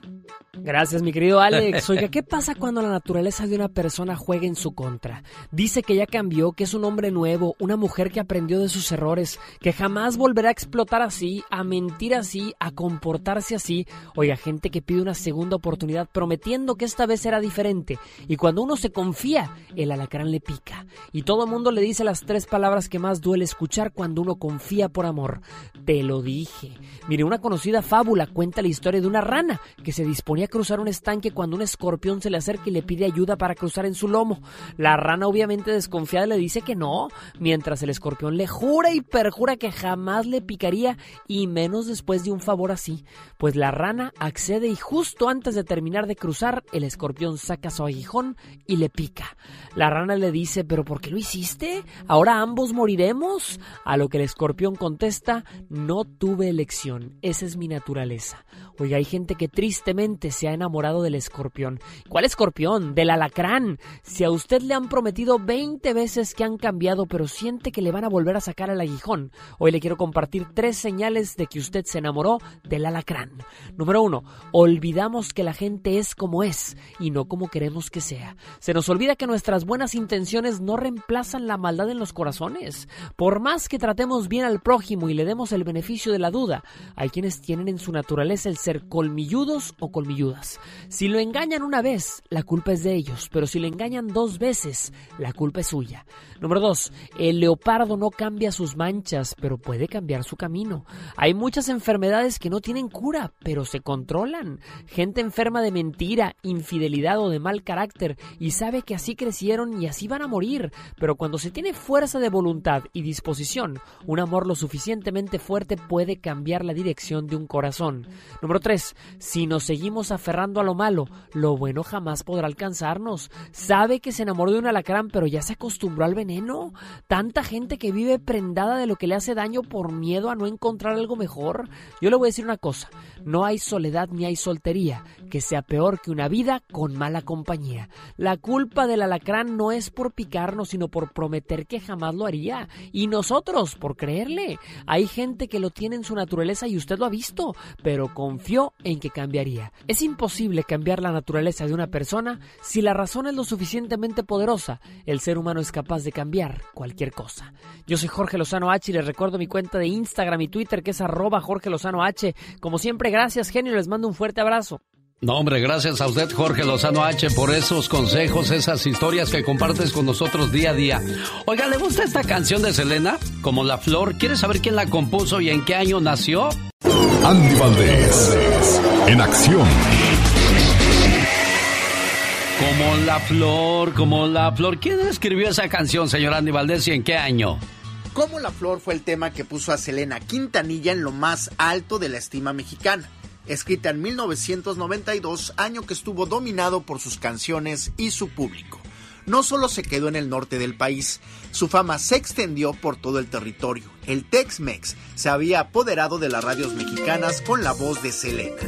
Gracias, mi querido Alex. Oiga, ¿qué pasa cuando la naturaleza de una persona juega en su contra? Dice que ya cambió, que es un hombre nuevo, una mujer que aprendió de sus errores, que jamás volverá a explotar así, a mentir así, a comportarse así. Oiga, gente que pide una segunda oportunidad prometiendo que esta vez será diferente. Y cuando uno se confía, el alacrán le pica. Y todo el mundo le dice las tres palabras que más duele escuchar cuando uno confía por amor. Te lo dije. Mire, una conocida fábula cuenta la historia de una rana que se disponía cruzar un estanque cuando un escorpión se le acerca y le pide ayuda para cruzar en su lomo. La rana obviamente desconfiada le dice que no, mientras el escorpión le jura y perjura que jamás le picaría y menos después de un favor así. Pues la rana accede y justo antes de terminar de cruzar, el escorpión saca su aguijón y le pica. La rana le dice, ¿pero por qué lo hiciste? ¿Ahora ambos moriremos? A lo que el escorpión contesta, no tuve elección, esa es mi naturaleza. Oiga, hay gente que tristemente se ha enamorado del escorpión. ¿Cuál escorpión? Del alacrán. Si a usted le han prometido 20 veces que han cambiado, pero siente que le van a volver a sacar al aguijón, hoy le quiero compartir tres señales de que usted se enamoró del alacrán. Número uno, olvidamos que la gente es como es y no como queremos que sea. Se nos olvida que nuestras buenas intenciones no reemplazan la maldad en los corazones. Por más que tratemos bien al prójimo y le demos el beneficio de la duda, hay quienes tienen en su naturaleza el ser colmilludos o colmilludas. Si lo engañan una vez, la culpa es de ellos, pero si lo engañan dos veces, la culpa es suya. Número dos, el leopardo no cambia sus manchas, pero puede cambiar su camino. Hay muchas enfermedades que no tienen cura, pero se controlan. Gente enferma de mentira, infidelidad o de mal carácter y sabe que así crecieron y así van a morir, pero cuando se tiene fuerza de voluntad y disposición, un amor lo suficientemente fuerte puede cambiar la dirección de un corazón. Número 3. Si nos seguimos aferrando a lo malo, lo bueno jamás podrá alcanzarnos. Sabe que se enamoró de un alacrán, pero ya se acostumbró al veneno. Tanta gente que vive prendada de lo que le hace daño por miedo a no encontrar algo mejor. Yo le voy a decir una cosa, no hay soledad ni hay soltería que sea peor que una vida con mala compañía. La culpa del alacrán no es por picarnos, sino por prometer que jamás lo haría. Y nosotros, por creerle. Hay gente que lo tiene en su naturaleza y usted lo ha visto, pero confió en que cambiaría. Es imposible cambiar la naturaleza de una persona si la razón es lo suficientemente poderosa. El ser humano es capaz de cambiar cualquier cosa. Yo soy Jorge Lozano H y les recuerdo mi cuenta de Instagram y Twitter que es arroba Jorge Lozano H. Como siempre, gracias genio, les mando un fuerte abrazo.
No, hombre, gracias a usted, Jorge Lozano H, por esos consejos, esas historias que compartes con nosotros día a día. Oiga, ¿le gusta esta canción de Selena? Como La Flor. ¿Quiere saber quién la compuso y en qué año nació?
Andy Valdés, en acción.
Como La Flor, como La Flor. ¿Quién escribió esa canción, señor Andy Valdés, y en qué año?
Como la flor fue el tema que puso a Selena Quintanilla en lo más alto de la estima mexicana escrita en 1992, año que estuvo dominado por sus canciones y su público. No solo se quedó en el norte del país, su fama se extendió por todo el territorio. El Tex-Mex se había apoderado de las radios mexicanas con la voz de Selena.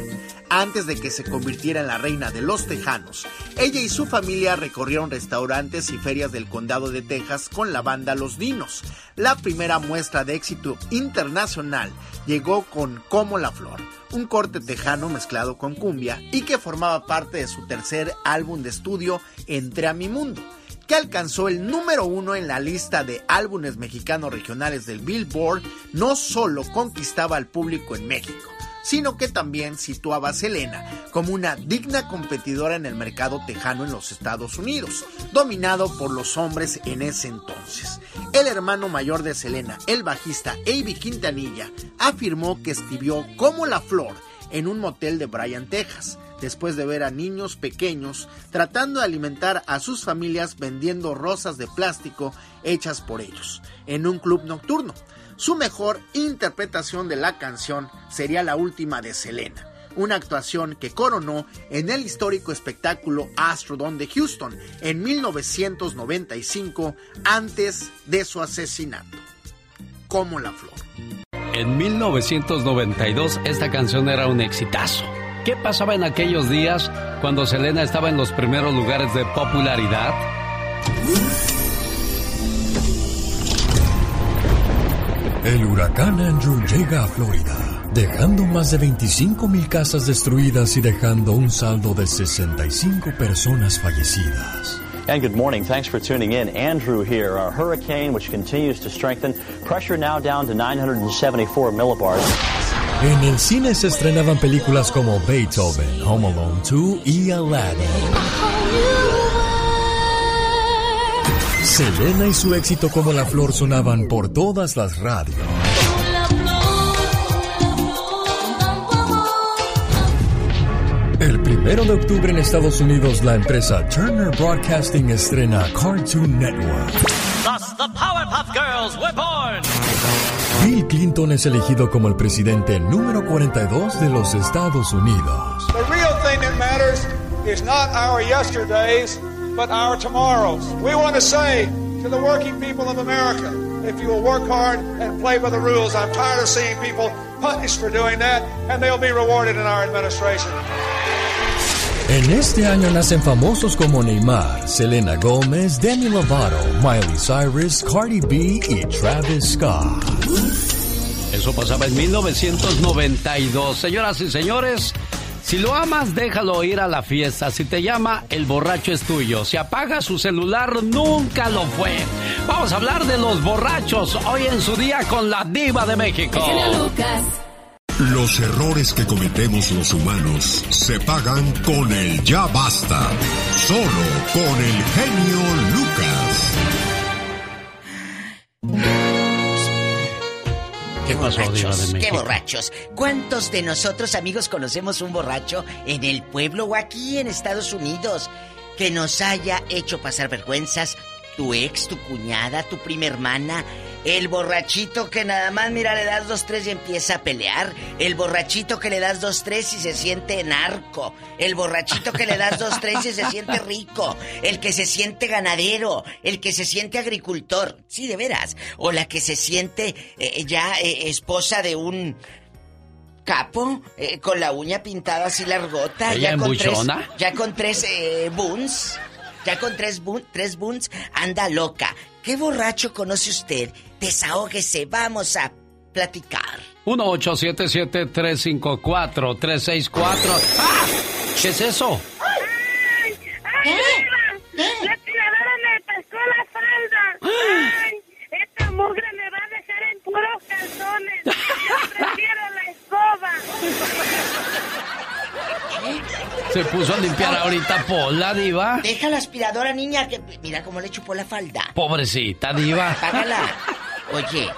Antes de que se convirtiera en la reina de los tejanos, ella y su familia recorrieron restaurantes y ferias del condado de Texas con la banda Los Dinos. La primera muestra de éxito internacional llegó con Como la Flor, un corte tejano mezclado con cumbia y que formaba parte de su tercer álbum de estudio Entre a mi mundo, que alcanzó el número uno en la lista de álbumes mexicanos regionales del Billboard, no solo conquistaba al público en México, sino que también situaba a Selena como una digna competidora en el mercado tejano en los Estados Unidos, dominado por los hombres en ese entonces. El hermano mayor de Selena, el bajista Avi Quintanilla, afirmó que escribió como la flor en un motel de Bryan, Texas, después de ver a niños pequeños tratando de alimentar a sus familias vendiendo rosas de plástico hechas por ellos, en un club nocturno. Su mejor interpretación de la canción sería la última de Selena, una actuación que coronó en el histórico espectáculo Astrodome de Houston en 1995 antes de su asesinato. Como la flor.
En 1992 esta canción era un exitazo. ¿Qué pasaba en aquellos días cuando Selena estaba en los primeros lugares de popularidad?
El huracán Andrew llega a Florida, dejando más de 25 mil casas destruidas y dejando un saldo de 65 personas fallecidas.
And good morning. Thanks for tuning in. Andrew here, a hurricane which continues to strengthen. Pressure now down to 974 millibars.
En el cine se estrenaban películas como Beethoven, Home Alone 2 y Aladdin. Selena y su éxito como la flor sonaban por todas las radios. Primero de octubre en Estados Unidos, la empresa Turner Broadcasting estrena Cartoon Network.
Thus, the Powerpuff Girls were born.
Bill Clinton es elegido como el presidente número 42 de los Estados Unidos.
The real thing that matters is not our yesterdays, but our tomorrows. We want to say to the working people of America, if you will work hard and play by the rules, I'm tired of seeing people punished for doing that, and they'll be rewarded in our administration.
En este año nacen famosos como Neymar, Selena Gómez, Demi Lovato, Miley Cyrus, Cardi B y Travis Scott.
Eso pasaba en 1992. Señoras y señores, si lo amas, déjalo ir a la fiesta. Si te llama, el borracho es tuyo. Si apaga su celular, nunca lo fue. Vamos a hablar de los borrachos hoy en su día con la diva de México.
Los errores que cometemos los humanos se pagan con el ya basta. Solo con el genio Lucas.
¿Qué
Borrachos, qué borrachos. ¿Cuántos de nosotros, amigos, conocemos un borracho en el pueblo o aquí en Estados Unidos que nos haya hecho pasar vergüenzas tu ex, tu cuñada, tu prima hermana, el borrachito que nada más, mira, le das dos, tres y empieza a pelear. El borrachito que le das dos, tres y se siente narco. El borrachito que le das dos, tres y se siente rico. El que se siente ganadero. El que se siente agricultor. Sí, de veras. O la que se siente eh, ya eh, esposa de un capo eh, con la uña pintada así largota.
¿Ella
ya con tres, ya con tres eh, buns. Ya con tres, bun- tres buns anda loca. ¿Qué borracho conoce usted? Desahógese, vamos a platicar.
1-877-354-364. ¡Ah! ¿Qué es eso?
La tiradora me pescó la falda. Ay, esta mugre me va a dejar en puros calzones. Yo prefiero la escoba.
Se puso a limpiar ahorita Pola, diva.
Deja la aspiradora, niña, que mira cómo le chupó la falda.
Pobrecita, diva.
Apágala. Oye,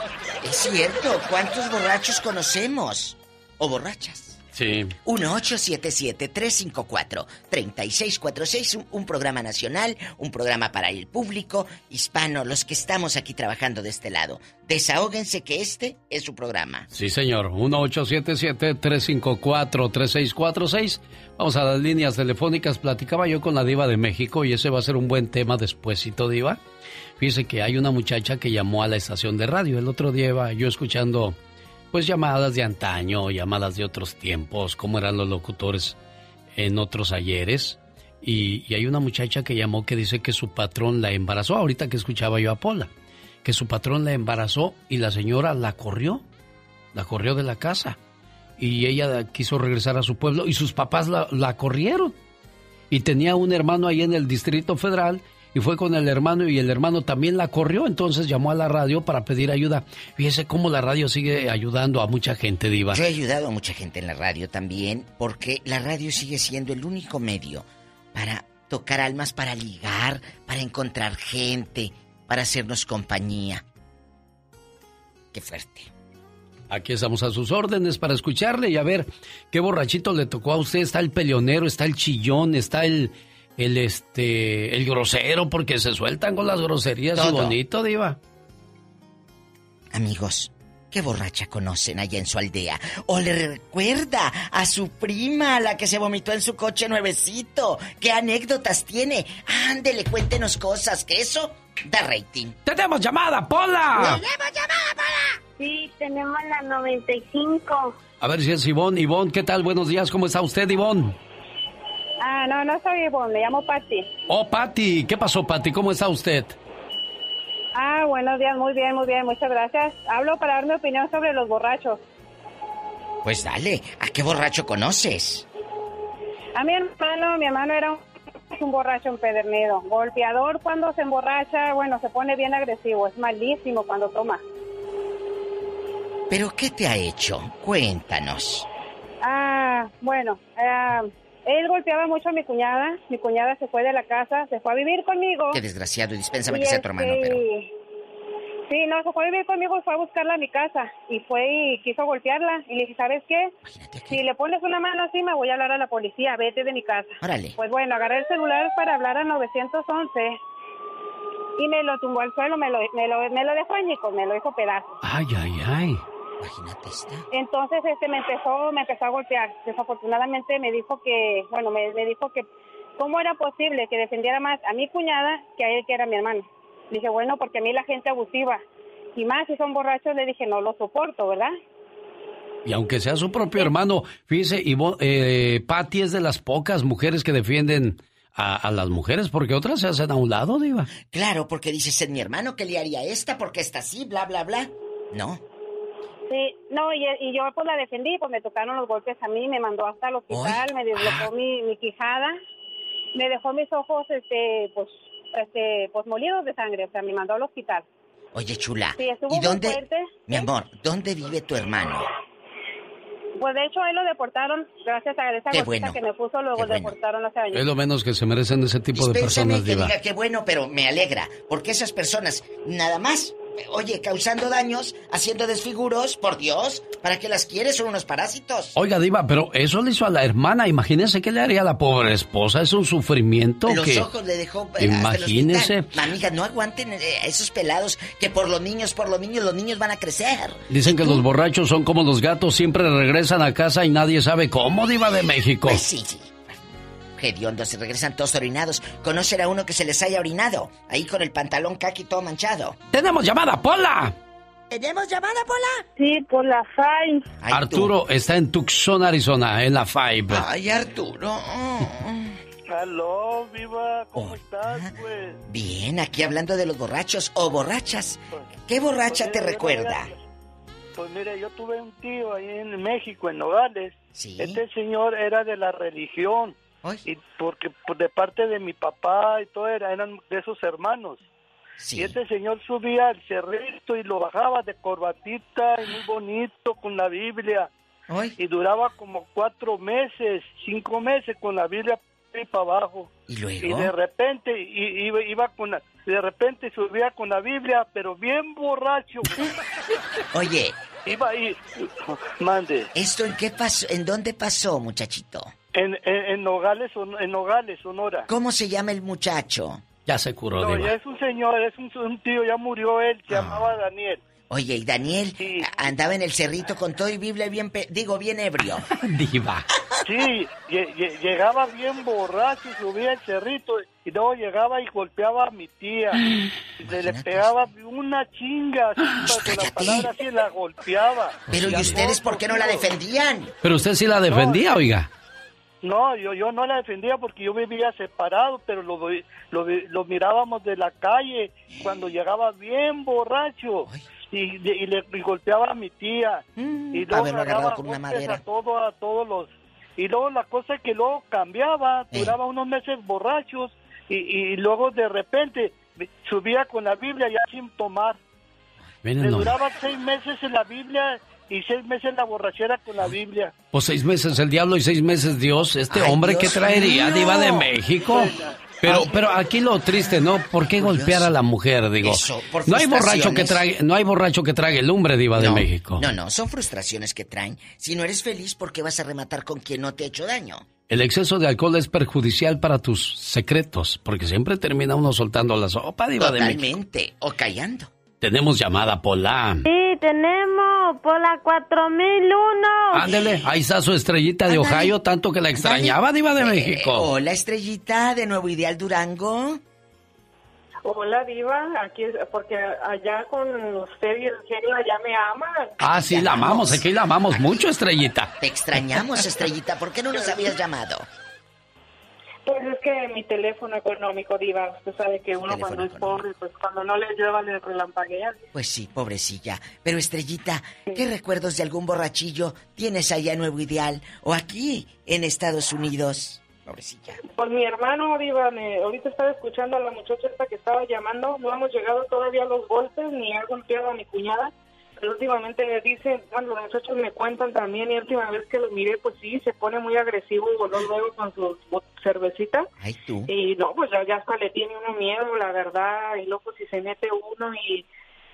es cierto, ¿cuántos borrachos conocemos? ¿O borrachas?
Sí.
1877-354-3646, un, un programa nacional, un programa para el público hispano, los que estamos aquí trabajando de este lado. Desahóguense que este es su programa.
Sí, señor. 1877-354-3646. Vamos a las líneas telefónicas. Platicaba yo con la diva de México y ese va a ser un buen tema despuésito, diva. Fíjese que hay una muchacha que llamó a la estación de radio. El otro día iba yo escuchando pues llamadas de antaño, llamadas de otros tiempos, cómo eran los locutores en otros ayeres. Y, y hay una muchacha que llamó que dice que su patrón la embarazó, ahorita que escuchaba yo a Pola, que su patrón la embarazó y la señora la corrió, la corrió de la casa. Y ella quiso regresar a su pueblo y sus papás la, la corrieron. Y tenía un hermano ahí en el Distrito Federal y fue con el hermano y el hermano también la corrió, entonces llamó a la radio para pedir ayuda. Fíjese cómo la radio sigue ayudando a mucha gente, diva.
Yo he ayudado a mucha gente en la radio también, porque la radio sigue siendo el único medio para tocar almas, para ligar, para encontrar gente, para hacernos compañía. Qué fuerte.
Aquí estamos a sus órdenes para escucharle y a ver qué borrachito le tocó a usted. Está el peleonero, está el chillón, está el, el este, el grosero, porque se sueltan con las groserías y
Todo.
bonito, diva.
Amigos, ¿qué borracha conocen allá en su aldea? ¿O le recuerda a su prima, la que se vomitó en su coche nuevecito? ¿Qué anécdotas tiene? Ándele, cuéntenos cosas, que eso da rating.
¡Tenemos llamada, Pola!
¡Tenemos llamada, Pola! Sí, tenemos la 95.
A ver si es Ivonne. Ivonne, ¿qué tal? Buenos días, ¿cómo está usted, Ivonne?
Ah, no, no soy Ivonne, me llamo Patti.
Oh, Patti, ¿qué pasó, Patti? ¿Cómo está usted?
Ah, buenos días, muy bien, muy bien, muchas gracias. Hablo para dar mi opinión sobre los borrachos.
Pues dale, ¿a qué borracho conoces?
A mi hermano, mi hermano era un, un borracho empedernido, golpeador cuando se emborracha, bueno, se pone bien agresivo, es malísimo cuando toma.
¿Pero qué te ha hecho? Cuéntanos.
Ah, bueno, ah, él golpeaba mucho a mi cuñada, mi cuñada se fue de la casa, se fue a vivir conmigo.
Qué desgraciado, y dispénsame
Y
que sea tu hermano,
este,
pero...
Sí, no, se fue a vivir conmigo y fue a buscarla a mi casa. Y fue y quiso golpearla. Y le dije, ¿sabes qué? Si le pones una mano así, me voy a hablar a la policía. Vete de mi casa.
Órale.
Pues bueno, agarré el celular para hablar a 911. Y me lo tumbó al suelo, me lo, me lo, me lo dejó me lo hizo pedazos.
Ay, ay, ay.
Entonces este me empezó, me empezó a golpear. Desafortunadamente me dijo que, bueno, me, me dijo que cómo era posible que defendiera más a mi cuñada que a él que era mi hermano. Dije, bueno, porque a mí la gente abusiva y más si son borrachos, le dije, no lo soporto, ¿verdad?
Y aunque sea su propio hermano, fíjese, Ivonne, eh, Patti es de las pocas mujeres que defienden a, a las mujeres porque otras se hacen a un lado, diva.
Claro, porque dices, es mi hermano que le haría esta, porque está así, bla, bla, bla. No.
Sí, no, y, y yo pues la defendí, pues me tocaron los golpes a mí, me mandó hasta el hospital, me deslocó mi, mi quijada, me dejó mis ojos, este, pues, este, pues molidos de sangre, o sea, me mandó al hospital.
Oye, chula.
Sí, estuvo
¿Y
muy
dónde,
fuerte.
mi amor, dónde vive tu hermano?
Pues de hecho, ahí lo deportaron, gracias a esa
Qué bueno,
que me puso, luego lo deportaron hace años.
Es lo menos que se merecen ese tipo de
Dispénsame
personas,
que
diva.
diga que bueno, pero me alegra, porque esas personas nada más oye, causando daños, haciendo desfiguros, por Dios, ¿para qué las quieres? Son unos parásitos.
Oiga, Diva, pero eso le hizo a la hermana. Imagínese qué le haría a la pobre esposa. Es un sufrimiento
Los
que.
ojos le dejó. eh,
Imagínese.
Amiga, no aguanten eh, esos pelados que por los niños, por los niños, los niños van a crecer.
Dicen que los borrachos son como los gatos, siempre regresan a casa y nadie sabe cómo, Diva de México.
Pues sí, sí. Hediondos, se regresan todos orinados. Conocer a uno que se les haya orinado. Ahí con el pantalón kaki todo manchado.
¡Tenemos llamada, Pola!
¿Tenemos llamada, Pola?
Sí, por la FAI.
Arturo está en Tucson, Arizona, en la Five.
Ay, Arturo.
Aló, viva, ¿cómo estás, pues?
Bien, aquí hablando de los borrachos o borrachas. ¿Qué borracha
Pues
te
mira,
recuerda?
mira, Pues mire, yo tuve un tío ahí en México, en Nogales. Este señor era de la religión. Y porque pues, de parte de mi papá y todo era, eran de esos hermanos. Y este señor subía al cerrito y lo bajaba de corbatita y muy bonito con la Biblia. Y duraba como cuatro meses, cinco meses con la Biblia y para abajo.
¿Y luego?
Y de repente i- iba, iba con la- de repente subía con la Biblia, pero bien borracho.
Oye.
Iba ahí. Mande.
¿Esto en qué pasó? ¿En dónde pasó, muchachito?
En, en, en Nogales, en Nogales, Sonora.
¿Cómo se llama el muchacho?
Ya se curó,
No,
Diva.
ya es un señor, es un, un tío, ya murió él,
Ah.
se llamaba Daniel.
Oye, y Daniel andaba en el cerrito con todo y Biblia bien, pe- digo, bien ebrio.
Diva.
Sí, lle- lle- llegaba bien borracho, subía el cerrito y luego llegaba y golpeaba a mi tía. Y le, le pegaba una chinga, así, con la palabra así la golpeaba.
Pero ¿y ustedes por qué no la defendían?
Pero usted sí la defendía, oiga.
No, yo, yo no la defendía porque yo vivía separado, pero lo, lo, lo mirábamos de la calle cuando llegaba bien borracho y, y le y golpeaba a mi tía. y luego agarraba
con una madera.
A, todo, a todos los... Y luego la cosa es que luego cambiaba,
Eh.
duraba unos meses borrachos y, y luego de repente subía con la Biblia ya sin tomar.
Miren
Le
nomás.
duraba seis meses en la Biblia y seis meses en la borrachera con la Biblia.
Pues seis meses el diablo y seis meses Dios. Este
Ay,
hombre,
Dios
¿qué traería,
mío.
Diva de México? Pero, pero aquí lo triste, ¿no? ¿Por qué golpear a la mujer? Digo,
Eso, por
no hay borracho que trague, no hay borracho que trague lumbre, Diva de México.
No, no, son frustraciones que traen. Si no eres feliz, ¿por qué vas a rematar con quien no te ha hecho daño?
El exceso de alcohol es perjudicial para tus secretos, porque siempre termina uno soltando la sopa, Diva de México.
Totalmente. O callando.
Tenemos llamada, Pola.
Sí, tenemos por la 4001.
Ándele, ahí está su estrellita de Ohio, tanto que la extrañaba, Diva de
Eh,
México.
hola, estrellita de Nuevo Ideal Durango.
Hola, Diva. Aquí, es- porque allá con usted y el genio allá me aman.
Ah, sí, la amamos, aquí la amamos mucho, estrellita.
Te extrañamos, estrellita. ¿Por qué no nos habías llamado?
Pues es que mi teléfono económico, Diva, usted sabe que uno cuando es pobre, pues cuando no le lleva le relampaguea.
Pues sí, pobrecilla. Pero Estrellita, ¿qué recuerdos de algún borrachillo tienes allá en Nuevo Ideal o aquí en Estados Unidos? Pobrecilla.
Pues mi hermano, Diva, me, ahorita estaba escuchando a la muchacha esta que estaba llamando. No hemos llegado todavía a los golpes ni ha golpeado a mi cuñada. Últimamente dicen, bueno, los muchachos me cuentan también. Y última vez que lo miré, pues sí, se pone muy agresivo luego, luego con su cervecita.
Ay, tú.
Y no, pues ya, ya hasta le tiene uno miedo, la verdad. Y luego si se mete uno y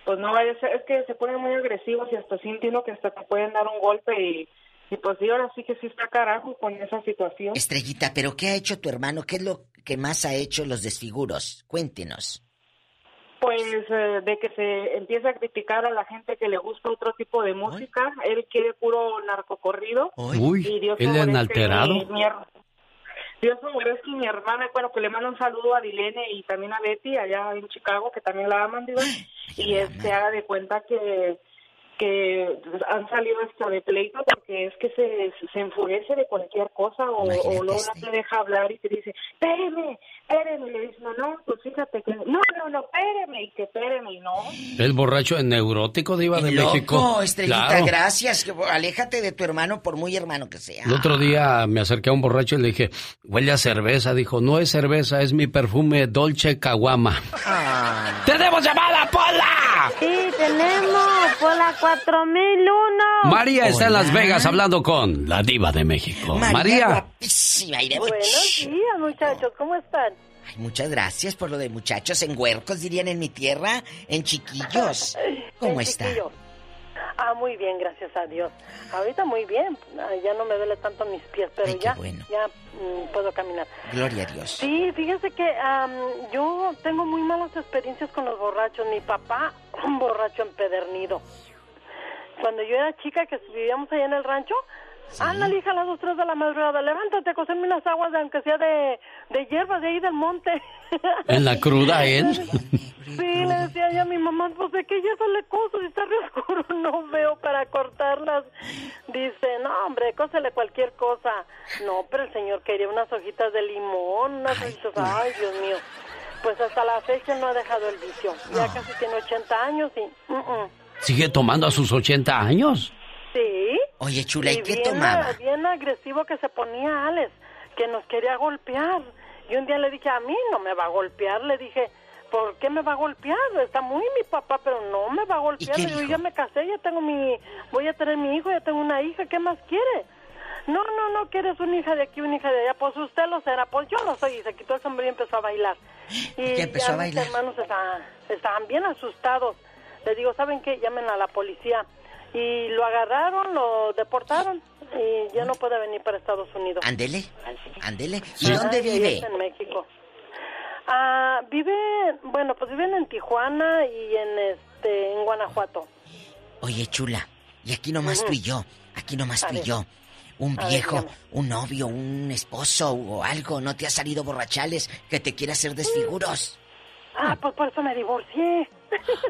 pues no vaya a ser, es que se ponen muy agresivos y hasta siente uno que hasta te pueden dar un golpe y, y pues sí, ahora sí que sí está carajo con esa situación.
Estrellita, ¿pero qué ha hecho tu hermano? ¿Qué es lo que más ha hecho los desfiguros? Cuéntenos.
Pues eh, de que se empieza a criticar a la gente que le gusta otro tipo de música, él quiere puro narcocorrido.
Uy,
y Dios
él
favorezca
enalterado.
mi- mi Dios mi hermana, bueno, que le mando un saludo a Dilene y también a Betty allá en Chicago, que también la aman, digo, y este haga de cuenta que que han salido hasta de pleito porque es que se, se enfurece de cualquier cosa o, no te deja hablar y te dice, espéreme, espéreme, le dice, no, no, pues fíjate que, no, no, no, espéreme, y que espéreme, y no.
El borracho es neurótico, Diva de México.
Loco, Estrellita,
Claro.
gracias. que- Aléjate de tu hermano por muy hermano que sea.
El otro día me acerqué a un borracho y le dije, huele a cerveza. Dijo, no es cerveza, es mi perfume Dolce Caguama.
Ah.
¡Tenemos llamada,
Sí, tenemos por la 4001.
María está en Las Vegas hablando con la diva de México. María.
guapísima y de
Buenos días, muchachos, ¿cómo están?
Ay, muchas gracias por lo de muchachos en huercos, dirían en mi tierra, en chiquillos. ¿Cómo está?
Ah, muy bien, gracias a Dios. Ahorita muy bien, ya no me duele tanto mis pies, pero ya, ya mm, puedo caminar.
Gloria a Dios.
Sí, fíjese que yo tengo muy malas experiencias con los borrachos. Mi papá, un borracho empedernido. Cuando yo era chica, que vivíamos allá en el rancho, Anda, hija, a las dos, tres de la madrugada, levántate, cóseme unas aguas, de, aunque sea de, de hierba de ahí del monte.
¿En la cruda él?
Sí, le decía yo a mi mamá, pues de qué hierba le coso, si está re oscuro, no veo para cortarlas. Dice, no, hombre, cósele cualquier cosa. No, pero el señor quería unas hojitas de limón, unas hojitas, ay, Dios mío. Pues hasta la fecha no ha dejado el vicio. Ya casi tiene 80 años y...
¿Sigue tomando a sus 80 años?
Sí.
Oye, chula, ¿y, qué
bien,
tomaba?
Bien agresivo que se ponía Alex, que nos quería golpear. Y un día le dije, a mí no me va a golpear. Le dije, ¿por qué me va a golpear? Está muy mi papá, pero no me va a golpear. yo ya me casé, ya tengo mi... Voy a tener mi hijo, ya tengo una hija, ¿qué más quiere? No, no, no, que eres una hija de aquí, una hija de allá. Pues usted lo será, pues yo lo soy. Y se quitó el sombrero y empezó a bailar.
Y empezó a bailar?
mis hermanos estaban, estaban bien asustados. Le digo, ¿saben qué? Llamen a la policía y lo agarraron, lo deportaron y ya no puede venir para Estados Unidos.
Ándele, ándele. ¿Y dónde vive?
En México. Ah, vive, bueno, pues viven en Tijuana y en este en Guanajuato.
Oye, chula, y aquí nomás tú y yo, aquí nomás tú y yo. Un viejo, un novio, un esposo o algo, ¿no te ha salido borrachales que te quiera hacer desfiguros?
Ah, pues por eso me divorcié.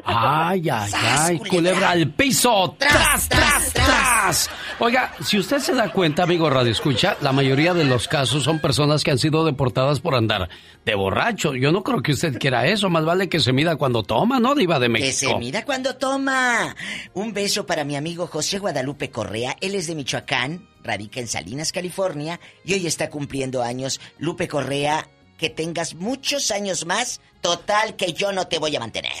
Ay, ay, ay, culebra al piso. Tras, tras, tras. Oiga, si usted se da cuenta, amigo Radio Escucha, la mayoría de los casos son personas que han sido deportadas por andar de borracho. Yo no creo que usted quiera eso. Más vale que se mida cuando toma, ¿no, Diva de México?
Que se mida cuando toma. Un beso para mi amigo José Guadalupe Correa. Él es de Michoacán, radica en Salinas, California, y hoy está cumpliendo años. Lupe Correa, que tengas muchos años más. Total, que yo no te voy a mantener.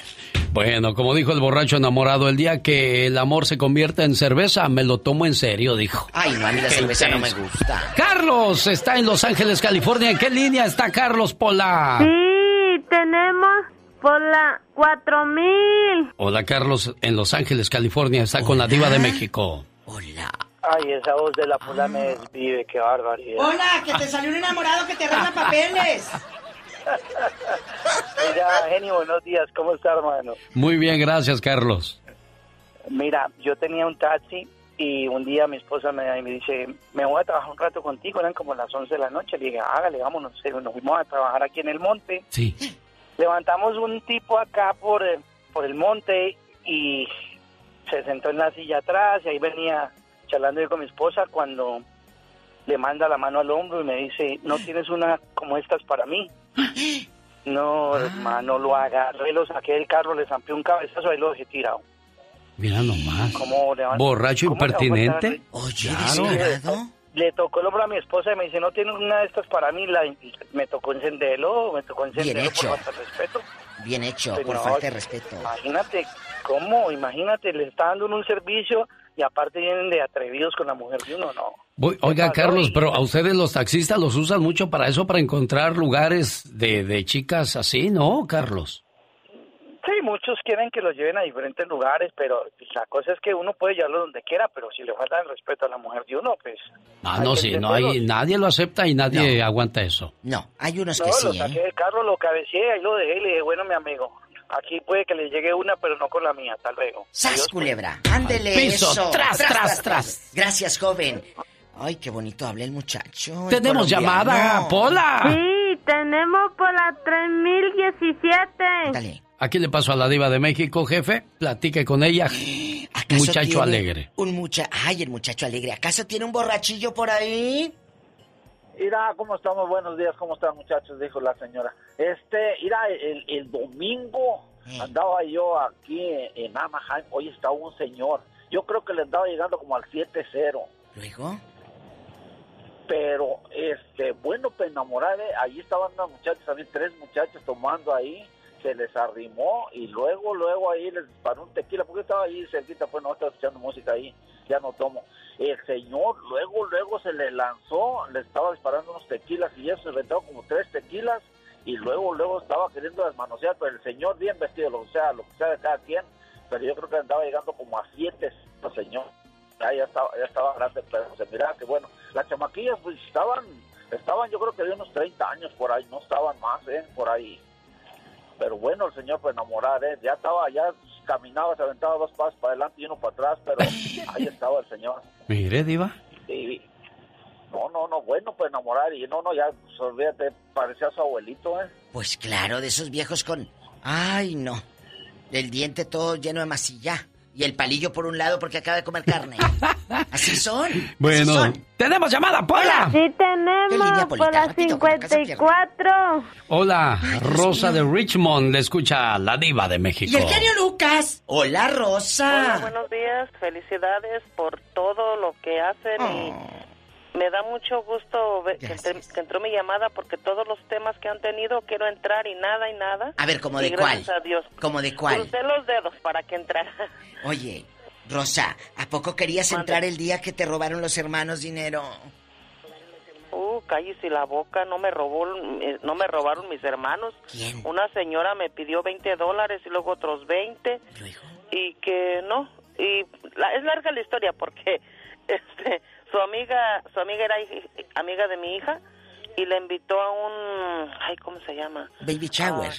Bueno, como dijo el borracho enamorado, el día que el amor se convierta en cerveza, me lo tomo en serio, dijo.
Ay, no, a mí la cerveza no me gusta.
Carlos está en Los Ángeles, California. ¿En qué línea está Carlos Pola?
Sí, tenemos Pola 4000.
Hola, Carlos, en Los Ángeles, California. Está con la diva de México.
Hola.
Ay, esa voz de la Pola me desvive, qué barbaridad.
Hola, que te salió un enamorado que te arregla papeles.
Mira, genio, buenos días, ¿cómo está, hermano?
Muy bien, gracias, Carlos.
Mira, yo tenía un taxi y un día mi esposa me, me dice, me voy a trabajar un rato contigo, eran como las 11 de la noche. Le dije, hágale, vámonos, nos fuimos a trabajar aquí en el monte.
Sí.
Levantamos un tipo acá por, eh, por el monte y se sentó en la silla atrás y ahí venía charlando yo con mi esposa cuando le manda la mano al hombro y me dice, ¿no tienes una como estas para mí? No, ah. hermano, lo agarré, lo saqué del carro, le zampié un cabezazo y lo dejé tirado.
Mira nomás. Borracho impertinente.
Oye,
le, tocó el hombro a mi esposa y me dice, no tienes una de estas para mí. La, me tocó encenderlo, me tocó encenderlo
Bien hecho.
por falta de respeto.
Bien hecho, por falta de respeto.
Imagínate, ¿cómo? Imagínate, le está dando un servicio y aparte vienen de atrevidos con la mujer de uno, no.
oiga, Carlos, pero a ustedes los taxistas los usan mucho para eso, para encontrar lugares de, de chicas así, ¿no, Carlos?
Sí, muchos quieren que los lleven a diferentes lugares, pero la cosa es que uno puede llevarlo donde quiera, pero si le falta el respeto a la mujer de uno, pues...
Ah, no, sí, no hay, nadie lo acepta y nadie aguanta eso.
No, hay unos que
no,
sí,
lo saqué
¿eh?
del carro, lo cabeceé, y lo dejé y le dije, bueno, mi amigo, Aquí puede que le llegue una, pero no con la mía. Hasta luego.
¡Sas, culebra! ¡Ándele
piso,
eso!
Tras, tras, tras,
Gracias, joven. Ay, qué bonito habla el muchacho.
Tenemos llamada, Pola.
Sí, tenemos Pola 3017.
Dale.
Aquí le paso a la diva de México, jefe. Platique con ella. Muchacho alegre.
Un mucha... Ay, el muchacho alegre. ¿Acaso tiene un borrachillo por ahí?
Mira, ¿cómo estamos? Buenos días, ¿cómo están muchachos? Dijo la señora. Este, mira, el, el domingo andaba yo aquí en Anaheim, hoy estaba un señor. Yo creo que le andaba llegando como al 7-0.
¿Luego?
Pero, este, bueno, pues enamorada, ahí estaban unas muchachas, también tres muchachos tomando ahí, se les arrimó y luego, luego ahí les disparó un tequila, porque estaba ahí cerquita, pues no estaba escuchando música ahí, ya no tomo el señor luego, luego se le lanzó, le estaba disparando unos tequilas y eso, se aventó como tres tequilas y luego, luego estaba queriendo desmanosear, pero el señor bien vestido, lo que sea, lo que sea de cada quien, pero yo creo que andaba llegando como a siete, el señor. Ya, ya estaba, ya estaba grande, pero se miraba que bueno, las chamaquillas pues estaban, estaban yo creo que de unos 30 años por ahí, no estaban más, eh, por ahí. Pero bueno, el señor fue enamorar, eh, ya estaba, ya caminaba, se aventaba dos pasos para adelante y uno para atrás, pero ahí estaba el señor.
Mire, Diva.
Sí, no, no, no, bueno, pues enamorar y no, no, ya, pues, olvídate, parecía su abuelito, ¿eh?
Pues claro, de esos viejos con... Ay, no. El diente todo lleno de masilla. Y el palillo por un lado porque acaba de comer carne. Así son.
Bueno, tenemos llamada, Pola.
Sí tenemos, Pola 54.
Hola, Rosa de Richmond, le escucha la diva de México.
Y el genio Lucas. Hola, Rosa.
Hola, buenos días. Felicidades por todo lo que hacen y me da mucho gusto ver que, entr- que entró mi llamada porque todos los temas que han tenido quiero entrar y nada y nada.
A ver, ¿como de cuál?
gracias a Dios.
¿Como de cuál?
Crucé los dedos para que entrara.
Oye, Rosa, ¿a poco querías entrar el día que te robaron los hermanos dinero?
Uh, cállese la boca, no me robó, eh, no me robaron mis hermanos.
¿Quién?
Una señora me pidió 20 dólares y luego otros 20. Y que no, y la- es larga la historia porque este su amiga, su amiga era amiga de mi hija y le invitó a un, ay, ¿cómo se llama?
Baby shower.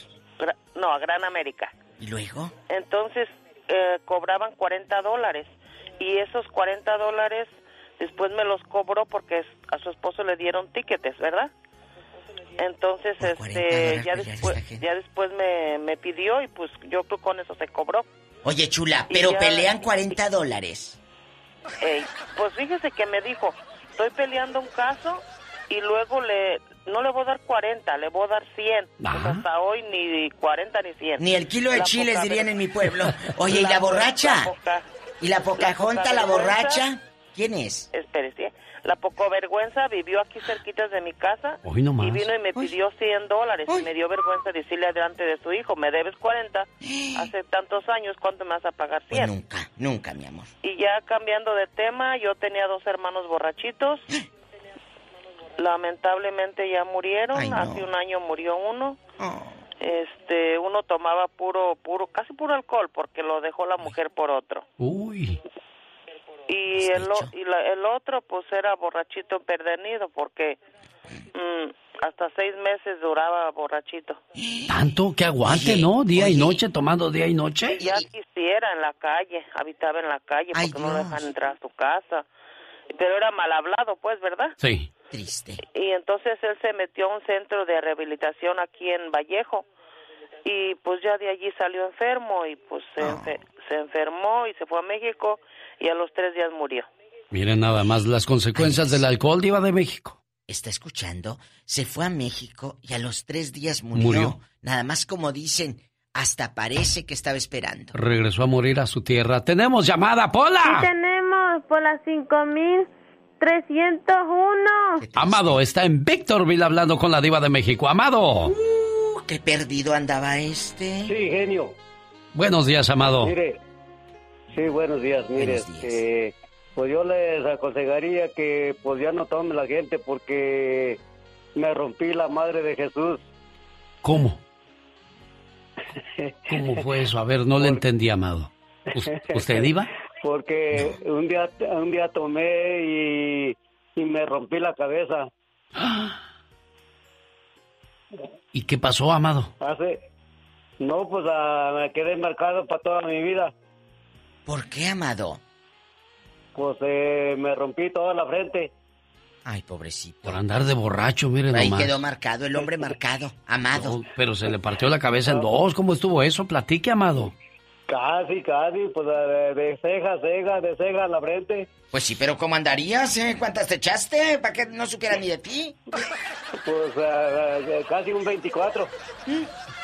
No, a Gran América.
¿Y luego?
Entonces eh, cobraban 40 dólares y esos 40 dólares después me los cobró porque a su esposo le dieron tiquetes, ¿verdad? Entonces, este, ya después, ya después me, me pidió y pues yo creo con eso se cobró.
Oye, chula, pero
ya-
pelean 40 dólares.
Pues fíjese que me dijo, estoy peleando un caso y luego le, no le voy a dar 40, le voy a dar 100. Pues hasta hoy ni 40 ni 100.
Ni el kilo de
La
chiles
poca
dirían en mi pueblo. Oye, ¿y la borracha?
poca-
¿Y la Pocahontas, la
vergüenza.
borracha? ¿Quién es?
Espérese. La poco vergüenza vivió aquí cerquitas de mi casa
Hoy no más.
y vino y me pidió 100 dólares y me dio vergüenza decirle delante de su hijo, me debes 40, hace tantos años, ¿cuánto me vas a pagar 100?
Pues nunca, nunca, mi amor.
Y ya cambiando de tema, yo tenía dos hermanos borrachitos. Lamentablemente ya murieron.
Ay, no.
Hace un año murió uno. Este, uno tomaba puro, puro, casi puro alcohol porque lo dejó la mujer por otro.
Uy.
Y el, o- y la- el otro, pues era borrachito perdernido porque mm, hasta seis meses duraba borrachito.
Tanto que aguante, ¿no? Día y noche, tomando día y noche.
Ya quisiera en la calle, habitaba en la calle porque no lo dejan entrar a su casa. Pero era mal hablado, pues, ¿verdad?
Sí.
Triste.
Y entonces él se metió a un centro de rehabilitación aquí en Vallejo. Y pues ya de allí salió enfermo y pues se, enfe- se enfermó y se fue a México y a los tres días murió.
Miren nada más las consecuencias del alcohol, diva de México.
¿Está escuchando? Se fue a México y a los tres días murió.
Murió.
Nada más como dicen, hasta parece que estaba esperando.
Regresó a morir a su tierra. ¡Tenemos llamada,
Sí
Pola!
tenemos por las 5301.
Amado está en Victorville hablando con la diva de México. Amado.
Uh, qué perdido andaba este.
Sí, genio.
Buenos días, Amado.
Mire, sí, buenos días. Mire, este, pues yo les aconsejaría que pues ya no tome la gente porque me rompí la madre de Jesús.
¿Cómo? ¿Cómo fue eso? A ver, no le entendí, Amado. ¿Us- ¿Usted iba?
Porque un día un día tomé y, y me rompí la cabeza.
¿Y qué pasó, Amado?
Hace no, pues ah, me quedé marcado para toda mi vida.
¿Por qué, amado?
Pues eh, me rompí toda la frente.
Ay, pobrecito.
Por andar de borracho, miren
Ahí
nomás.
quedó marcado, el hombre marcado, amado.
No, pero se le partió la cabeza en dos. ¿Cómo estuvo eso? Platique, Amado.
Casi, casi, pues de, de ceja a ceja, de ceja a la frente.
Pues sí, pero ¿cómo andarías? eh? ¿Cuántas te echaste? ¿Para que no supiera ni de ti?
Pues ah, ah, casi un 24.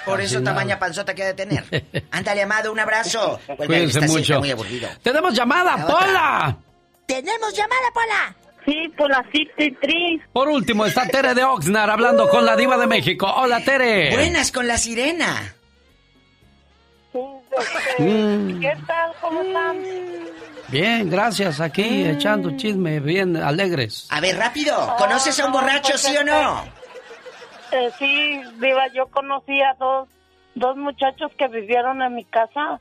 Por eso
nada.
tamaña panzota que ha de tener. Ándale, amado, un abrazo. Vuelve,
Cuídense mucho.
está muy aburrido.
¡Tenemos llamada,
La otra.
Pola!
¡Tenemos llamada, Pola!
Sí, por las 53.
Por último está Tere de Oxnard hablando con la diva de México. Hola, Tere.
Buenas con la sirena.
Mm.
¿Qué tal? ¿Cómo están?
Bien, gracias. Aquí echando chisme, bien alegres.
A ver, rápido. ¿Conoces a un borracho, sí o no?
Eh, sí, Diva, yo conocí a dos, dos muchachos que vivieron en mi casa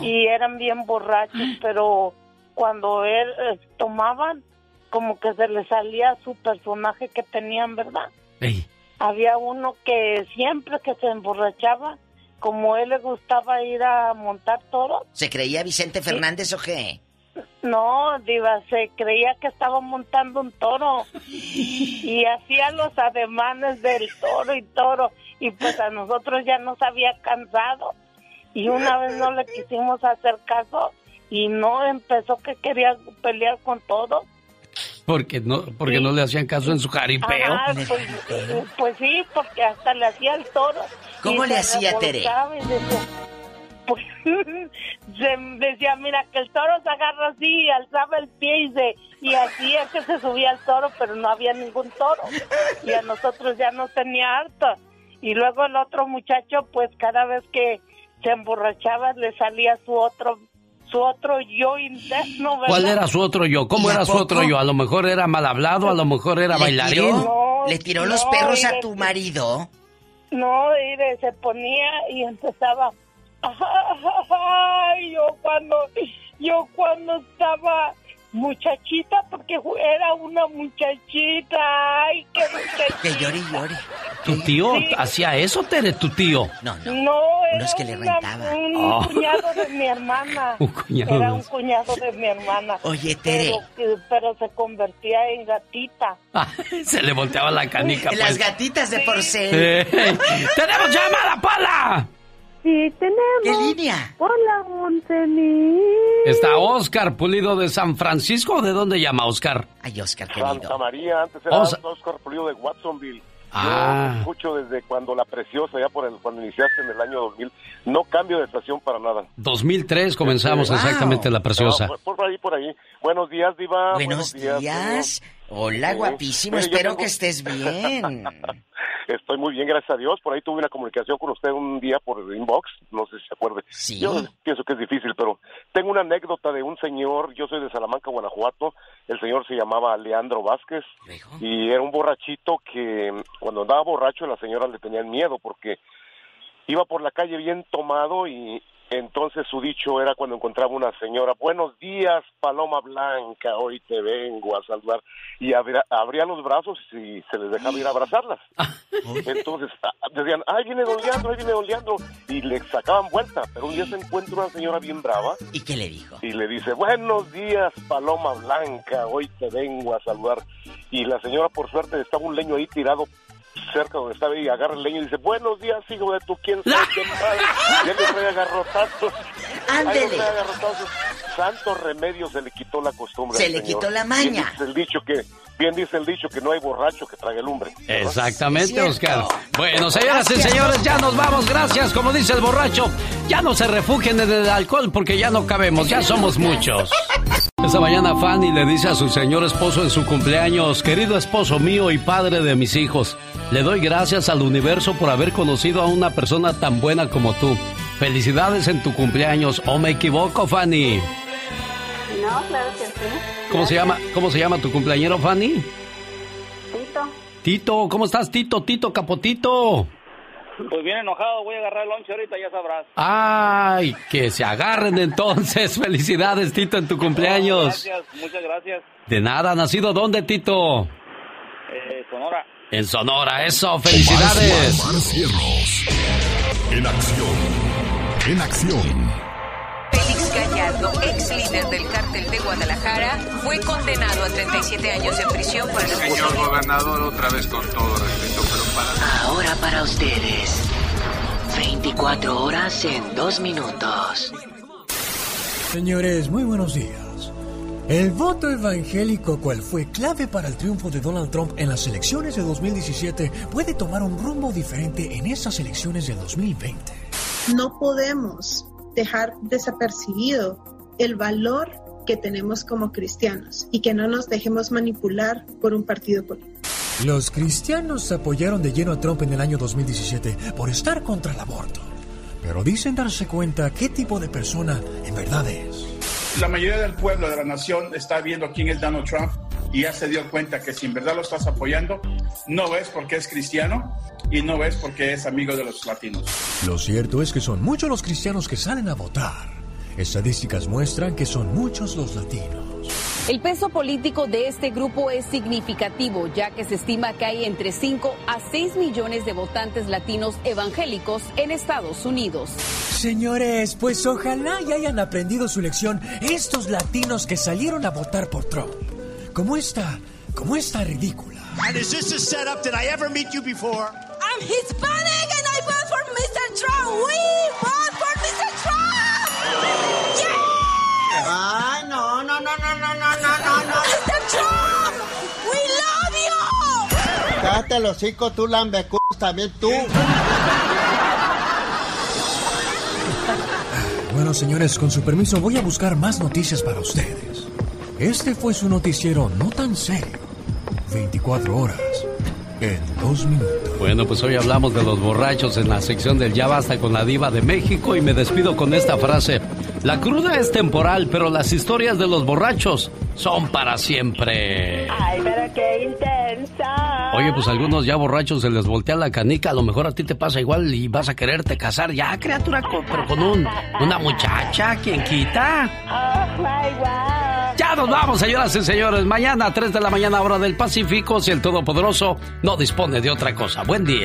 y eran bien borrachos, pero cuando él eh, tomaban, como que se les salía su personaje que tenían, ¿verdad? Había uno que siempre que se emborrachaba, como él le gustaba ir a montar toros.
¿Se creía Vicente Fernández o qué?
No, Diva, se creía que estaba montando un toro y hacía los ademanes del toro y toro y pues a nosotros ya nos había cansado y una vez no le quisimos hacer caso y no empezó que quería pelear con todos.
Porque no, porque no le hacían caso en su jaripeo.
pues, pues, sí, porque hasta le hacía el toro.
¿Cómo le hacía Tere?
Pues se decía, mira, que el toro se agarra así, alzaba el pie y, se, y así es que se subía al toro, pero no había ningún toro. Y a nosotros ya nos tenía harto. Y luego el otro muchacho, pues cada vez que se emborrachaba le salía su otro su otro yo interno, ¿verdad?
¿Cuál era su otro yo? ¿Cómo era su otro yo? A lo mejor era mal hablado, a lo mejor era bailarín.
¿Le tiró los perros a tu marido?
No, mire, se ponía y empezaba Ay, yo cuando, yo cuando estaba muchachita, porque era una muchachita, ay, qué muchachita.
Que llore y llore.
¿Tu tío hacía eso, Tere, tu tío?
No, no.
No,
era es que le rentaba.
un oh. cuñado de mi hermana.
un cuñado.
Era un cuñado de mi hermana.
Oye, Tere.
Pero, se convertía en gatita.
Ah, se le volteaba la canica.
Las
pues.
gatitas de porcel.
¡Tenemos llamada, Paula!
Sí, tenemos.
¿Qué línea?
Hola, Montemí.
Está Oscar Pulido de San Francisco. ¿De dónde llama Oscar?
Ay, Oscar, querido.
Santa María, antes era Oscar Pulido de Watsonville.
Ah.
Yo escucho desde cuando la preciosa, ya por el, cuando iniciaste en el año 2000. No cambio de estación para nada.
2003 comenzamos exactamente la preciosa.
por, ahí, por ahí. Buenos días, Diva.
Buenos, días. Hola, guapísimo. Espero que estés bien.
Estoy muy bien, gracias a Dios. Por ahí tuve una comunicación con usted un día por inbox, no sé si se acuerde.
Sí.
Yo pienso que es difícil, pero tengo una anécdota de un señor, yo soy de Salamanca, Guanajuato, el señor se llamaba Leandro Vázquez y era un borrachito que cuando andaba borracho las señoras le tenían miedo porque iba por la calle bien tomado y, entonces su dicho era cuando encontraba una señora, buenos días, Paloma Blanca, hoy te vengo a saludar. Y abría, los brazos y se les dejaba ir a abrazarlas. Entonces ah, decían, ay, viene Don Leandro, ahí viene Don Leandro. Y le sacaban vuelta. Pero un día se encuentra una señora bien brava.
¿Y qué le dijo?
Y le dice, buenos días, Paloma Blanca, hoy te vengo a saludar. Y la señora, por suerte, estaba un leño ahí tirado cerca donde estaba y agarra el leño y dice, buenos días, hijo de tu quién sabe qué madre. Ya le trae agarrotazos.
Ándele.
Santo remedio se le quitó la costumbre.
Se le quitó la maña.
Bien dice el dicho que, bien dice el dicho que no hay borracho que trague lumbre.
Exactamente, Oscar. Bueno, señoras y señores, ya nos vamos. Gracias. Como dice el borracho, ya no se refugien en el alcohol porque ya no cabemos, ya somos muchos. Esta mañana Fanny le dice a su señor esposo en su cumpleaños, querido esposo mío y padre de mis hijos, le doy gracias al universo por haber conocido a una persona tan buena como tú. Felicidades en tu cumpleaños, ¿o me equivoco, Fanny?
No, claro que sí.
¿Cómo se llama, cómo se llama tu cumpleañero, Fanny?
Tito.
Tito, ¿cómo estás, Tito? Tito Capotito.
Pues bien enojado, voy a agarrar el lonche ahorita, ya sabrás.
Ay, que se agarren entonces. Felicidades, Tito, en tu cumpleaños.
gracias, muchas gracias.
De nada, ¿nacido dónde, Tito?
Eh, Sonora.
En Sonora, eso, felicidades.
Omar. En acción. En acción.
Gallardo, ex líder del cártel de Guadalajara, fue condenado a 37 años de prisión por el
Señor gobernador, otra vez con todo respeto, pero para...
Ahora para ustedes, 24 horas en 2 minutos.
Señores, muy buenos días. El voto evangélico, cual fue clave para el triunfo de Donald Trump en las elecciones de 2017, puede tomar un rumbo diferente en estas elecciones de 2020.
No podemos dejar desapercibido el valor que tenemos como cristianos y que no nos dejemos manipular por un partido político.
Los cristianos apoyaron de lleno a Trump en el año 2017 por estar contra el aborto, pero dicen darse cuenta qué tipo de persona en verdad es.
La mayoría del pueblo de la nación está viendo quién es Donald Trump
y ya se dio cuenta que si en verdad lo estás apoyando, no es porque es cristiano y no es porque es amigo de los latinos.
Lo cierto es que son muchos los cristianos que salen a votar. Estadísticas muestran que son muchos los latinos.
El peso político de este grupo es significativo, ya que se estima que hay entre 5 a 6 millones de votantes latinos evangélicos en Estados Unidos.
Señores, pues ojalá y hayan aprendido su lección estos latinos que salieron a votar por Trump. ¿Cómo está? ¿Cómo está ridícula?
And is this a setup? Did I ever meet you before?
I'm Hispanic and I vote for Mr. Trump. We vote for Mr. Trump. Yeah.
Ay, no, no, no, no, no, no, no, no, no.
Mr. Trump, we love you.
Cállate los hocico, tú lambecus, también tú.
Bueno, señores, con su permiso voy a buscar más noticias para ustedes. Este fue su noticiero no tan serio. 24 horas en dos minutos.
Bueno, pues hoy hablamos de los borrachos en la sección del Ya Basta con la Diva de México y me despido con esta frase. La cruda es temporal, pero las historias de los borrachos son para siempre.
Ay, pero qué intensa.
Oye, pues algunos ya borrachos se les voltea la canica. A lo mejor a ti te pasa igual y vas a quererte casar ya, criatura, pero con un, una muchacha, ¿quién quita?
Oh, my God.
Ya nos vamos, señoras y señores. Mañana a 3 de la mañana, hora del Pacífico, si el Todopoderoso no dispone de otra cosa. Buen día.